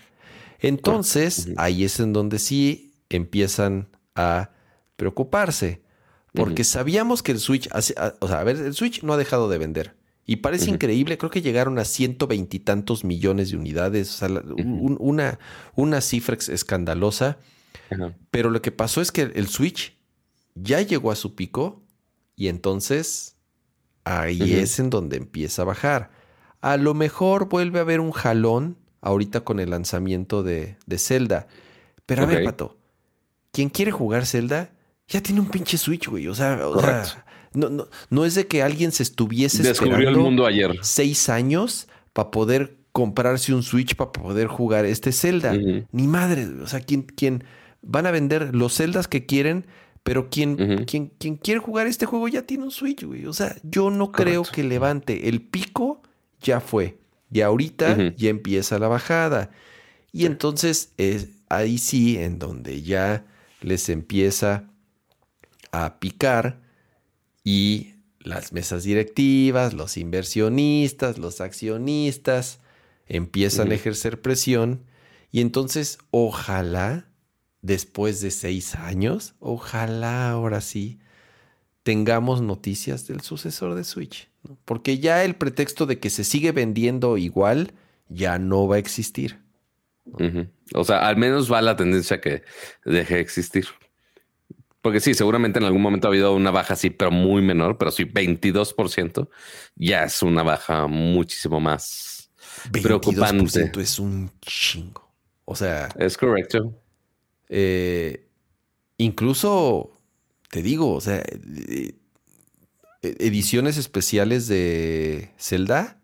Entonces, ahí es en donde sí empiezan a preocuparse. Porque sabíamos que el Switch, o sea, a ver, el Switch no ha dejado de vender. Y parece increíble, creo que llegaron a ciento veintitantos millones de unidades, o sea, una, una cifra escandalosa. Pero lo que pasó es que el Switch ya llegó a su pico y entonces ahí es en donde empieza a bajar. A lo mejor vuelve a haber un jalón ahorita con el lanzamiento de, de Zelda. Pero a ver, Pato, quien quiere jugar Zelda ya tiene un pinche Switch, güey. O sea, no, no, no, es de que alguien se estuviese Descubrió el mundo ayer. seis años para poder comprarse un Switch para poder jugar este Zelda. Ni madre. O sea, quien, quien van a vender los Zeldas que quieren, pero quien, quien, quien, quiere jugar este juego ya tiene un Switch, güey. O sea, yo no creo que levante. El pico ya fue. Y ahorita ya empieza la bajada. Y entonces es ahí sí en donde ya les empieza a picar y las mesas directivas, los inversionistas, los accionistas empiezan a ejercer presión y entonces ojalá después de seis años, ojalá ahora sí tengamos noticias del sucesor de Switch, porque ya el pretexto de que se sigue vendiendo igual ya no va a existir. O sea, al menos va la tendencia que deje de existir. Porque sí, seguramente en algún momento ha habido una baja así, pero muy menor, pero sí, 22% ya es una baja muchísimo más 22% preocupante. es un chingo. O sea. Es correcto. Eh, incluso, te digo, o sea, eh, ediciones especiales de Zelda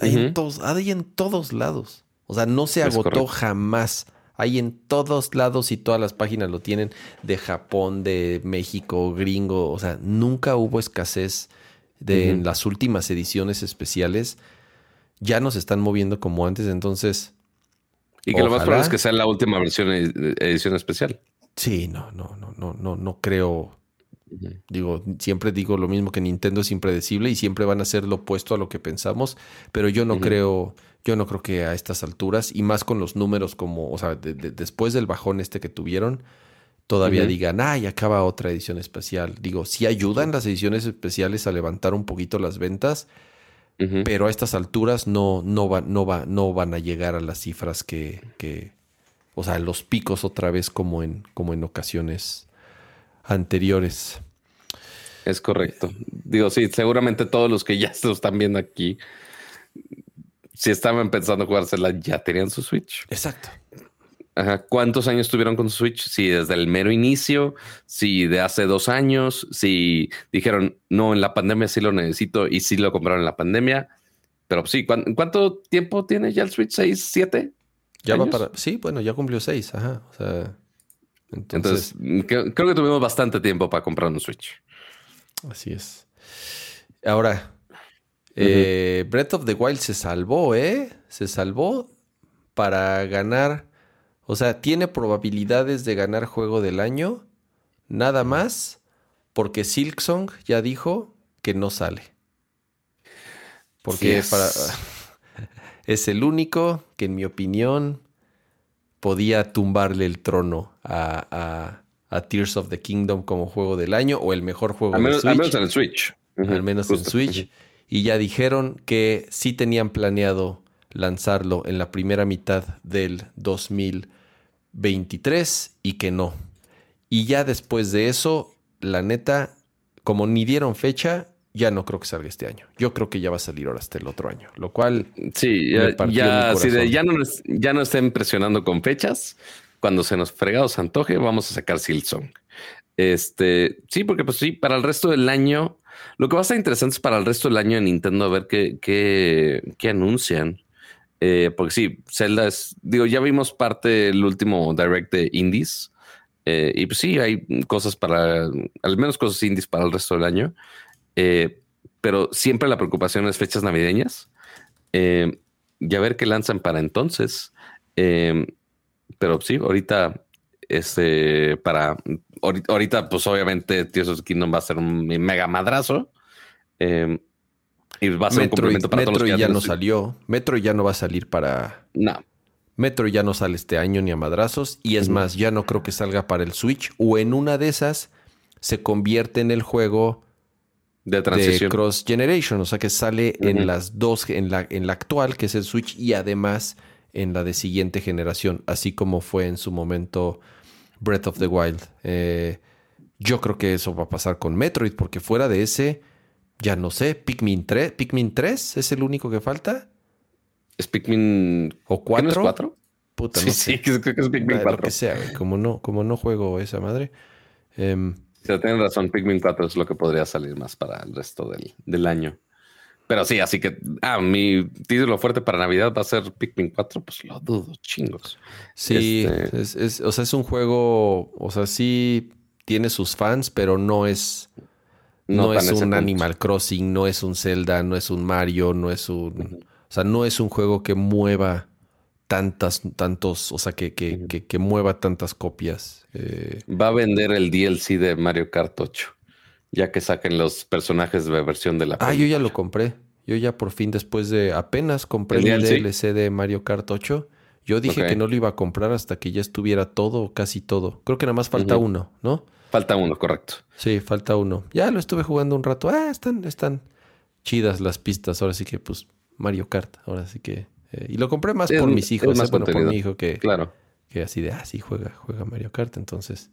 hay, en todos, hay en todos lados. O sea, no se agotó jamás. Hay en todos lados y todas las páginas lo tienen de Japón, de México, gringo. O sea, nunca hubo escasez de en las últimas ediciones especiales. Ya nos están moviendo como antes, entonces. Y que lo más probable es que sea la última versión de edición especial. Sí, no, no, no, no, no, no creo. Digo, siempre digo lo mismo que Nintendo es impredecible y siempre van a ser lo opuesto a lo que pensamos, pero yo no creo, yo no creo que a estas alturas, y más con los números como, o sea, después del bajón este que tuvieron, todavía digan, ay, acaba otra edición especial. Digo, sí ayudan las ediciones especiales a levantar un poquito las ventas, pero a estas alturas no, no, va, no, va, no van a llegar a las cifras que, que, o sea, los picos otra vez como en, como en ocasiones anteriores. Es correcto. Digo, sí, seguramente todos los que ya se lo están viendo aquí, si estaban pensando jugársela, ya tenían su Switch. Exacto. Ajá. ¿Cuántos años tuvieron con su Switch? Si desde el mero inicio, si de hace dos años, si dijeron, no, en la pandemia sí lo necesito y sí lo compraron en la pandemia. Pero sí, ¿cuánto tiempo tiene ya el Switch? ¿Seis, siete? Ya va para. Sí, bueno, ya cumplió seis. Ajá. O sea. Entonces, creo, que tuvimos bastante tiempo para comprar un Switch. Así es. Ahora, eh, Breath of the Wild se salvó, ¿eh? Se salvó para ganar. O sea, tiene probabilidades de ganar juego del año. Nada más porque Silksong ya dijo que no sale. Porque para, es el único que, en mi opinión, podía tumbarle el trono a a Tears of the Kingdom como juego del año o el mejor juego menos, Switch. Al menos en el Switch. al menos en Switch. Y ya dijeron que sí tenían planeado lanzarlo en la primera mitad del 2023 y que no. Y ya después de eso, la neta, como ni dieron fecha, ya no creo que salga este año. Yo creo que ya va a salir ahora hasta el otro año, lo cual sí, ya, ya, ya, no, ya no estén presionando con fechas cuando se nos fregados antoje, vamos a sacar Silksong. Este, sí, porque pues sí, para el resto del año, lo que va a estar interesante es para el resto del año en Nintendo a ver qué, qué, anuncian. Eh, porque sí, Zelda es, digo, ya vimos parte del último direct de indies. Eh, y pues sí, hay cosas para, al menos cosas indies para el resto del año. Eh, pero siempre la preocupación es fechas navideñas. y a ver qué lanzan para entonces pero sí, ahorita, este, para, ahorita, pues obviamente Tears of Kingdom va a ser un mega madrazo. Y va a ser un complemento para todos los que ya no salió. Metro ya no va a salir para. No. Metro ya no sale este año ni a madrazos. Y es más, ya no creo que salga para el Switch. O en una de esas se convierte en el juego de transición. Cross Generation. O sea que sale en las dos, en la, en la actual, que es el Switch, y además en la de siguiente generación, así como fue en su momento Breath of the Wild. Eh, yo creo que eso va a pasar con Metroid, porque fuera de ese, ya no sé, Pikmin 3, Pikmin 3 es el único que falta. ¿Es Pikmin o 4? ¿No 4? Puta, sí, sí, creo que es Pikmin 4. Lo que sea, como no, como no juego esa madre. Eh, tienen razón, Pikmin 4 es lo que podría salir más para el resto del, del año. Pero sí, así que, ah, mi título fuerte para Navidad va a ser Pikmin 4, pues lo dudo, chingos. Sí, este, es, o sea, es un juego, o sea, sí tiene sus fans, pero no es, no, es un Animal Crossing, no es un Zelda, no es un Mario, no es un, o sea, no es un juego que mueva tantas, tantos, o sea, que, que, que, mueva tantas copias. Eh. Va a vender el DLC de Mario Kart 8 ya que saquen los personajes de versión de la Ah, yo ya lo compré. Yo ya por fin, después de apenas compré el, DLC? de Mario Kart 8. Yo dije que no lo iba a comprar hasta que ya estuviera todo, casi todo. Creo que nada más falta uno, ¿no? Falta uno, correcto. Sí, falta uno. Ya lo estuve jugando un rato. Ah, están, están chidas las pistas. Ahora sí que, pues, Mario Kart. Ahora sí que. Eh, y lo compré más por mis hijos, más bueno, por mi hijo que. Claro. Que así de, ah, sí, juega, juega Mario Kart. Entonces.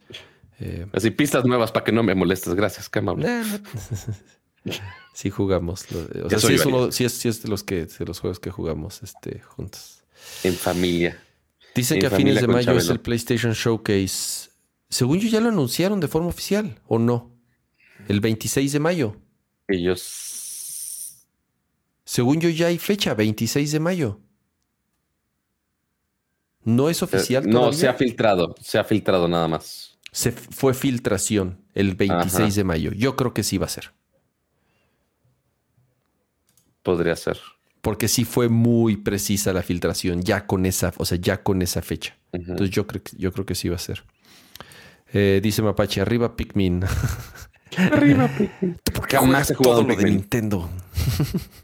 Eh, Así pistas nuevas para que no me molestes. Gracias, qué sí jugamos. O sea, sí es, uno, sí, es, de los que de los juegos que jugamos este, juntos. En familia. Dicen que a fines de mayo es el PlayStation Showcase. Según yo ya lo anunciaron de forma oficial, ¿o no? El 26 de mayo. Ellos. Según yo ya hay fecha, 26 de mayo. ¿No es oficial? no, se ha filtrado. Se ha filtrado nada más se fue filtración el 26 de mayo. Yo creo que sí va a ser. Podría ser. Porque sí fue muy precisa la filtración, ya con esa, o sea, ya con esa fecha. Entonces yo creo, yo creo que sí va a ser. Eh, dice Mapache, arriba Pikmin. arriba Pikmin. ¿Por qué jamás he jugado lo de Nintendo?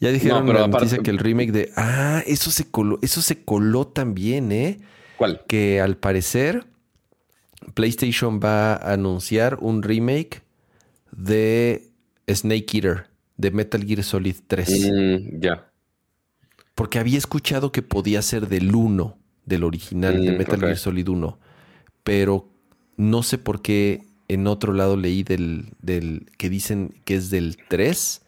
ya dijeron no, pero que el remake de. Ah, eso se coló, eso se coló también, ¿eh? ¿Cuál? Que al parecer PlayStation va a anunciar un remake de Snake Eater, de Metal Gear Solid 3. Mm, ya. Porque había escuchado que podía ser del 1. del original de Mm, Metal. Gear Solid 1. Pero no sé por qué en otro lado leí del, del que dicen que es del 3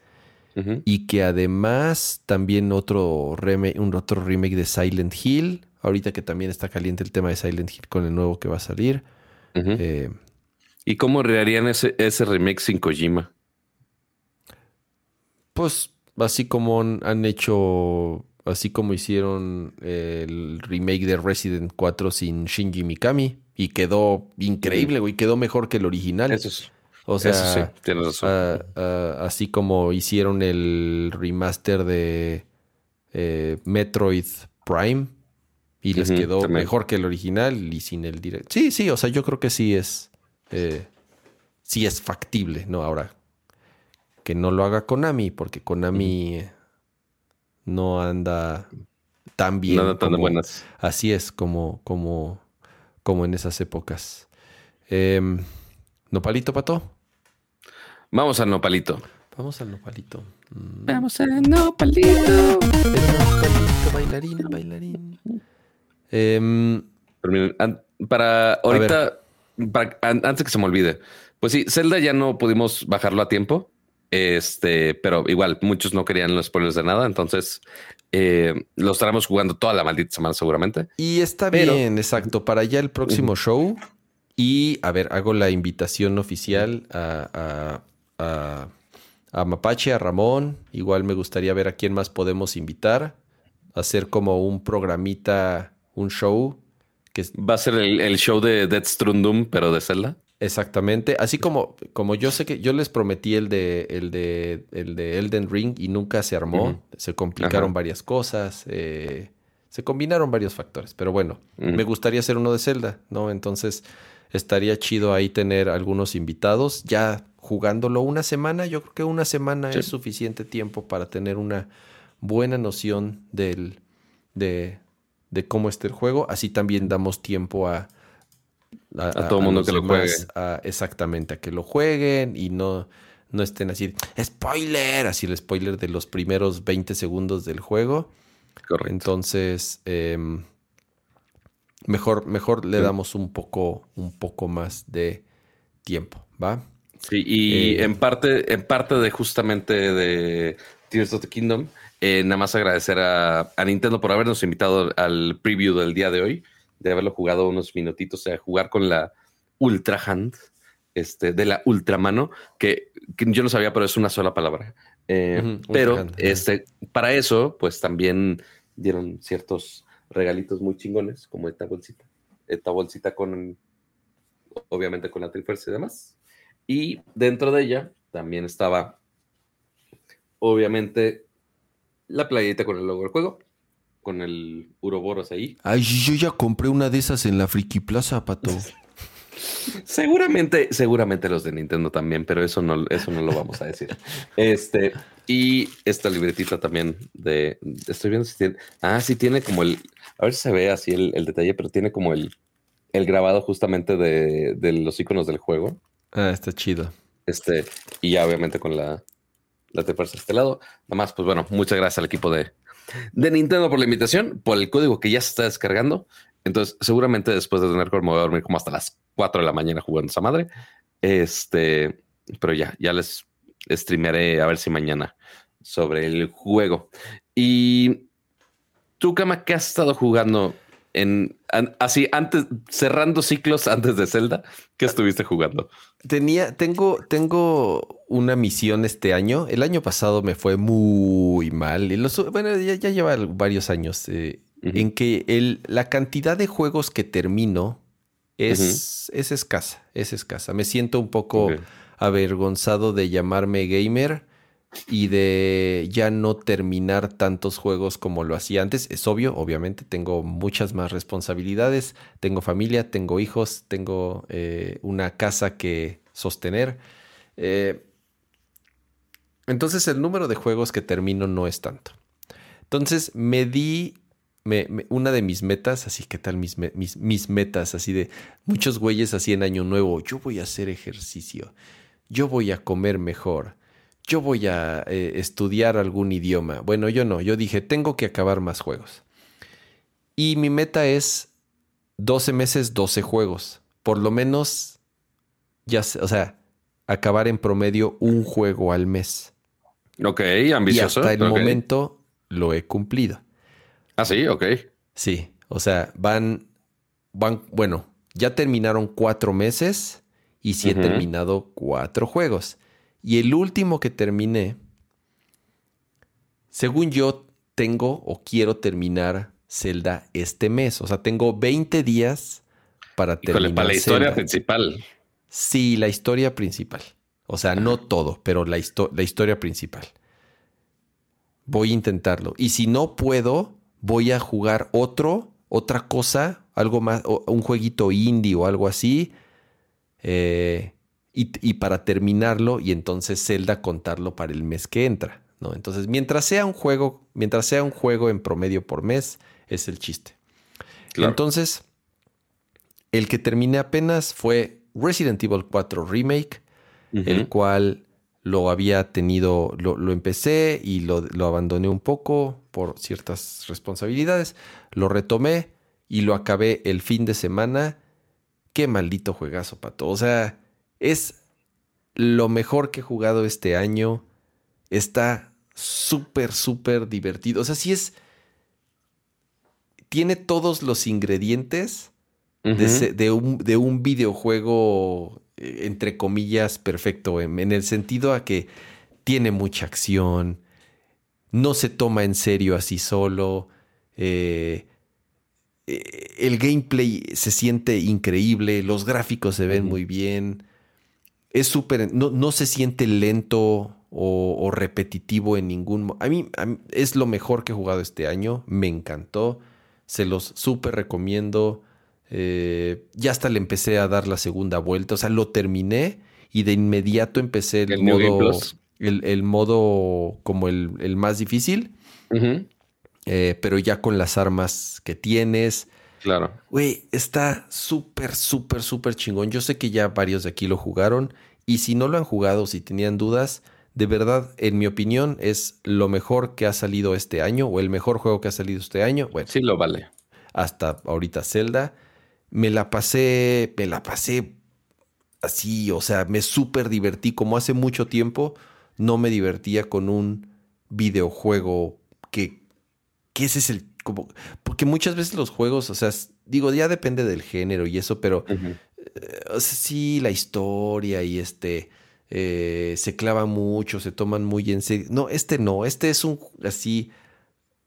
Y que además también otro, reme- un otro remake de Silent Hill. Ahorita que también está caliente el tema de Silent Hill con el nuevo que va a salir. Eh, ¿Y cómo rearían ese, ese remake sin Kojima? Pues así como han, han hecho, así como hicieron el remake de Resident 4 sin Shinji Mikami y quedó increíble, güey, quedó mejor que el original. Eso, es- o sea, eso sí, tienes razón. ah, ah, así como hicieron el remaster de eh, Metroid Prime y les quedó también. mejor que el original y sin el direct. Sí, sí, o sea, yo creo que sí es, eh, sí es factible, ¿no? Ahora, que no lo haga Konami, porque Konami eh, no anda tan bien. Nada tan de como- buenas. Así es, como, como, como en esas épocas. Em, ¿Nopalito, Pato? Vamos al nopalito. Vamos al nopalito. Mm, Vamos al nopalito. el nopalito, bailarín, bailarín. Pero miren, an- para ahorita, para- an- antes que se me olvide, pues sí, Zelda ya no pudimos bajarlo a tiempo. Este, pero igual muchos no querían los spoilers de nada. Entonces eh, lo estaremos jugando toda la maldita semana, seguramente. y está Pero- bien, exacto. Para ya el próximo show. Y a ver, hago la invitación oficial a, a, a- Mapache, a Ramón. Igual me gustaría ver a quién más podemos invitar. Hacer como un programita, un show. Que Va a ser el, el show de Death Stranding, pero de Zelda. Exactamente. Así como, como yo sé que yo les prometí el de, el de, el de Elden Ring y nunca se armó. Se complicaron Ajá. varias cosas. eh, se combinaron varios factores. Pero bueno, me gustaría hacer uno de Zelda, ¿no? Entonces estaría chido ahí tener algunos invitados. Ya jugándolo una semana, yo creo que una semana Sí. es suficiente tiempo para tener una buena noción del, de, de cómo está el juego. Así también damos tiempo a, A todo mundo los que lo demás a- exactamente, a que lo jueguen y no, no estén así, spoiler, así el spoiler de los primeros 20 segundos del juego. Correcto. Entonces, em, mejor, mejor le Sí. damos un poco, un poco más de tiempo, ¿va? Sí, y Eh, en parte, en parte de justamente de Tears of the Kingdom, eh, nada más agradecer a, a Nintendo por habernos invitado al preview del día de hoy, de haberlo jugado unos minutitos, a jugar con la Ultra Hand, este, de la Ultramano, que, que yo no sabía, pero es una sola palabra. Eh, pero Hand, este, para eso, pues también dieron ciertos regalitos muy chingones, como esta bolsita, esta bolsita con, obviamente con la Trifuerza y demás. Y dentro de ella también estaba, obviamente, la playita con el logo del juego, con el Uroboros ahí. Ay, yo ya compré una de esas en la Friki Plaza, Pato. Seguramente, seguramente los de Nintendo también, pero eso no, eso no lo vamos a decir. Este, y esta libretita también de, estoy viendo si tiene, ah, sí tiene como el, a ver si se ve así el, el detalle, pero tiene como el, el grabado justamente de, de los iconos del juego. Ah, está chido. Este, y ya obviamente con la, la de este lado. Nada más, pues bueno, muchas gracias al equipo de, de Nintendo por la invitación, por el código que ya se está descargando. Entonces, seguramente después de tener me voy dormir como hasta las 4 de la mañana jugando esa madre. Este, pero ya, ya les streamearé a ver si mañana sobre el juego. Y tú, Kama, ¿qué has estado jugando en an- así antes, cerrando ciclos antes de Zelda? ¿Qué estuviste jugando? Tenía, tengo, tengo una misión este año. El año pasado me fue muy mal. Y los- bueno, ya, ya lleva varios años. eh. En que el, la cantidad de juegos que termino es, es escasa. Es escasa. Me siento un poco avergonzado de llamarme gamer y de ya no terminar tantos juegos como lo hacía antes. Es obvio, obviamente, tengo muchas más responsabilidades, tengo familia, tengo hijos, tengo eh, una casa que sostener. Eh, entonces el número de juegos que termino no es tanto. Entonces me di una de mis metas, así que tal mis, mis, mis metas, así de muchos güeyes así en año nuevo, yo voy a hacer ejercicio, yo voy a comer mejor, yo voy a eh, estudiar algún idioma. Bueno, yo no, yo dije, tengo que acabar más juegos. Y mi meta es 12 meses, 12 juegos. Por lo menos, ya o sea, acabar en promedio un juego al mes. Ok, ambicioso. Y hasta el momento lo he cumplido. Ah, sí, ok. Sí, o sea, van, van, bueno, ya terminaron cuatro meses y sí he terminado cuatro juegos. Y el último que terminé, según yo, tengo o quiero terminar Zelda este mes. O sea, tengo 20 días para Híjole, terminar para la historia principal. Sí, la historia principal. O sea, no todo, pero la, histo- la historia principal. Voy a intentarlo. Y si no puedo, voy a jugar otro, otra cosa, algo más, o- un jueguito indie o algo así. eh, y, y para terminarlo, y entonces Zelda contarlo para el mes que entra. ¿no? Entonces, mientras sea un juego, mientras sea un juego en promedio por mes, es el chiste. Claro. Entonces, el que terminé apenas fue Resident Evil 4 Remake, el cual lo había tenido, lo, lo empecé y lo, lo abandoné un poco por ciertas responsabilidades. Lo retomé y lo acabé el fin de semana. Qué maldito juegazo, pato. O sea, es lo mejor que he jugado este año. Está súper, súper divertido. O sea, sí es. Tiene todos los ingredientes de, de un, de un videojuego, eh, entre comillas, perfecto, en, en el sentido a que tiene mucha acción, no se toma en serio así solo, eh, eh, el gameplay se siente increíble, los gráficos se ven muy bien, es súper, no, no se siente lento o, o repetitivo en ningún... A mí, a mí es lo mejor que he jugado este año, me encantó, se los súper recomiendo. Eh, ya hasta le empecé a dar la segunda vuelta, o sea, lo terminé y de inmediato empecé el, modo, el, el modo como el, el más difícil, eh, pero ya con las armas que tienes. Claro. Güey, está súper, súper, súper chingón. Yo sé que ya varios de aquí lo jugaron y si no lo han jugado, si tenían dudas, de verdad, en mi opinión, es lo mejor que ha salido este año o el mejor juego que ha salido este año. Bueno, Sí lo vale. hasta ahorita Zelda. Me la pasé, me la pasé así, o sea, me súper divertí. Como hace mucho tiempo no me divertía con un videojuego que, que ese es el, como, porque muchas veces los juegos, o sea, digo, ya depende del género y eso, pero eh, o sea, sí, la historia y este eh, se clava mucho, se toman muy en serio. No, este no, este es un así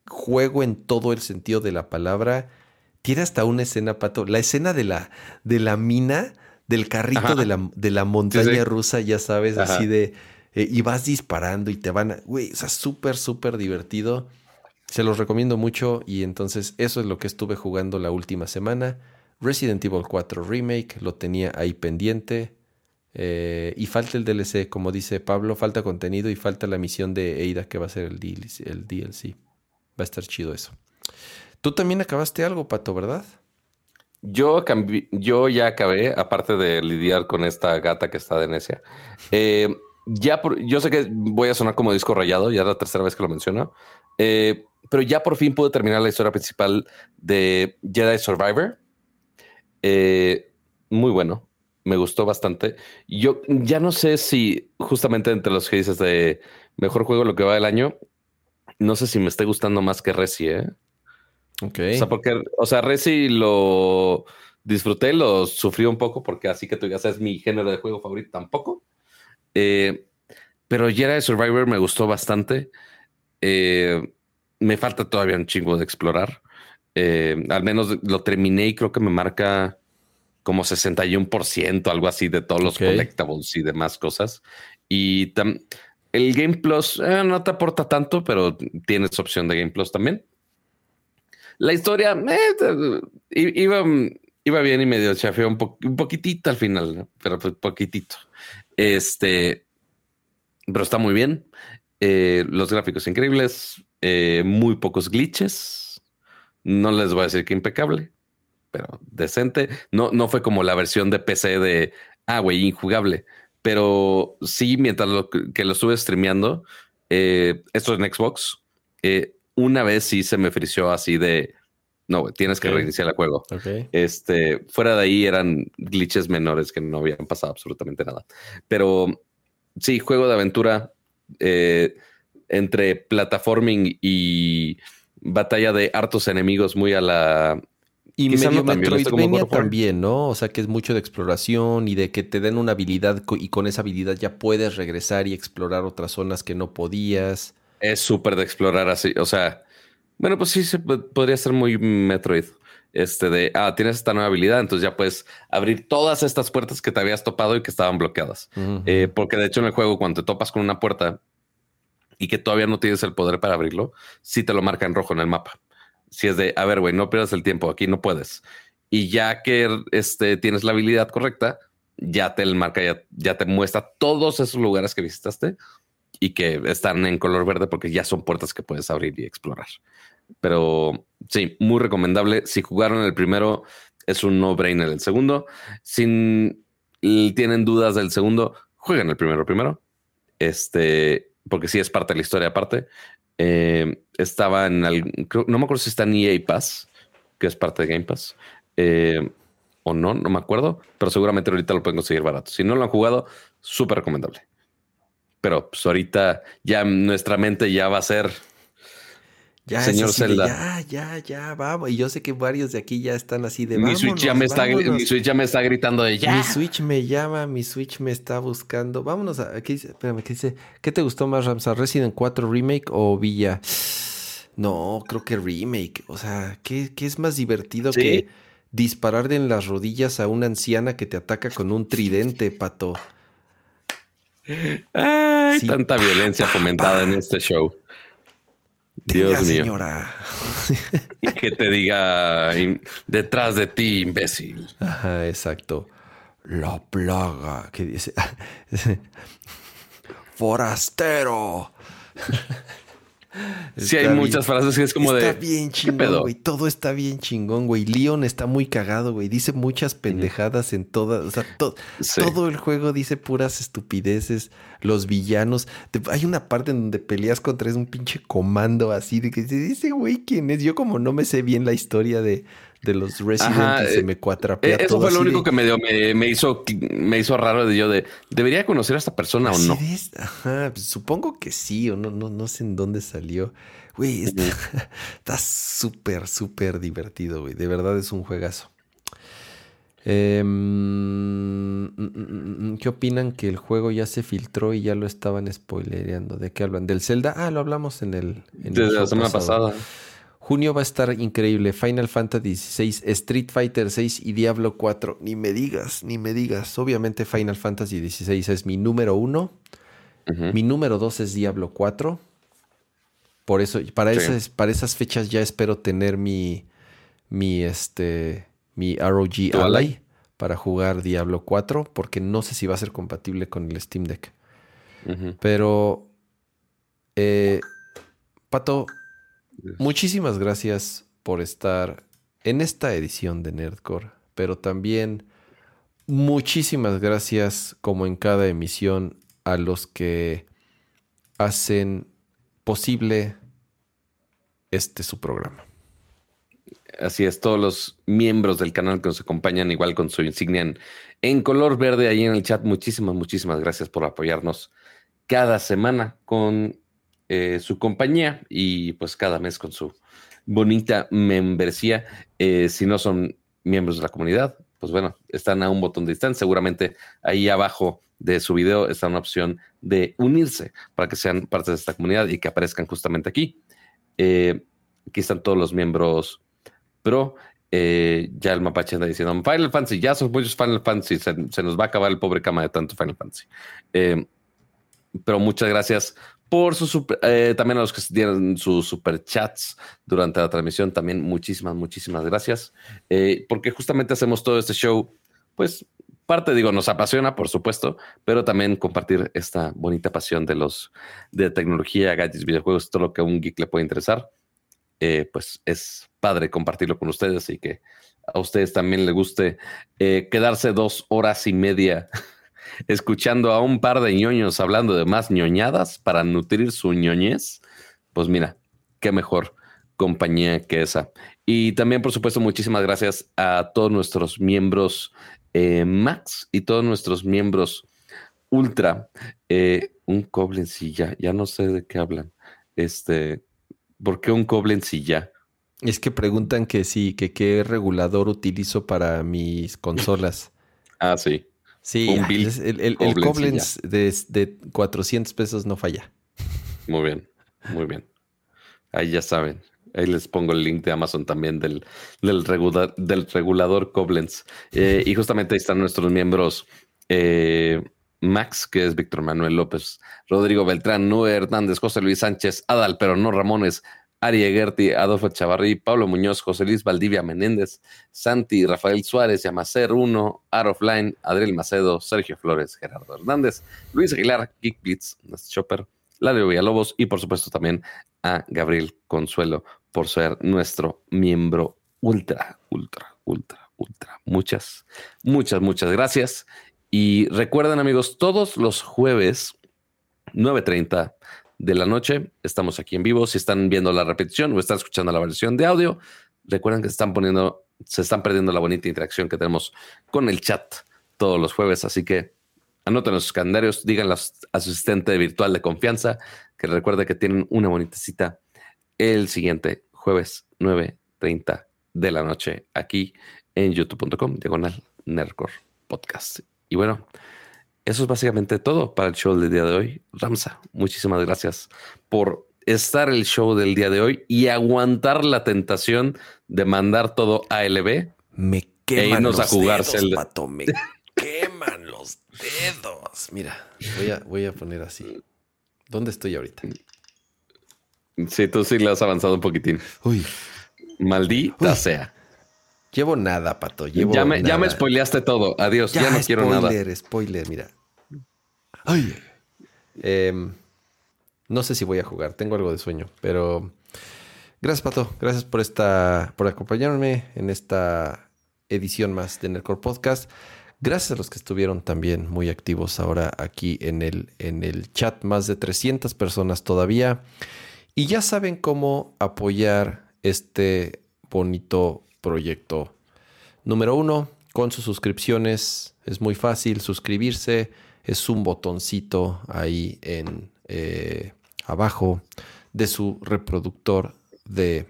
juego en todo el sentido de la palabra. Tiene hasta una escena, Pato, la escena de la, de la mina, del carrito Ajá. de la, de la montaña sí. rusa, ya sabes, Ajá. así de... eh, y vas disparando y te van a... Güey, o sea, súper, súper divertido. Se los recomiendo mucho y entonces eso es lo que estuve jugando la última semana. Resident Evil 4 Remake, lo tenía ahí pendiente. Eh, y falta el DLC, como dice Pablo, falta contenido y falta la misión de Eida que va a ser el DLC. El DLC. Va a estar chido eso. Tú también acabaste algo, Pato, ¿verdad? Yo yo ya acabé, aparte de lidiar con esta gata que está de necia. Eh, ya por, yo sé que voy a sonar como disco rayado, ya es la tercera vez que lo menciono. eh, pero ya por fin pude terminar la historia principal de Jedi Survivor. Eh, muy bueno, me gustó bastante. Yo ya no sé si justamente entre los que dices de mejor juego lo que va del año, no sé si me esté gustando más que Resi, ¿eh? Ok. O sea, porque, o sea, Resi lo disfruté, lo sufrí un poco porque así que tú ya sabes mi género de juego favorito tampoco. Eh, pero Jedi Survivor me gustó bastante. Eh, me falta todavía un chingo de explorar. Eh, al menos lo terminé y creo que me marca como 61%, algo así de todos los Ok. collectibles y demás cosas. Y tam- el Game Plus eh, no te aporta tanto, pero tienes opción de Game Plus también. La historia eh, iba, iba bien y medio chafeó un, po- un poquitito al final, ¿no? pero pues poquitito. Este, pero está muy bien. Eh, los gráficos increíbles, eh, muy pocos glitches. No les voy a decir que impecable, pero decente. No, no fue como la versión de PC de ah, güey, injugable. Pero sí, mientras lo, que lo estuve streameando, eh, esto en Xbox, eh, una vez sí se me frició así de No, tienes que reiniciar el juego. Este, fuera de ahí eran glitches menores que no habían pasado absolutamente nada. Pero sí, juego de aventura eh, entre plataforming y batalla de hartos enemigos muy a la y medio Metroidvania también, ¿no? O sea, que es mucho de exploración y de que te den una habilidad y con esa habilidad ya puedes regresar y explorar otras zonas que no podías. Es súper de explorar así. O sea, bueno, pues sí, se podría ser muy Metroid. Este de, ah, tienes esta nueva habilidad, entonces ya puedes abrir todas estas puertas que te habías topado y que estaban bloqueadas. Eh, porque de hecho en el juego, cuando te topas con una puerta y que todavía no tienes el poder para abrirlo, sí te lo marca en rojo en el mapa si es de, a ver, güey, no pierdas el tiempo, aquí no puedes. Y ya que este, tienes la habilidad correcta, ya te marca, ya, ya te muestra todos esos lugares que visitaste y que están en color verde porque ya son puertas que puedes abrir y explorar. Pero sí, muy recomendable. Si jugaron el primero, es un no-brainer el segundo. Si tienen dudas del segundo, jueguen el primero primero. Este, porque sí es parte de la historia aparte. Eh, estaba en el, no me acuerdo si está en EA Pass, que es parte de Game Pass, eh, o no, no me acuerdo, pero seguramente ahorita lo pueden conseguir barato. Si no lo han jugado, súper recomendable. Pero pues ahorita ya nuestra mente ya va a ser ya, Señor Zelda. ya, ya, ya, vamos. Y yo sé que varios de aquí ya están así de mi Switch ya me está Mi Switch ya me está gritando de ya. Mi Switch me llama, mi Switch me está buscando. Vámonos a. ¿qué dice? Espérame, ¿qué dice? ¿Qué te gustó más, Ramsa? ¿Resident 4 Remake o Villa? No, creo que Remake. O sea, ¿qué, qué es más divertido que disparar en las rodillas a una anciana que te ataca con un tridente, pato? Ay, tanta violencia fomentada en este show. Dios mío. señora. Y que te diga detrás de ti, imbécil. Ajá, exacto. La plaga. Que dice. Forastero. Sí, hay muchas frases que es como de. Está bien chingón, güey. Todo está bien chingón, güey. Leon está muy cagado, güey. Dice muchas pendejadas en todas. O sea, todo el juego dice puras estupideces. Los villanos. hay una parte en donde peleas contra es un pinche comando así de que dice, güey, ¿quién es? Yo, como no me sé bien la historia de, de los Resident se eh, me cuatrapea. Eh, eso fue lo único que me, dio, me, hizo, me hizo raro de yo de ¿debería conocer a esta persona o no? Ajá, pues supongo que sí, o no, no, no sé en dónde salió. Güey, está súper, súper divertido, güey. De verdad es un juegazo. Em, mm, mm, mm, ¿Qué opinan que el juego ya se filtró y ya lo estaban spoilereando? ¿De qué hablan? ¿Del Zelda? Ah, lo hablamos en el. Desde la semana pasada. Junio va a estar increíble. Final Fantasy XVI, Street Fighter VI y Diablo 4. Ni me digas, ni me digas. Obviamente Final Fantasy XVI es mi número uno. Mi número dos es Diablo 4. Por eso, para, esas, para esas fechas ya espero tener mi, mi, este, mi ROG Ally para jugar Diablo 4, porque no sé si va a ser compatible con el Steam Deck. Pero, eh, Pato, Muchísimas gracias por estar en esta edición de Nerdcore, pero también muchísimas gracias, como en cada emisión, a los que hacen posible este su programa. Así es, todos los miembros del canal que nos acompañan, igual con su insignia en, color verde ahí en el chat. Muchísimas, muchísimas gracias por apoyarnos cada semana con eh, su compañía y pues cada mes con su bonita membresía. Eh, si no son miembros de la comunidad, pues bueno, están a un botón de distancia. Seguramente ahí abajo de su video está una opción de unirse para que sean parte de esta comunidad y que aparezcan justamente aquí. Eh, aquí están todos los miembros pro. ya el mapache anda diciendo Final Fantasy, ya son muchos Final Fantasy, se, se, nos va a acabar el pobre cama de tanto Final Fantasy. pero muchas gracias por su eh, también a los que dieron sus super chats durante la transmisión, también muchísimas, muchísimas gracias. Eh, porque justamente hacemos todo este show, pues parte, digo, nos apasiona, por supuesto, pero también compartir esta bonita pasión de los de tecnología, gadgets, videojuegos, todo lo que a un geek le puede interesar. Eh, pues es padre compartirlo con ustedes y que a ustedes también les guste quedarse dos horas y media escuchando a un par de ñoños hablando de más ñoñadas para nutrir su ñoñez, pues mira, qué mejor compañía que esa. Y también, por supuesto, muchísimas gracias a todos nuestros miembros eh, Max y todos nuestros miembros Ultra. Eh, un Koblenz ya, ya no sé de qué hablan. Este, ¿por qué un Koblenz ya? Es que preguntan que sí, que qué regulador utilizo para mis consolas. ah, sí. Sí, el, el, Koblenz, de, de 400 pesos no falla. Muy bien, muy bien. Ahí ya saben. Ahí les pongo el link de Amazon también del, del, del regulador Koblenz. Eh, y justamente ahí están nuestros miembros eh, Max, que es Víctor Manuel López, Rodrigo Beltrán, Nue Hernández, José Luis Sánchez, Adal, pero no Ramones, Ari Egerti, Adolfo Chavarri, Pablo Muñoz, José Luis Valdivia Menéndez, Santi, Rafael Suárez, Yamacer 1, Arofline, Adriel Macedo, Sergio Flores, Gerardo Hernández, Luis Aguilar, Geek Blitz, Chopper, Ladio Villalobos y por supuesto también a Gabriel Consuelo por ser nuestro miembro ultra, ultra, ultra, ultra. Muchas, muchas, muchas gracias. Y recuerden amigos, todos los jueves 9.30 de la noche estamos aquí en vivo. Si están viendo la repetición o están escuchando la versión de audio, recuerden que se están poniendo, se están perdiendo la bonita interacción que tenemos con el chat todos los jueves. Así que anoten los calendarios, digan a su asistente virtual de confianza que recuerde que tienen una bonita cita el siguiente jueves 9.30 de la noche aquí en youtube.com diagonal Nercor Podcast. Y bueno, eso es básicamente todo para el show del día de hoy. Ramsa, muchísimas gracias por estar el show del día de hoy y aguantar la tentación de mandar todo a LB. Me e queman los a jugarse dedos, pato, me queman los dedos. Mira, voy a, voy a poner así. ¿Dónde estoy ahorita? Sí, tú sí le has avanzado un poquitín. Uy. Maldita sea. Llevo nada, pato. Llevo ya, me, ya me spoileaste todo. Adiós. Ya, no quiero nada. Spoiler, spoiler, mira. Ay. Em, no sé si voy a jugar. Tengo algo de sueño, pero gracias, pato. Gracias por esta, por acompañarme en esta edición más de Nerdcore Podcast. Gracias a los que estuvieron también muy activos ahora aquí en el, en el chat. Más de 300 personas todavía. Y ya saben cómo apoyar este bonito proyecto. Número uno, con sus suscripciones. Es muy fácil suscribirse. Es un botoncito ahí en eh, abajo de su reproductor de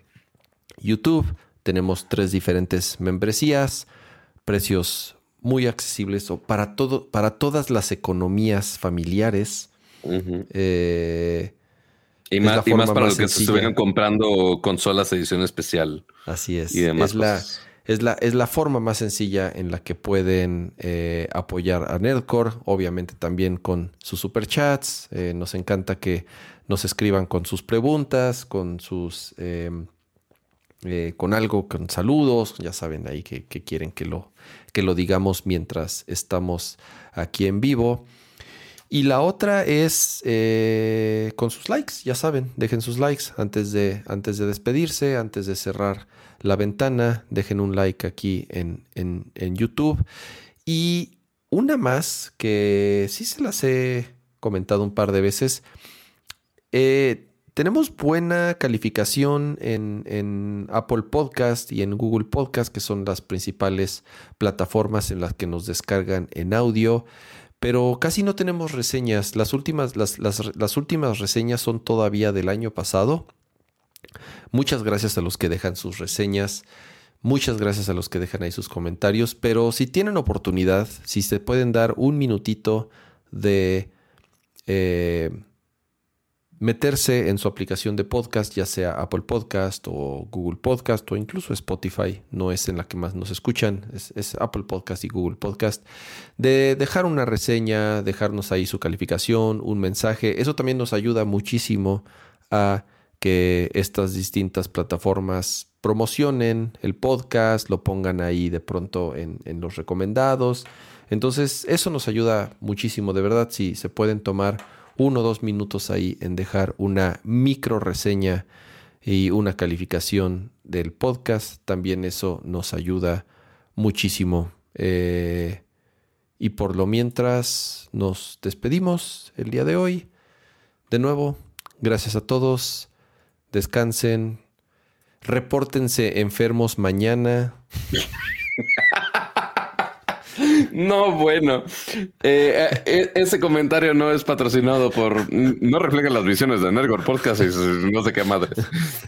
YouTube. Tenemos tres diferentes membresías, precios muy accesibles o para todo, para todas las economías familiares. eh, y más, para los que se estuvieran comprando consolas edición especial. Así es. es, la, es, la, es la forma más sencilla en la que pueden eh, apoyar a Nerdcore. Obviamente también con sus superchats. Eh, nos encanta que nos escriban con sus preguntas, con sus... Em, eh, con algo, con saludos, ya saben ahí que, que, quieren que lo, que lo digamos mientras estamos aquí en vivo. Y la otra es eh, con sus likes, ya saben, dejen sus likes antes de, antes de despedirse, antes de cerrar la ventana, dejen un like aquí en, YouTube. Y una más que sí se las he comentado un par de veces. Eh, tenemos buena calificación en, en, Apple Podcast y en Google Podcast, que son las principales plataformas en las que nos descargan en audio pero casi no tenemos reseñas. Las últimas, las, las, últimas reseñas son todavía del año pasado. Muchas gracias a los que dejan sus reseñas. Muchas gracias a los que dejan ahí sus comentarios. Pero si tienen oportunidad, si se pueden dar un minutito de eh, meterse en su aplicación de podcast, ya sea Apple Podcast o Google Podcast o incluso Spotify, no es en la que más nos escuchan, es, Apple Podcast y Google Podcast, de dejar una reseña, dejarnos ahí su calificación, un mensaje, eso también nos ayuda muchísimo a que estas distintas plataformas promocionen el podcast, lo pongan ahí de pronto en, en los recomendados. Entonces, eso nos ayuda muchísimo, de verdad, si se pueden tomar uno o dos minutos ahí en dejar una micro reseña y una calificación del podcast. También eso nos ayuda muchísimo. Eh, y por lo mientras nos despedimos el día de hoy. De nuevo, gracias a todos. Descansen. repórtense enfermos mañana. No, bueno. Eh, eh, ese comentario no es patrocinado por. No refleja las visiones de Nergor Podcast y no sé qué madre.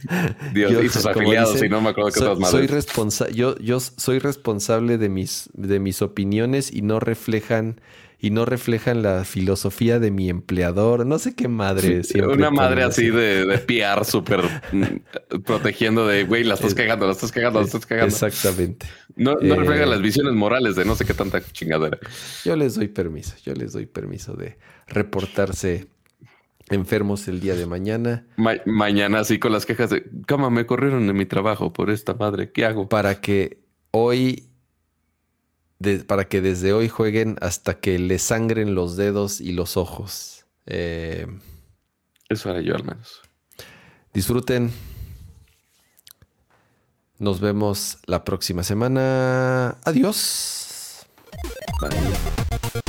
Dios y sus afiliados y no me acuerdo qué otras madres. Soy yo, yo soy responsable de mis, de mis opiniones y no reflejan y no reflejan la filosofía de mi empleador. No sé qué madre. una madre así de, de PR súper mm, protegiendo de, güey, la estás cagando, la estás cagando, la estás cagando. Exactamente. No, no eh, refleja las visiones morales de no sé qué tanta chingadera. Yo les doy permiso, yo les doy permiso de reportarse enfermos el día de mañana. mañana así con las quejas de, cama, me corrieron de mi trabajo por esta madre, ¿qué hago? Para que hoy para que desde hoy jueguen hasta que les sangren los dedos y los ojos. Eh, Eso haré yo al menos. Disfruten. Nos vemos la próxima semana. Adiós. Bye.